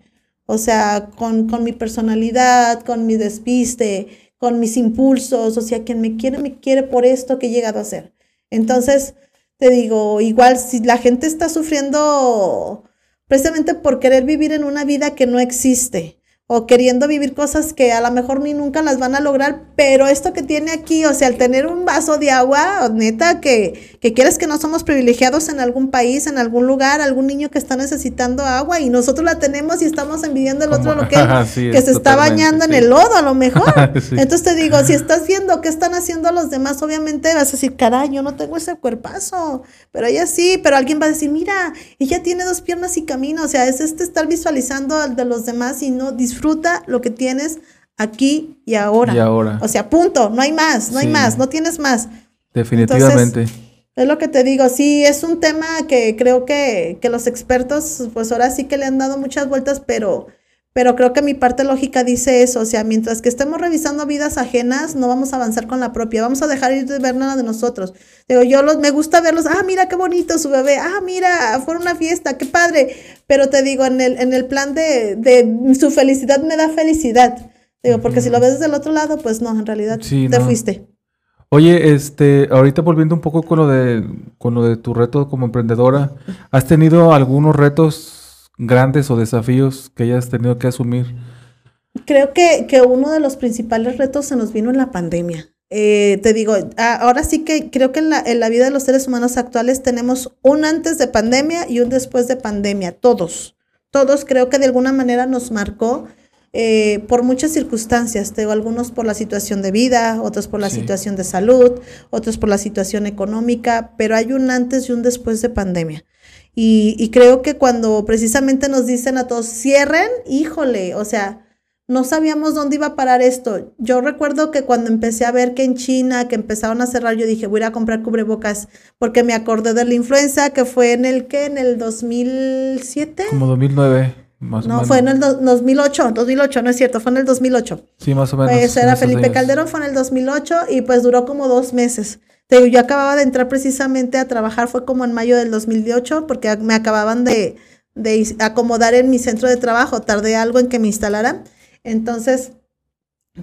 O sea, con, con mi personalidad, con mi despiste, con mis impulsos. O sea, quien me quiere, me quiere por esto que he llegado a ser. Entonces, te digo, igual si la gente está sufriendo precisamente por querer vivir en una vida que no existe, o queriendo vivir cosas que a lo mejor ni nunca las van a lograr, pero esto que tiene aquí, o sea, al tener un vaso de agua, neta, que, que quieres que no somos privilegiados en algún país, en algún lugar, algún niño que está necesitando agua y nosotros la tenemos y estamos envidiando el otro lo que, que se está bañando en el lodo a lo mejor. Entonces te digo, si estás viendo qué están haciendo los demás, obviamente vas a decir, caray, yo no tengo ese cuerpazo, pero ella sí, pero alguien va a decir, mira, ella tiene dos piernas y camina, o sea, es este estar visualizando al de los demás y no disfrutar disfruta lo que tienes aquí y ahora. Y ahora. O sea, punto, no hay más, no hay más, no tienes más. Definitivamente. es lo que te digo, sí, es un tema que creo que, que los expertos, pues ahora sí que le han dado muchas vueltas, pero pero creo que mi parte lógica dice eso, o sea, mientras que estemos revisando vidas ajenas, no vamos a avanzar con la propia, vamos a dejar ir de ver nada de nosotros. Digo, yo los, me gusta verlos, ah, mira qué bonito su bebé, ah, mira, fue una fiesta, qué padre, pero te digo, en el, en el plan de, de su felicidad me da felicidad. Digo, porque si lo ves desde el otro lado, pues no, en realidad te fuiste. Oye, este, ahorita volviendo un poco con lo de, con lo de tu reto como emprendedora, ¿has tenido algunos retos grandes o desafíos que hayas tenido que asumir? Creo que, que uno de los principales retos se nos vino en la pandemia. Eh, te digo, ahora sí que creo que en la, en la, vida de los seres humanos actuales tenemos un antes de pandemia y un después de pandemia, todos. Todos creo que de alguna manera nos marcó eh, por muchas circunstancias, te digo, algunos por la situación de vida, otros por la situación de salud, otros por la situación económica, pero hay un antes y un después de pandemia. Y, creo que cuando precisamente nos dicen a todos, cierren, híjole, o sea, no sabíamos dónde iba a parar esto. Yo recuerdo que cuando empecé a ver que en China, que empezaron a cerrar, yo dije, voy a ir a comprar cubrebocas, porque me acordé de la influenza, que fue en el que, en el 2007. Como 2009. Más no, o menos. fue en el 2008, 2008, no es cierto, fue en el 2008. Sí, más o menos. Pues era Felipe Calderón, fue en el 2008 y pues duró como dos meses yo acababa de entrar precisamente a trabajar, fue como en mayo del 2008, porque me acababan de, acomodar en mi centro de trabajo, tardé algo en que me instalaran. Entonces,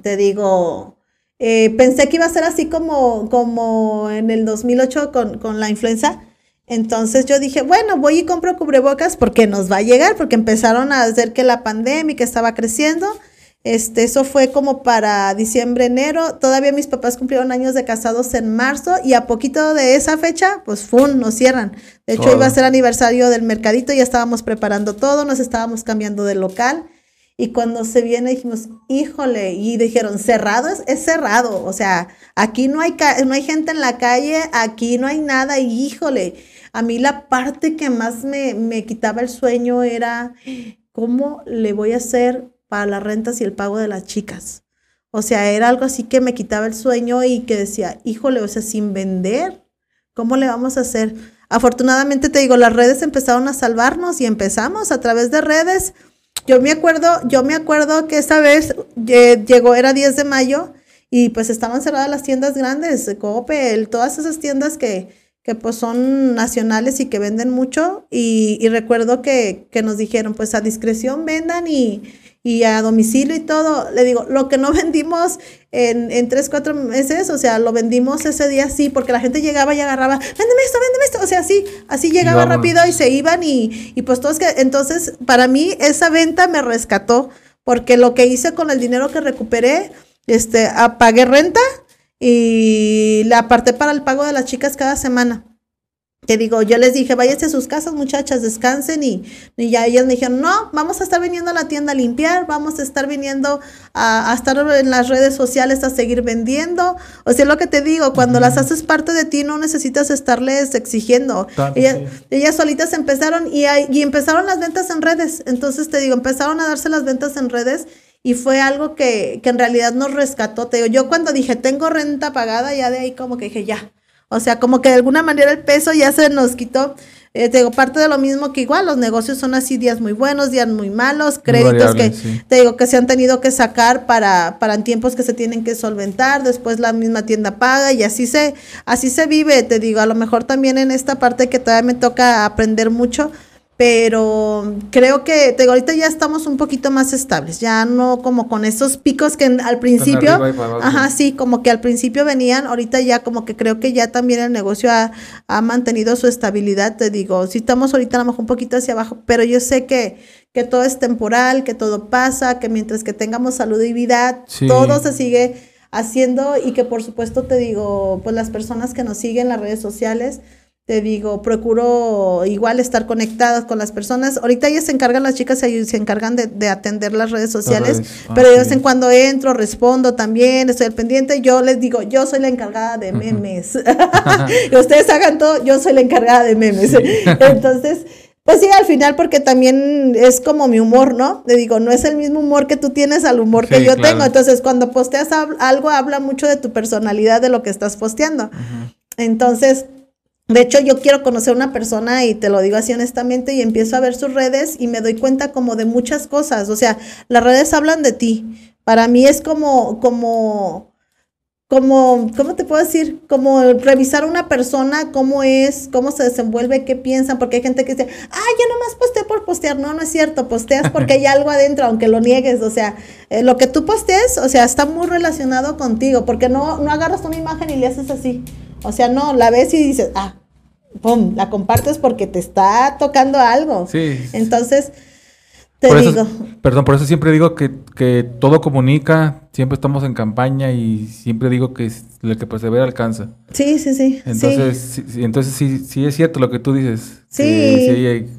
te digo, eh, pensé que iba a ser así como, como en el 2008 con, con la influenza. Entonces yo dije, bueno, voy y compro cubrebocas porque nos va a llegar, porque empezaron a hacer que la pandemia que estaba creciendo. Este, eso fue como para diciembre, enero. Todavía mis papás cumplieron años de casados en marzo y a poquito de esa fecha, pues ¡fum! nos cierran. De hecho, iba a ser aniversario del mercadito, ya estábamos preparando todo, nos estábamos cambiando de local. Y cuando se viene dijimos, híjole, y dijeron, cerrado es, cerrado. O sea, aquí no hay, no hay gente en la calle, aquí no hay nada, y híjole. A mí la parte que más me, me quitaba el sueño era, ¿cómo le voy a hacer para las rentas y el pago de las chicas. O sea, era algo así que me quitaba el sueño y que decía, híjole, o sea, sin vender, ¿cómo le vamos a hacer? Afortunadamente te digo, las redes empezaron a salvarnos y empezamos a través de redes. Yo me acuerdo, yo me acuerdo que esta vez llegó, era 10 de mayo y pues estaban cerradas las tiendas grandes, Coppel, todas esas tiendas que, que pues son nacionales y que venden mucho. Y, y recuerdo que, que, nos dijeron, pues a discreción vendan y, y, a domicilio y todo. Le digo, lo que no vendimos en, en tres, cuatro meses, o sea, lo vendimos ese día sí, porque la gente llegaba y agarraba, véndeme esto, véndeme esto. O sea, sí, así llegaba rápido y se iban y, y pues todos que, entonces, para mí esa venta me rescató, porque lo que hice con el dinero que recuperé, este, apagué renta y la aparté para el pago de las chicas cada semana. Que digo, yo les dije, váyanse a sus casas, muchachas, descansen. Y, y, ya ellas me dijeron, no, vamos a estar viniendo a la tienda a limpiar, vamos a estar viniendo a, a estar en las redes sociales a seguir vendiendo. O sea, lo que te digo, cuando las haces parte de ti, no necesitas estarles exigiendo. ellas, sí. ellas, solitas empezaron y, y empezaron las ventas en redes. Entonces te digo, empezaron a darse las ventas en redes y fue algo que, que, en realidad nos rescató. Te digo, yo cuando dije, tengo renta pagada, ya de ahí como que dije, ya. O sea, como que de alguna manera el peso ya se nos quitó. Eh, te digo, parte de lo mismo que igual los negocios son así, días muy buenos, días muy malos, créditos variable, que sí. te digo que se han tenido que sacar para, para tiempos que se tienen que solventar, después la misma tienda paga y así se, así se vive, te digo, a lo mejor también en esta parte que todavía me toca aprender mucho, pero creo que te digo, ahorita ya estamos un poquito más estables, ya no como con esos picos que al principio, ajá, sí, como que al principio venían, ahorita ya como que creo que ya también el negocio ha, ha, mantenido su estabilidad, te digo, sí estamos ahorita a lo mejor un poquito hacia abajo, pero yo sé que, que todo es temporal, que todo pasa, que mientras que tengamos salud y vida, sí. todo se sigue haciendo y que por supuesto te digo, pues las personas que nos siguen en las redes sociales, te digo, procuro igual estar conectadas con las personas. Ahorita ellas se encargan, las chicas se, se encargan de, de, atender las redes sociales. Ah, pero de vez en cuando entro, respondo también, estoy al pendiente. Yo les digo, yo soy la encargada de memes. ustedes hagan todo, yo soy la encargada de memes. Sí. Entonces, pues sí, al final, porque también es como mi humor, ¿no? Le digo, no es el mismo humor que tú tienes al humor sí, que yo claro. tengo. Entonces, cuando posteas algo, habla mucho de tu personalidad, de lo que estás posteando. Uh -huh. Entonces, de hecho, yo quiero conocer a una persona y te lo digo así honestamente y empiezo a ver sus redes y me doy cuenta como de muchas cosas. O sea, las redes hablan de ti. Para mí es como, como, como, ¿cómo te puedo decir? Como revisar a una persona, cómo es, cómo se desenvuelve, qué piensan, porque hay gente que dice, ah, yo nomás posteo por postear. No, no es cierto, posteas porque hay algo adentro, aunque lo niegues. O sea, eh, lo que tú postees, o sea, está muy relacionado contigo, porque no, no agarras una imagen y le haces así. O sea, no, la ves y dices, ah, pum, la compartes porque te está tocando algo. Sí. Entonces, te por digo. Eso, perdón, por eso siempre digo que, que, todo comunica, siempre estamos en campaña y siempre digo que el que persevera alcanza. Sí, sí, sí. Entonces, sí, sí entonces sí, sí es cierto lo que tú dices. Sí. Que, sí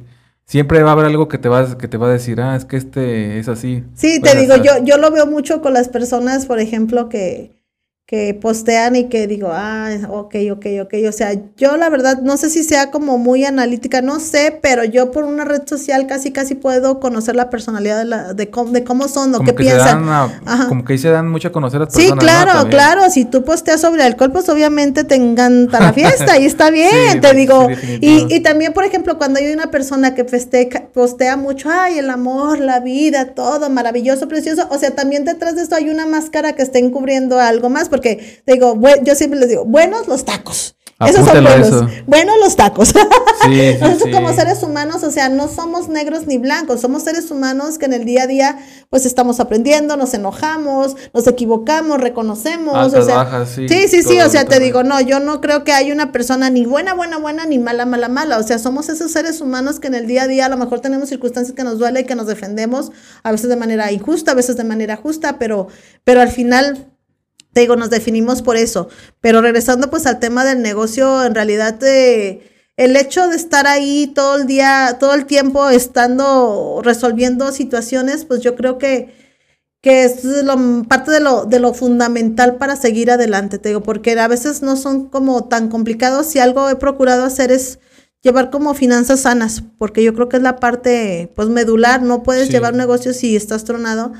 siempre va a haber algo que te va, que te va a decir, ah, es que este es así. Sí, te digo, yo, yo lo veo mucho con las personas, por ejemplo, que que postean y que digo, ah, ok, ok, ok. O sea, yo la verdad no sé si sea como muy analítica, no sé, pero yo por una red social casi, casi puedo conocer la personalidad de, la, de, cómo, de cómo son o como qué que piensan. A, como que ahí se dan mucho a conocer a las personas. Sí, claro, ¿no? claro. Si tú posteas sobre alcohol, pues obviamente te encanta la fiesta y está bien, sí, te digo. Sí, y, y también, por ejemplo, cuando hay una persona que festeja, postea mucho, ay, el amor, la vida, todo maravilloso, precioso. O sea, también detrás de esto hay una máscara que está encubriendo algo más porque digo, yo siempre les digo, buenos los tacos. Esos son buenos. Eso. Buenos los tacos. Sí, Nosotros sí. como seres humanos, o sea, no somos negros ni blancos, somos seres humanos que en el día a día pues estamos aprendiendo, nos enojamos, nos equivocamos, reconocemos, Altas, o sea, bajas, sí, sí, sí, sí, o sea, te digo, no, yo no creo que hay una persona ni buena, buena, buena, ni mala, mala, mala, o sea, somos esos seres humanos que en el día a día a lo mejor tenemos circunstancias que nos duele y que nos defendemos, a veces de manera injusta, a veces de manera justa, pero, pero al final te digo, nos definimos por eso. Pero regresando pues al tema del negocio, en realidad eh, el hecho de estar ahí todo el día, todo el tiempo estando resolviendo situaciones, pues yo creo que, que es lo, parte de lo, de lo fundamental para seguir adelante, te digo, porque a veces no son como tan complicados. Si algo he procurado hacer es llevar como finanzas sanas, porque yo creo que es la parte pues medular, no puedes sí. llevar negocios si estás tronado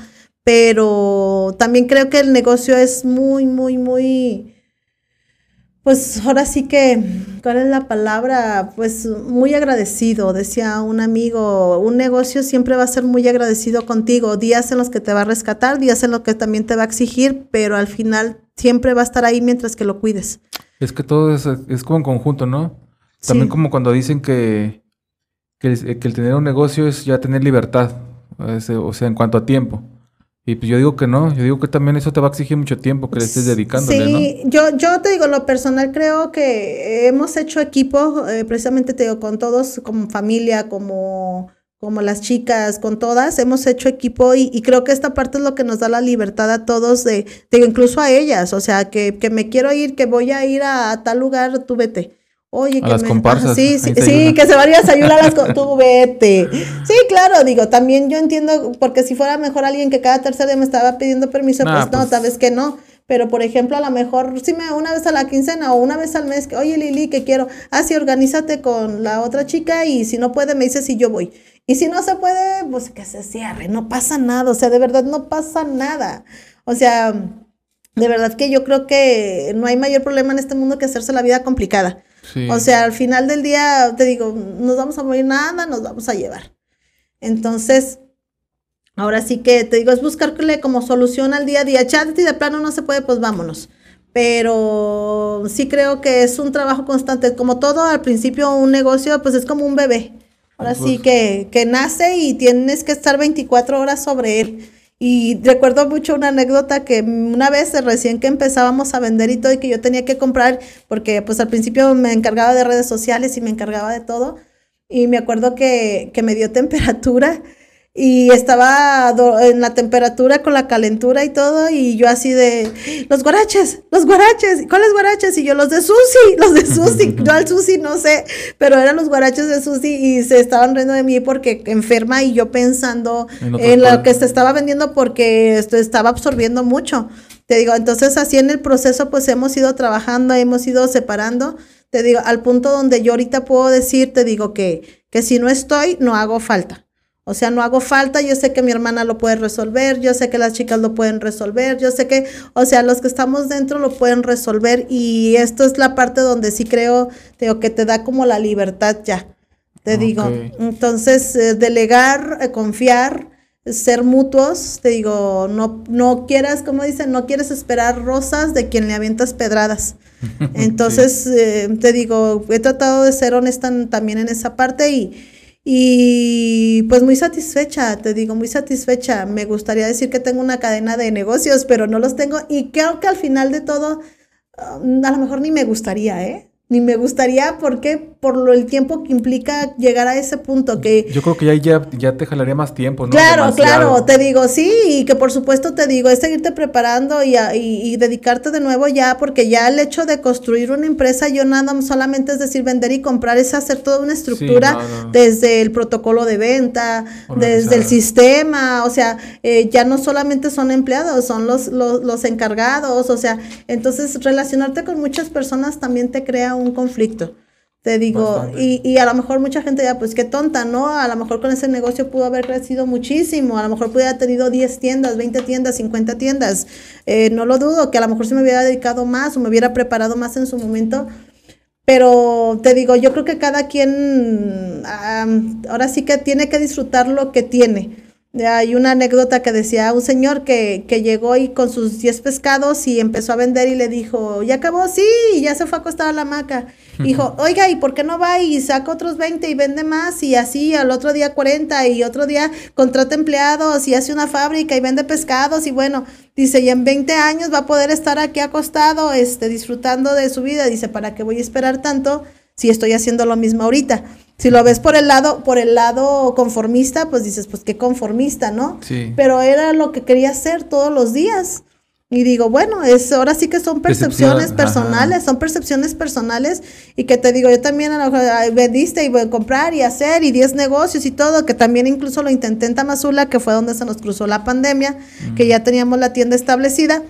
pero también creo que el negocio es muy, muy, muy, pues ahora sí que, ¿cuál es la palabra? Pues muy agradecido, decía un amigo, un negocio siempre va a ser muy agradecido contigo, días en los que te va a rescatar, días en los que también te va a exigir, pero al final siempre va a estar ahí mientras que lo cuides. Es que todo es, es como en conjunto, ¿no? También como cuando dicen que, que, el tener un negocio es ya tener libertad, o sea, en cuanto a tiempo. Y pues yo digo que no, yo digo que también eso te va a exigir mucho tiempo que le estés dedicándole, sí, yo, yo te digo, lo personal creo que hemos hecho equipo, eh, precisamente te digo, con todos, como familia, como, como las chicas, con todas, hemos hecho equipo y, creo que esta parte es lo que nos da la libertad a todos, de, digo, incluso a ellas, o sea, que, que me quiero ir, que voy a ir a, tal lugar, tú vete. Oye, que las comparsas. sí, sí, sí que se varía a ayudar a las tú vete. Sí, claro, digo, también yo entiendo, porque si fuera mejor alguien que cada tercer día me estaba pidiendo permiso, pues no, pues sabes que no. Pero, por ejemplo, a lo mejor, sí me una vez a la quincena o una vez al mes, que, oye, Lili, que quiero, ah, sí, organízate con la otra chica y si no puede, me dice si yo voy. Y si no se puede, pues que se cierre, no pasa nada, o sea, de verdad no pasa nada. O sea, de verdad que yo creo que no hay mayor problema en este mundo que hacerse la vida complicada. O sea, al final del día, te digo, nos vamos a morir nada, nos vamos a llevar. Entonces, ahora sí que te digo, es buscarle como solución al día a día. Chat y de plano no se puede, pues vámonos. Pero sí creo que es un trabajo constante. Como todo, al principio un negocio, pues es como un bebé. Ahora sí que, que nace y tienes que estar 24 horas sobre él. Y recuerdo mucho una anécdota que una vez recién que empezábamos a vender y todo y que yo tenía que comprar, porque pues al principio me encargaba de redes sociales y me encargaba de todo. Y me acuerdo que, que me dio temperatura y estaba en la temperatura con la calentura y todo, y yo así de, los guaraches, los guaraches, ¿cuáles guaraches? Y yo, los de Susi, los de Susi, yo al Susi no sé, pero eran los guaraches de Susi y se estaban riendo de mí porque enferma y yo pensando en, lo que se estaba vendiendo porque esto estaba absorbiendo mucho. Te digo, entonces así en el proceso pues hemos ido trabajando, hemos ido separando, te digo, al punto donde yo ahorita puedo decir, te digo que, que si no estoy, no hago falta. O sea, no hago falta, yo sé que mi hermana lo puede resolver, yo sé que las chicas lo pueden resolver, yo sé que, o sea, los que estamos dentro lo pueden resolver y esto es la parte donde sí creo, digo, que te da como la libertad ya, te digo. Entonces, eh, delegar, eh, confiar, ser mutuos, te digo, no, no quieras, como dicen, no quieres esperar rosas de quien le avientas pedradas. Entonces, eh, te digo, he tratado de ser honesta también en esa parte y y pues muy satisfecha, te digo, muy satisfecha. Me gustaría decir que tengo una cadena de negocios, pero no los tengo. Y creo que al final de todo, um, a lo mejor ni me gustaría, ¿eh? ni me gustaría porque por lo el tiempo que implica llegar a ese punto que yo creo que ya ya, ya te jalaría más tiempo no claro claro te digo sí y que por supuesto te digo es seguirte preparando y, y, dedicarte de nuevo ya porque ya el hecho de construir una empresa yo nada solamente es decir vender y comprar es hacer toda una estructura desde el protocolo de venta desde el sistema o sea eh, ya no solamente son empleados son los, los los encargados o sea entonces relacionarte con muchas personas también te crea un conflicto. Te digo, y, y, a lo mejor mucha gente ya, pues qué tonta, ¿no? A lo mejor con ese negocio pudo haber crecido muchísimo, a lo mejor pudiera haber tenido 10 tiendas, 20 tiendas, 50 tiendas. Eh, no lo dudo, que a lo mejor se me hubiera dedicado más o me hubiera preparado más en su momento. Pero te digo, yo creo que cada quien ahora sí que tiene que disfrutar lo que tiene. Hay una anécdota que decía un señor que, que llegó y con sus 10 pescados y empezó a vender y le dijo, ¿ya acabó? Sí, y ya se fue a acostar a la hamaca. Dijo, oiga, ¿y por qué no va y saca otros 20 y vende más? Y así al otro día 40 y otro día contrata empleados y hace una fábrica y vende pescados y bueno, dice, y en 20 años va a poder estar aquí acostado, este, disfrutando de su vida. Dice, ¿para qué voy a esperar tanto si estoy haciendo lo mismo ahorita? Si lo ves por el lado, por el lado conformista, pues dices, pues qué conformista, ¿no? Sí. Pero era lo que quería hacer todos los días. Y digo, bueno, es ahora sí que son percepciones personales, son percepciones personales y que te digo, yo también a lo mejor vendiste y voy a comprar y hacer y 10 negocios y todo, que también incluso lo intenté en Tamazula, que fue donde se nos cruzó la pandemia, que ya teníamos la tienda establecida.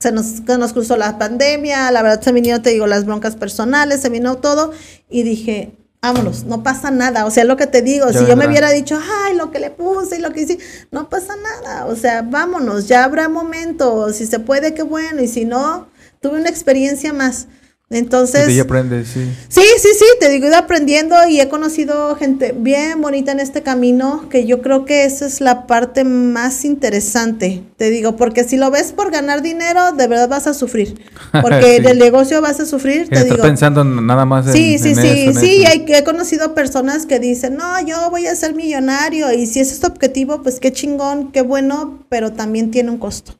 Se nos, se nos cruzó la pandemia, la verdad se vinieron, te digo, las broncas personales, se vino todo y dije, vámonos, no pasa nada. O sea, lo que te digo, si yo me hubiera dicho, ay, lo que le puse y lo que hice, no pasa nada. O sea, vámonos, ya habrá momentos, si se puede, qué bueno, y si no, tuve una experiencia más. Entonces. Y aprendes, sí. Sí, sí, sí, te digo, he ido aprendiendo y he conocido gente bien bonita en este camino, que yo creo que esa es la parte más interesante, te digo, porque si lo ves por ganar dinero, de verdad vas a sufrir. Porque en el negocio vas a sufrir, te digo. pensando nada más en Sí, sí, sí, sí, hay, he conocido personas que dicen, no, yo voy a ser millonario, y si ese es tu objetivo, pues qué chingón, qué bueno, pero también tiene un costo.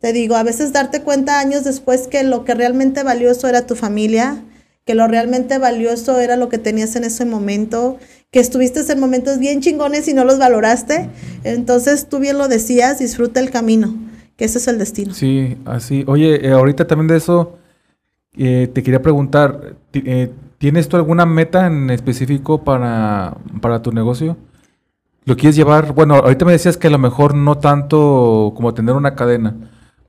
Te digo, a veces darte cuenta años después que lo que realmente valioso era tu familia, que lo realmente valioso era lo que tenías en ese momento, que estuviste en momentos bien chingones y no los valoraste. Entonces tú bien lo decías, disfruta el camino, que ese es el destino. Sí, así. Oye, eh, ahorita también de eso eh, te quería preguntar, eh, ¿tienes tú alguna meta en específico para, para tu negocio? ¿Lo quieres llevar? Bueno, ahorita me decías que a lo mejor no tanto como tener una cadena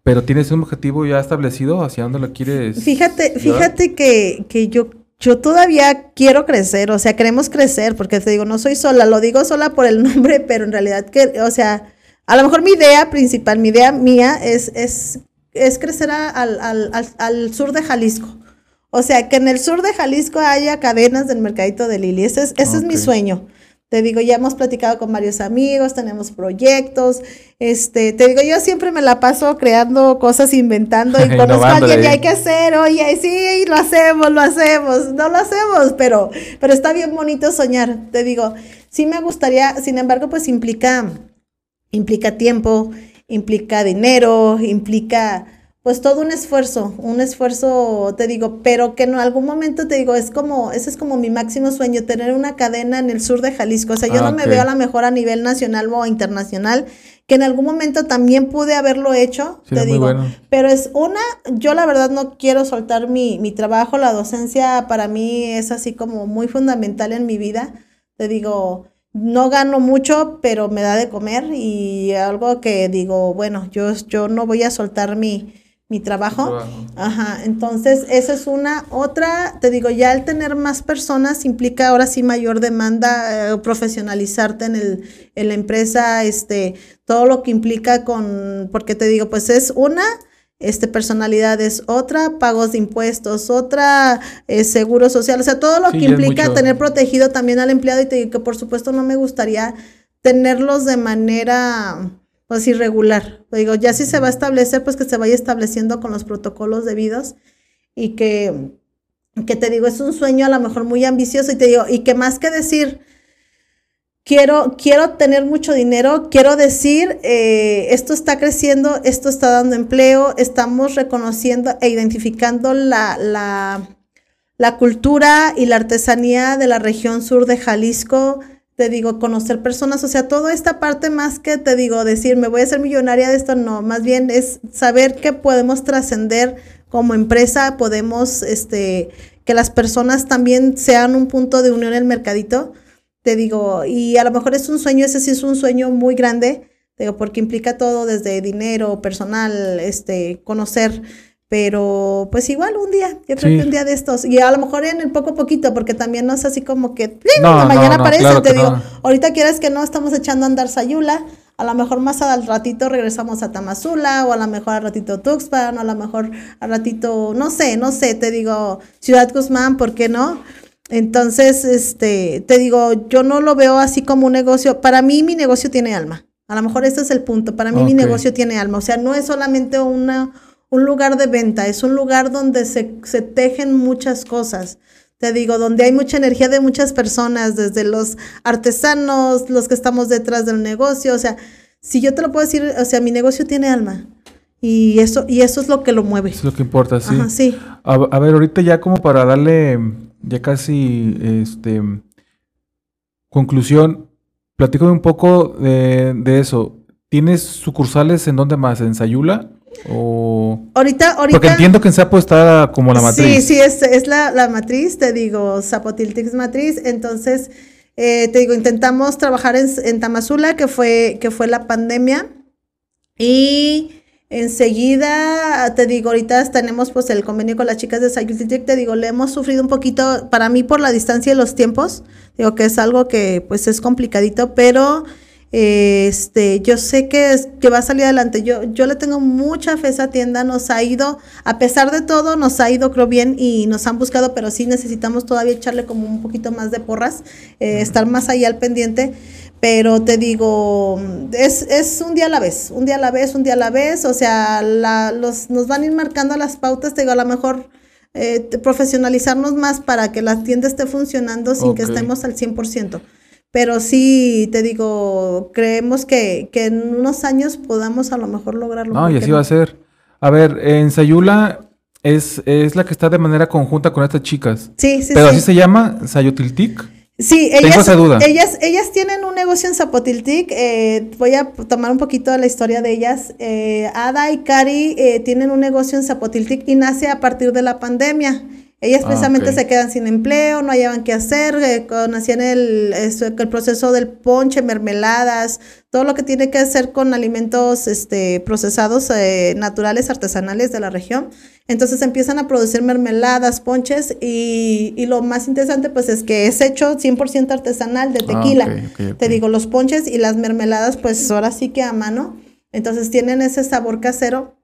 pero tienes un objetivo ya establecido hacia dónde lo quieres. Fíjate, fíjate que, que yo, yo todavía quiero crecer, o sea, queremos crecer, porque te digo, no soy sola, lo digo sola por el nombre, pero en realidad que, o sea, a lo mejor mi idea principal, mi idea mía es, es, es crecer al, al, al, sur de Jalisco. O sea, que en el sur de Jalisco haya cadenas del mercadito de Lili. Ese es, ese es mi sueño. Te digo, ya hemos platicado con varios amigos, tenemos proyectos. Este, te digo, yo siempre me la paso creando cosas, inventando y conozco a alguien y hay que hacer, oye, sí, lo hacemos, lo hacemos, no lo hacemos, pero, pero está bien bonito soñar. Te digo, sí me gustaría, sin embargo, pues implica, implica tiempo, implica dinero, implica pues todo un esfuerzo, un esfuerzo, te digo, pero que en algún momento te digo, es como, ese es como mi máximo sueño, tener una cadena en el sur de Jalisco. O sea, yo ah, no me veo a la mejor a nivel nacional o internacional, que en algún momento también pude haberlo hecho, te digo. Pero es una, yo la verdad no quiero soltar mi, mi trabajo, la docencia para mí es así como muy fundamental en mi vida. Te digo, no gano mucho, pero me da de comer y algo que digo, bueno, yo, yo no voy a soltar mi mi trabajo. Ajá, entonces esa es una. Otra, te digo, ya el tener más personas implica ahora sí mayor demanda, eh, profesionalizarte en, el, en la empresa, este, todo lo que implica con, porque te digo, pues es una, este, personalidad es otra, pagos de impuestos, otra, eh, seguro social, o sea, todo lo que implica tener protegido también al empleado y te digo que por supuesto no me gustaría tenerlos de manera pues irregular. Digo, ya si se va a establecer, pues que se vaya estableciendo con los protocolos debidos y que, que te digo, es un sueño a lo mejor muy ambicioso y te digo, y que más que decir, quiero, quiero tener mucho dinero, quiero decir, eh, esto está creciendo, esto está dando empleo, estamos reconociendo e identificando la, la, la cultura y la artesanía de la región sur de Jalisco, te digo, conocer personas, o sea, toda esta parte más que te digo, decir, me voy a ser millonaria de esto, no, más bien es saber que podemos trascender como empresa, podemos, este, que las personas también sean un punto de unión en el mercadito, te digo, y a lo mejor es un sueño, ese sí es un sueño muy grande, digo, porque implica todo desde dinero, personal, este, conocer pero pues igual un día, yo creo que un día de estos, y a lo mejor en el poco poquito, porque también no es así como que mañana aparece, te digo, ahorita quieres que no estamos echando a andar Sayula, a lo mejor más al ratito regresamos a Tamazula, o a lo mejor al ratito Tuxpan, o a lo mejor al ratito, no sé, no sé, te digo, Ciudad Guzmán, ¿por qué no? Entonces, este, te digo, yo no lo veo así como un negocio, para mí mi negocio tiene alma, a lo mejor ese es el punto, para mí mi negocio tiene alma, o sea, no es solamente una un lugar de venta, es un lugar donde se, se tejen muchas cosas. Te digo, donde hay mucha energía de muchas personas, desde los artesanos, los que estamos detrás del negocio. O sea, si yo te lo puedo decir, o sea, mi negocio tiene alma. Y eso, y eso es lo que lo mueve. Es lo que importa, sí. sí. A, ver, ahorita ya como para darle ya casi este conclusión, platícame un poco de, de eso. ¿Tienes sucursales en dónde más? ¿En Sayula? O... Ahorita, ahorita. Porque entiendo que en Sapo está como la matriz. Sí, sí, es, es la, la, matriz, te digo, Zapotiltix matriz. Entonces, eh, te digo, intentamos trabajar en, en, Tamazula, que fue, que fue la pandemia. Y Enseguida, te digo, ahorita tenemos pues el convenio con las chicas de Sayultitec, te digo, le hemos sufrido un poquito, para mí por la distancia y los tiempos, digo que es algo que pues es complicadito, pero este, yo sé que, que va a salir adelante. Yo, yo le tengo mucha fe a esa tienda. Nos ha ido, a pesar de todo, nos ha ido, creo, bien y nos han buscado, pero sí necesitamos todavía echarle como un poquito más de porras, eh, estar más ahí al pendiente. Pero te digo, es, es un día a la vez, un día a la vez, un día a la vez. O sea, la, los, nos van a ir marcando las pautas. Te digo, a lo mejor eh, profesionalizarnos más para que la tienda esté funcionando sin que estemos al 100%. Pero sí, te digo, creemos que, que en unos años podamos a lo mejor lograrlo. No, y así va a ser. A ver, en Sayula es, es la que está de manera conjunta con estas chicas. Sí, sí, Pero así se llama, Sayutiltic. Sí, ellas, ellas, ellas tienen un negocio en Zapotiltic. Eh, voy a tomar un poquito de la historia de ellas. Eh, Ada y Cari eh, tienen un negocio en Zapotiltic y nace a partir de la pandemia. Ellas ah, precisamente se quedan sin empleo, no hallaban qué hacer, eh, conocían el, el proceso del ponche, mermeladas, todo lo que tiene que hacer con alimentos este, procesados eh, naturales, artesanales de la región. Entonces empiezan a producir mermeladas, ponches y, y lo más interesante pues es que es hecho 100% artesanal de ah, tequila. Te digo, los ponches y las mermeladas pues ahora sí que a mano. Entonces tienen ese sabor casero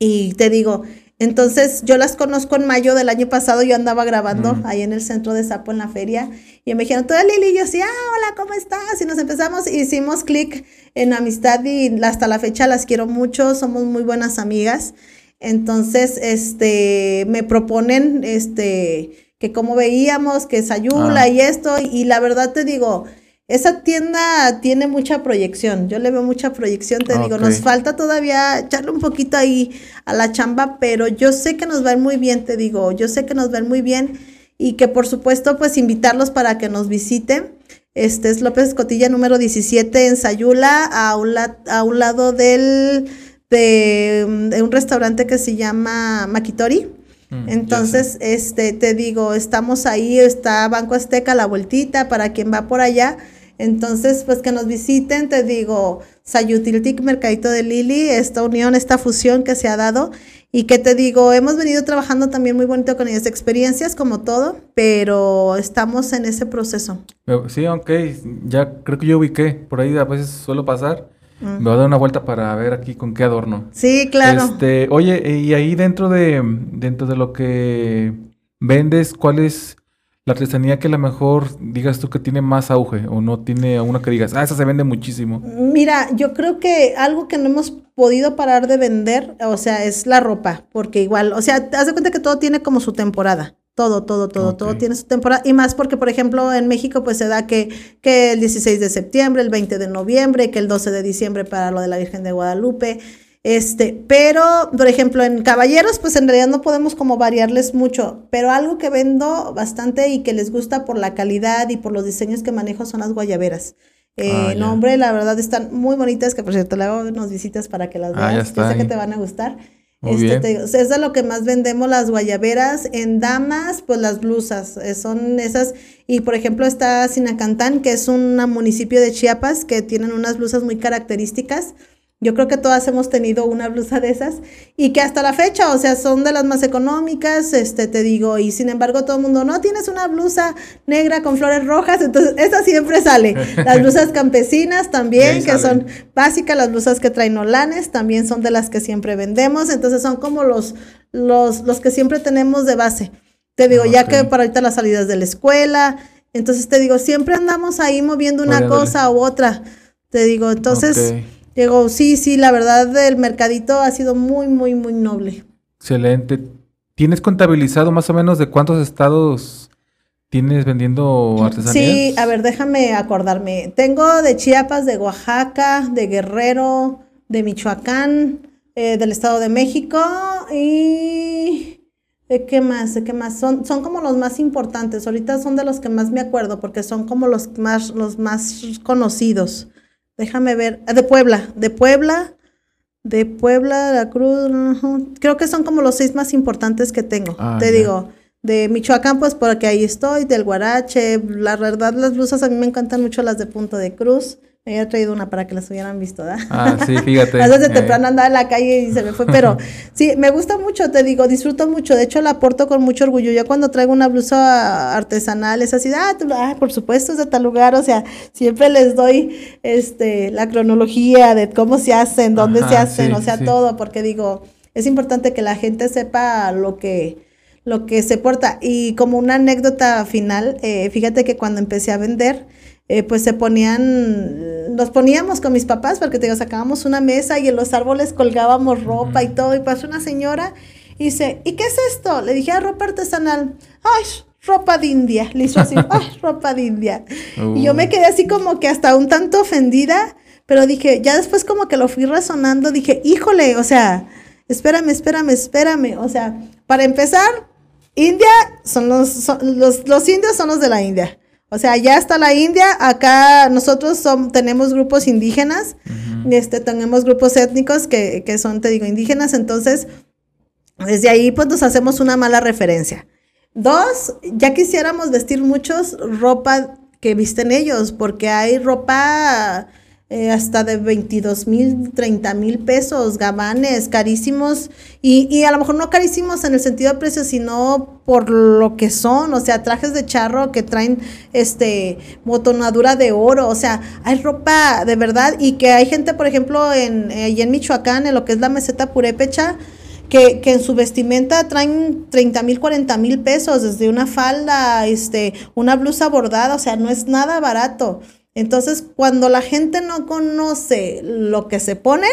y te digo, entonces, yo las conozco en mayo del año pasado, yo andaba grabando mm. ahí en el centro de Sapo en la feria y me dijeron, tú Lili, y yo sí, ah, hola, ¿cómo estás? Y nos empezamos, hicimos clic en amistad y hasta la fecha las quiero mucho, somos muy buenas amigas. Entonces, este, me proponen, este, que como veíamos, que es Ayula ah. y esto, y la verdad te digo, esa tienda tiene mucha proyección, yo le veo mucha proyección, te digo, nos falta todavía echarle un poquito ahí a la chamba, pero yo sé que nos va a ir muy bien, te digo, yo sé que nos va a ir muy bien y que por supuesto pues invitarlos para que nos visiten. Este es López Cotilla número 17 en Sayula, a un, a un lado del, de, un restaurante que se llama Makitori. Mm, Entonces, este, te digo, estamos ahí, está Banco Azteca, la vueltita, para quien va por allá entonces, pues que nos visiten, te digo, Sayutiltic Mercadito de Lili, esta unión, esta fusión que se ha dado. Y que te digo, hemos venido trabajando también muy bonito con ellas, experiencias como todo, pero estamos en ese proceso. Sí, ok, ya creo que yo ubiqué, por ahí a veces suelo pasar. Me voy a dar una vuelta para ver aquí con qué adorno. Sí, claro. Este, oye, y ahí dentro de, dentro de lo que vendes, ¿cuál es la artesanía que a lo mejor digas tú que tiene más auge o no tiene una que digas, ah, esa se vende muchísimo? Mira, yo creo que algo que no hemos podido parar de vender, o sea, es la ropa, porque igual, o sea, haz de cuenta que todo tiene como su temporada. Todo, todo, todo, todo tiene su temporada. Y más porque, por ejemplo, en México pues se da que, que el 16 de septiembre, el 20 de noviembre, que el 12 de diciembre para lo de la Virgen de Guadalupe. Este, pero, por ejemplo, en caballeros, pues en realidad no podemos como variarles mucho, pero algo que vendo bastante y que les gusta por la calidad y por los diseños que manejo son las guayaberas. Eh, ah, no, hombre, la verdad están muy bonitas, que por cierto le hago unos visitas para que las ah, veas, yo sé que te van a gustar. este, te es de lo que más vendemos las guayaberas. En damas, pues las blusas, eh, son esas. Y por ejemplo está Sinacantán, que es un municipio de Chiapas, que tienen unas blusas muy características. Yo creo que todas hemos tenido una blusa de esas y que hasta la fecha, o sea, son de las más económicas, este, te digo, y sin embargo todo el mundo, no, tienes una blusa negra con flores rojas, entonces esa siempre sale. Las blusas campesinas también, que son básicas, las blusas que traen olanes también son de las que siempre vendemos, entonces son como los, los, los que siempre tenemos de base. Te digo, ya que para ahorita las salidas de la escuela, entonces te digo, siempre andamos ahí moviendo una cosa u otra. Te digo, entonces... Digo, sí, sí, la verdad el mercadito ha sido muy, muy, muy noble. Excelente. ¿Tienes contabilizado más o menos de cuántos estados tienes vendiendo artesanías? Sí, a ver, déjame acordarme. Tengo de Chiapas, de Oaxaca, de Guerrero, de Michoacán, eh, del Estado de México y... ¿De qué más? ¿De qué más? Son, son como los más importantes. Ahorita son de los que más me acuerdo porque son como los más, los más conocidos. Déjame ver. Ah, de Puebla. De Puebla. De Puebla, La Cruz. Creo que son como los seis más importantes que tengo. Ah, Te digo. De Michoacán, pues porque ahí estoy. Del Guarache. La verdad, las blusas a mí me encantan mucho las de Punto de Cruz. Me había traído una para que las hubieran visto, ¿verdad? Ah, sí, fíjate. A veces de eh. temprano andaba en la calle y se me fue, pero sí, me gusta mucho, te digo, disfruto mucho. De hecho, la aporto con mucho orgullo. Yo cuando traigo una blusa artesanal es así, ah, tú- ah, por supuesto, es de tal lugar. O sea, siempre les doy este la cronología de cómo se hacen, dónde se hacen, sí, o sea, sí. todo, porque digo, es importante que la gente sepa lo que lo que se porta. Y como una anécdota final, eh, fíjate que cuando empecé a vender, eh, pues se ponían, nos poníamos con mis papás, porque te digo, sacábamos una mesa y en los árboles colgábamos ropa y todo, y pasó una señora y dice, ¿y qué es esto? Le dije, "Ah, ropa artesanal. Ay, ropa de India. Le hizo así, ay, ropa de India. Y yo me Uh. quedé así como que hasta un tanto ofendida, pero dije, ya después como que lo fui razonando, dije, híjole, o sea, espérame, espérame, espérame. O sea, para empezar, India son los, son- los, los indios son los de la India. O sea, ya está la India, acá nosotros son, tenemos grupos indígenas, este, tenemos grupos étnicos que, que son, te digo, indígenas, entonces, desde ahí pues nos hacemos una mala referencia. Dos, ya quisiéramos vestir muchos ropa que visten ellos, porque hay ropa eh, hasta de 22 mil, 30 mil pesos, gabanes carísimos, y, y a lo mejor no carísimos en el sentido de precio, sino por lo que son, o sea, trajes de charro que traen este botonadura de oro, o sea, hay ropa de verdad, y que hay gente, por ejemplo, en, en Michoacán, en lo que es la meseta purépecha, que, que en su vestimenta traen 30 mil, 40 mil pesos, desde una falda, este, una blusa bordada, o sea, no es nada barato. Entonces, cuando la gente no conoce lo que se ponen,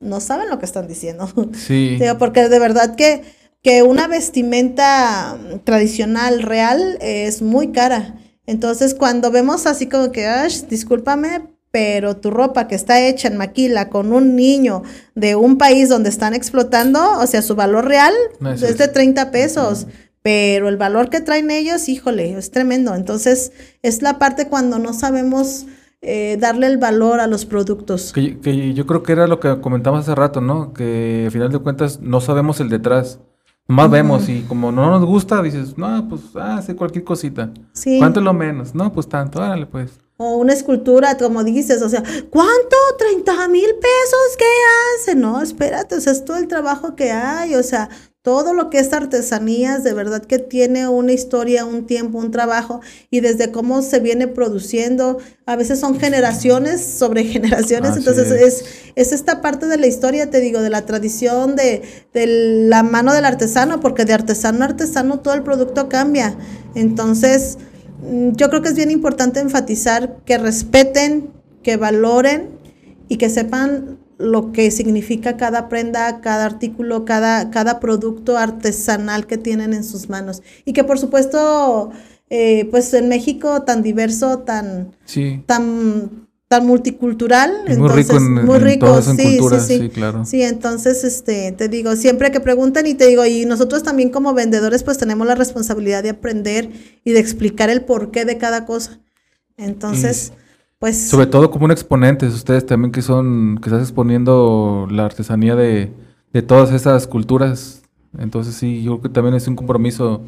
no saben lo que están diciendo. Sí. Porque de verdad que, que una vestimenta tradicional, real, es muy cara. Entonces, cuando vemos así como que, "Ash, discúlpame, pero tu ropa que está hecha en maquila con un niño de un país donde están explotando, o sea, su valor real No es es de eso. 30 pesos. Pero el valor que traen ellos, híjole, es tremendo. Entonces, es la parte cuando no sabemos eh, darle el valor a los productos. Que, que yo creo que era lo que comentamos hace rato, ¿no? Que al final de cuentas no sabemos el detrás. Nomás vemos y como no nos gusta, dices, no, pues, ah, sí, cualquier cosita. Sí. ¿Cuánto es lo menos? No, pues tanto, árale, pues. O una escultura, como dices, o sea, ¿cuánto? ¿30 mil pesos? ¿Qué hace? No, espérate, o sea, es todo el trabajo que hay, o sea, todo lo que es artesanías, de verdad que tiene una historia, un tiempo, un trabajo, y desde cómo se viene produciendo, a veces son generaciones sobre generaciones, Así entonces es. es, es esta parte de la historia, te digo, de la tradición, de, de la mano del artesano, porque de artesano a artesano todo el producto cambia. Entonces, mm, yo creo que es bien importante enfatizar que respeten, que valoren y que sepan lo que significa cada prenda, cada artículo, cada, cada producto artesanal que tienen en sus manos. Y que por supuesto, eh, pues en México tan diverso, tan, Sí. tan, tan multicultural, Y muy rico en- muy rico, sí, cultura, sí, sí, sí, claro. Sí, entonces, este, te digo, siempre que preguntan y te digo, y nosotros también como vendedores, pues tenemos la responsabilidad de aprender y de explicar el porqué de cada cosa. Entonces, pues, Sobre todo como un exponente, ustedes también que son, que estás exponiendo la artesanía de, de todas esas culturas. Entonces sí, yo creo que también es un compromiso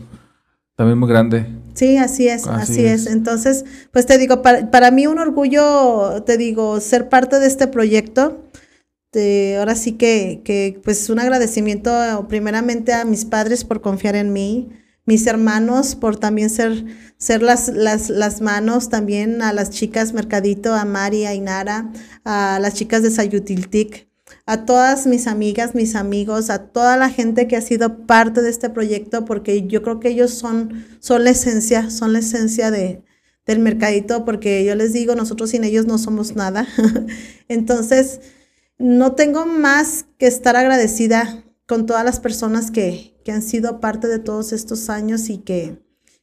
también muy grande. sí, así es, Así así, es. es. Entonces, pues te digo, para, para mí un orgullo, te digo, ser parte de este proyecto. de- ahora sí que, que, pues un agradecimiento primeramente a mis padres por confiar en mí, mis hermanos por también ser, ser las, las, las manos, también a las chicas Mercadito, a Mari, a Inara, a las chicas de Sayutiltic, a todas mis amigas, mis amigos, a toda la gente que ha sido parte de este proyecto, porque yo creo que ellos son, son la esencia, son la esencia de, del mercadito, porque yo les digo, nosotros sin ellos no somos nada. Entonces, no tengo más que estar agradecida con todas las personas que, que han sido parte de todos estos años y que,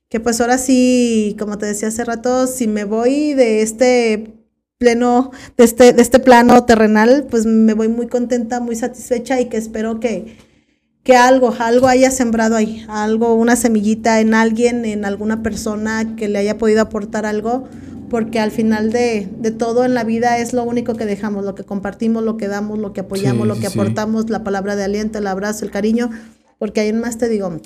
que pues ahora sí, como te decía hace rato, si me voy de este pleno, de este, de este plano terrenal, pues me voy muy contenta, muy satisfecha y que espero que, que algo, algo haya sembrado ahí, algo, una semillita en alguien, en alguna persona que le haya podido aportar algo, porque al final de, de todo en la vida es lo único que dejamos, lo que compartimos, lo que damos, lo que apoyamos, Sí, lo que sí. aportamos, la palabra de aliento, el abrazo, el cariño, porque ahí más te digo,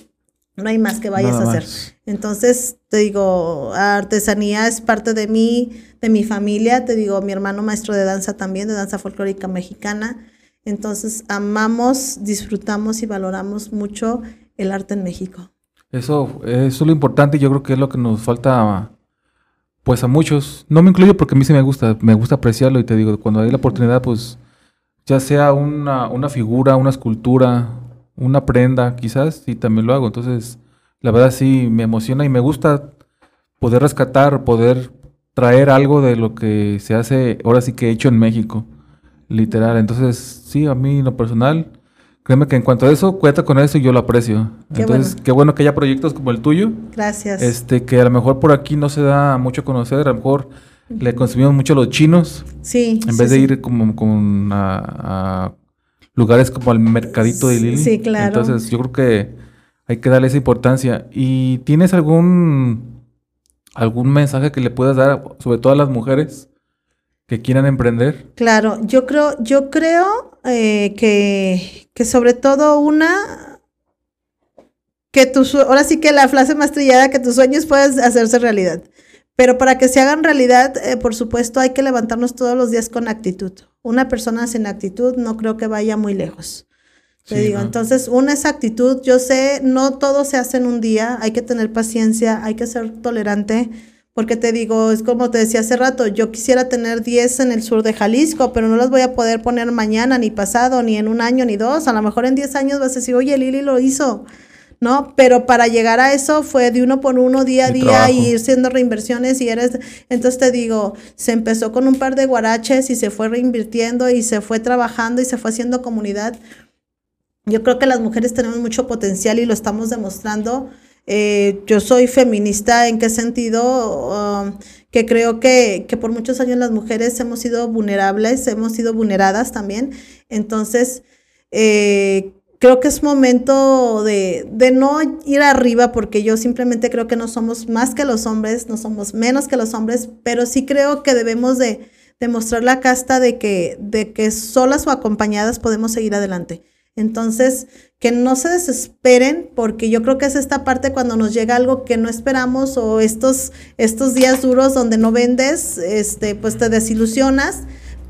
No hay más que vayas a hacer. Entonces, te digo, artesanía es parte de mí, de mi familia. Te digo, mi hermano maestro de danza también, de danza folclórica mexicana. Entonces, amamos, disfrutamos y valoramos mucho el arte en México. Eso, eso es lo importante yo creo que es lo que nos falta pues a muchos. No me incluyo porque a mí sí me gusta, me gusta apreciarlo y te digo, cuando hay la oportunidad, pues ya sea una, una figura, una escultura, una prenda, quizás, y también lo hago. Entonces, la verdad sí me emociona y me gusta poder rescatar, poder traer algo de lo que se hace, ahora sí que hecho en México, literal. Entonces, sí, a mí en lo personal, créeme que en cuanto a eso, cuenta con eso y yo lo aprecio. Entonces, qué bueno que haya proyectos como el tuyo. Gracias. Este, que a lo mejor por aquí no se da mucho a conocer, a lo mejor le consumimos mucho a los chinos. Sí. En vez de ir como con a, lugares como al mercadito de Lili. Sí, claro. Entonces, yo creo que hay que darle esa importancia. ¿Y tienes algún algún mensaje que le puedas dar, sobre todo a las mujeres que quieran emprender? Claro, yo creo, yo creo eh, que, que sobre todo una que tus, ahora sí que la frase más trillada, que tus sueños puedes hacerse realidad. Pero para que se hagan realidad, eh, por supuesto, hay que levantarnos todos los días con actitud. Una persona sin actitud no creo que vaya muy lejos. Te digo, entonces, una es actitud. Yo sé, no todo se hace en un día. Hay que tener paciencia, hay que ser tolerante. Porque te digo, es como te decía hace rato, yo quisiera tener 10 en el sur de Jalisco, pero no las voy a poder poner mañana, ni pasado, ni en un año, ni dos. A lo mejor en 10 años vas a decir, oye, Lili lo hizo. ¿No? Pero para llegar a eso fue de uno por uno, día a día, y ir siendo reinversiones y eres, entonces te digo, se empezó con un par de guaraches y se fue reinvirtiendo y se fue trabajando y se fue haciendo comunidad. Yo creo que las mujeres tenemos mucho potencial y lo estamos demostrando. Eh, yo soy feminista, ¿en qué sentido? Um, que creo que, que, por muchos años las mujeres hemos sido vulnerables, hemos sido vulneradas también. Entonces, eh, creo que es momento de, de, no ir arriba porque yo simplemente creo que no somos más que los hombres, no somos menos que los hombres, pero sí creo que debemos de demostrar la casta de que, de que solas o acompañadas podemos seguir adelante. Entonces, que no se desesperen porque yo creo que es esta parte cuando nos llega algo que no esperamos o estos, estos días duros donde no vendes, este, pues te desilusionas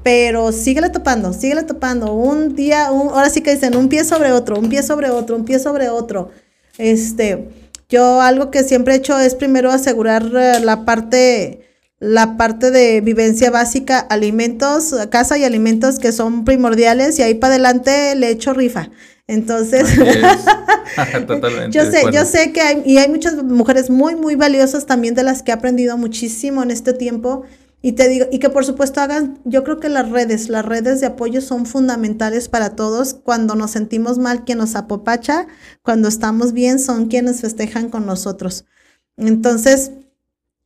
pero síguele topando, síguele topando. Un día, ahora sí que dicen un pie sobre otro, un pie sobre otro, un pie sobre otro. Este, yo algo que siempre he hecho es primero asegurar eh, la parte, la parte de vivencia básica, alimentos, casa y alimentos que son primordiales y ahí para adelante le echo rifa. Entonces, yo sé, yo sé que hay, y hay muchas mujeres muy, muy valiosas también de las que he aprendido muchísimo en este tiempo y te digo, y que por supuesto hagan, yo creo que las redes, las redes de apoyo son fundamentales para todos. Cuando nos sentimos mal, quien nos apopacha, cuando estamos bien, son quienes festejan con nosotros. Entonces,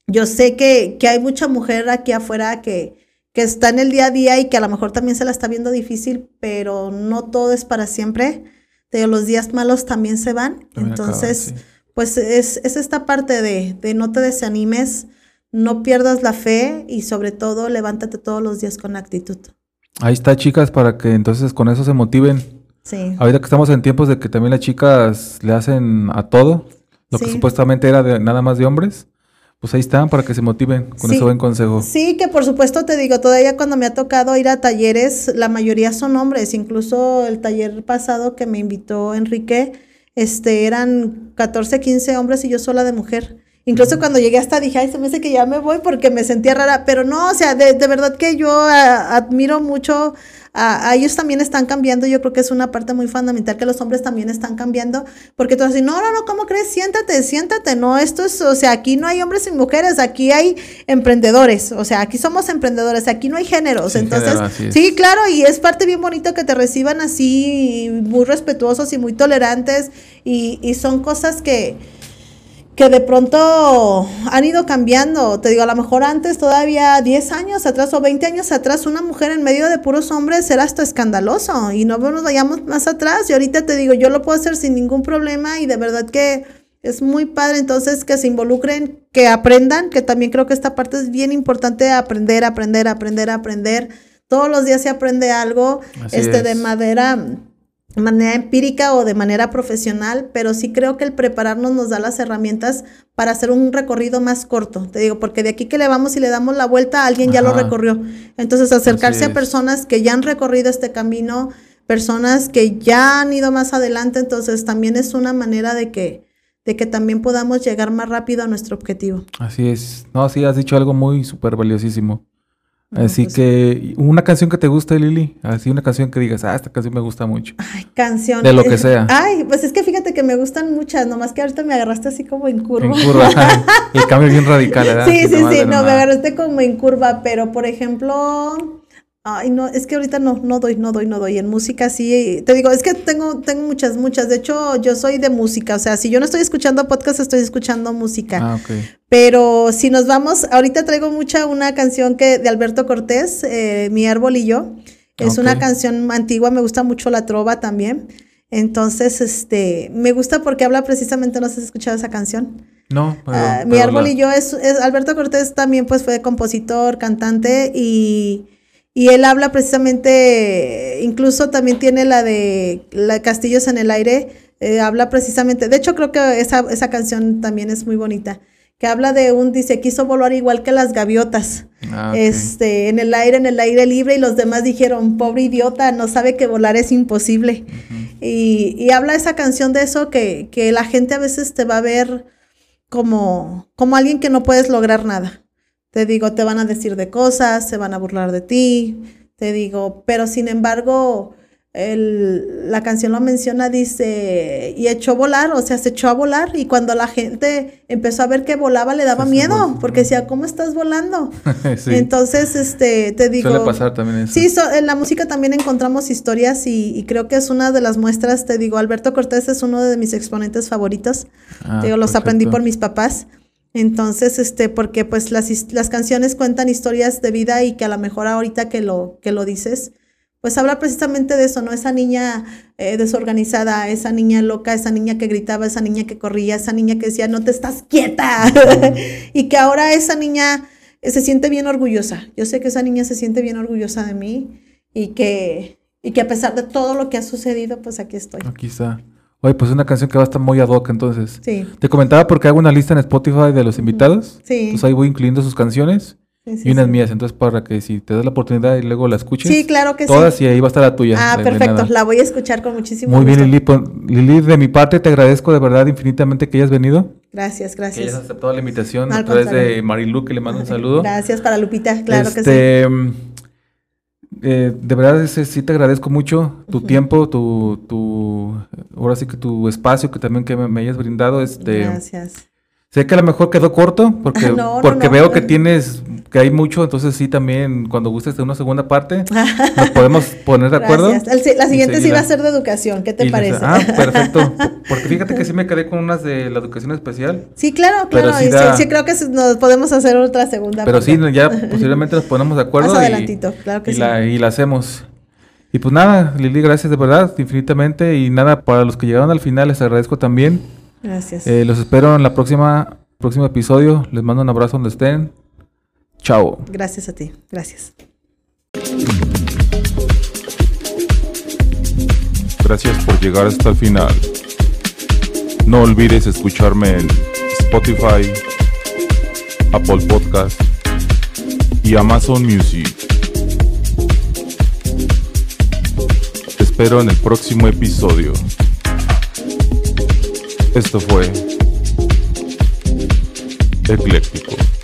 yo sé que, que hay mucha mujer aquí afuera que, que está en el día a día y que a lo mejor también se la está viendo difícil, pero no todo es para siempre. De los días malos también se van. Entonces, pues es, es, esta parte de, de no te desanimes no pierdas la fe y sobre todo levántate todos los días con actitud. Ahí está, chicas, para que entonces con eso se motiven. Sí. Ahorita que estamos en tiempos de que también las chicas le hacen a todo, lo que supuestamente era de, nada más de hombres, pues ahí están para que se motiven con ese buen consejo. Sí, que por supuesto te digo, todavía cuando me ha tocado ir a talleres, la mayoría son hombres, incluso el taller pasado que me invitó Enrique, este, eran 14, 15 hombres y yo sola de mujer. Incluso cuando llegué hasta dije, ay, se me hace que ya me voy porque me sentía rara, pero no, o sea, de, verdad que yo admiro mucho, a, ellos también están cambiando, yo creo que es una parte muy fundamental que los hombres también están cambiando, porque todos dicen, no, no, no, ¿cómo crees? Siéntate, siéntate, no, esto es, o sea, aquí no hay hombres y mujeres, aquí hay emprendedores, o sea, aquí somos emprendedores, aquí no hay géneros, entonces, sí, claro, y es parte bien bonito que te reciban así, muy respetuosos y muy tolerantes, y, y son cosas que que de pronto han ido cambiando. Te digo, a lo mejor antes, todavía 10 años atrás o 20 años atrás, una mujer en medio de puros hombres era hasta escandaloso y no nos vayamos más atrás. Y ahorita te digo, yo lo puedo hacer sin ningún problema y de verdad que es muy padre entonces que se involucren, que aprendan, que también creo que esta parte es bien importante, aprender, aprender, aprender, aprender. Todos los días se aprende algo este, de madera manera empírica o de manera profesional, pero sí creo que el prepararnos nos da las herramientas para hacer un recorrido más corto. Te digo, porque de aquí que le vamos y le damos la vuelta, alguien ya lo recorrió. Entonces, acercarse a personas que ya han recorrido este camino, personas que ya han ido más adelante, entonces también es una manera de que de que también podamos llegar más rápido a nuestro objetivo. Así es. No, sí, has dicho algo muy súper valiosísimo. Así pues que, una canción que te guste, Lili, así una canción que digas, ah, esta canción me gusta mucho. Ay, canción. De lo que sea. Ay, pues es que fíjate que me gustan muchas, nomás que ahorita me agarraste así como en curva. En curva, el cambio bien radical, ¿verdad? Sí, sí, sí, no, me agarraste como en curva, pero por ejemplo, Ay, no, es que ahorita no, no doy, no doy, no doy. En música sí, te digo, es que tengo, tengo muchas, muchas. De hecho, yo soy de música, o sea, si yo no estoy escuchando podcast, estoy escuchando música. Ah, ok. Pero si nos vamos, ahorita traigo mucha una canción que de Alberto Cortés, eh, Mi árbol y yo. Es una canción antigua, me gusta mucho la trova también. Entonces, este, me gusta porque habla precisamente, no sé si has escuchado esa canción. No, ah, Mi árbol y yo es, es, Alberto Cortés también pues fue compositor, cantante y y él habla precisamente, incluso también tiene la de la Castillos en el aire, eh, habla precisamente, de hecho creo que esa, esa canción también es muy bonita, que habla de un, dice, quiso volar igual que las gaviotas, ah, este, en el aire, en el aire libre, y los demás dijeron, pobre idiota, no sabe que volar es imposible. y, y, habla esa canción de eso, que, que la gente a veces te va a ver como, como alguien que no puedes lograr nada. Te digo, te van a decir de cosas, se van a burlar de ti, te digo, pero sin embargo, el, la canción lo menciona, dice, y echó volar, o sea, se echó a volar, y cuando la gente empezó a ver que volaba, le daba miedo, porque decía, ¿cómo estás volando? Entonces, este, te digo... Suele pasar también eso. Sí, en la música también encontramos historias, y, creo que es una de las muestras, te digo, Alberto Cortés es uno de mis exponentes favoritos, ah, te digo, los aprendí por mis papás, entonces, este, porque pues las, las canciones cuentan historias de vida y que a lo mejor ahorita que lo, que lo dices, pues habla precisamente de eso, ¿no? Esa niña eh, desorganizada, esa niña loca, esa niña que gritaba, esa niña que corría, esa niña que decía, no te estás quieta. y que ahora esa niña eh, se siente bien orgullosa. Yo sé que esa niña se siente bien orgullosa de mí y que, y que a pesar de todo lo que ha sucedido, pues aquí estoy. Aquí está. Oye, pues es una canción que va a estar muy ad hoc entonces. Sí. Te comentaba porque hago una lista en Spotify de los invitados. Sí. Entonces ahí voy incluyendo sus canciones. y unas mías, entonces para que si te das la oportunidad y luego la escuches. Sí, claro que sí. Todas y ahí va a estar la tuya. Ah, perfecto, la voy a escuchar con muchísimo Muy bien, Lili. Pues, Lili, de mi parte te agradezco de verdad infinitamente que hayas venido. Gracias, gracias. Que hayas aceptado la invitación a través de Marilu, que le mando un saludo. Gracias para Lupita, claro que este, sí. Eh, de verdad sí te agradezco mucho tu tiempo, tu, tu, ahora sí que tu espacio que también que me, hayas brindado. Este, Gracias. Sé que a lo mejor quedó corto porque, porque veo que tienes que hay mucho, entonces sí también cuando gustes de una segunda parte nos podemos poner de acuerdo. la siguiente sí va a ser de educación, ¿qué te parece? Ah, perfecto. Porque fíjate que sí me quedé con unas de la educación especial. Sí, claro, claro. Sí, sí, creo que nos podemos hacer otra segunda. Pero sí, ya posiblemente nos ponemos de acuerdo. Más adelantito, claro que y sí. La, y la hacemos. Y pues nada, Lili, gracias de verdad, infinitamente. Y nada, para los que llegaron al final, les agradezco también. Gracias. Eh, los espero en la próxima próximo episodio. Les mando un abrazo donde estén. Chao. Gracias a ti. Gracias. Gracias por llegar hasta el final. No olvides escucharme en Spotify, Apple Podcast y Amazon Music. Te espero en el próximo episodio. Esto fue Ecléctico.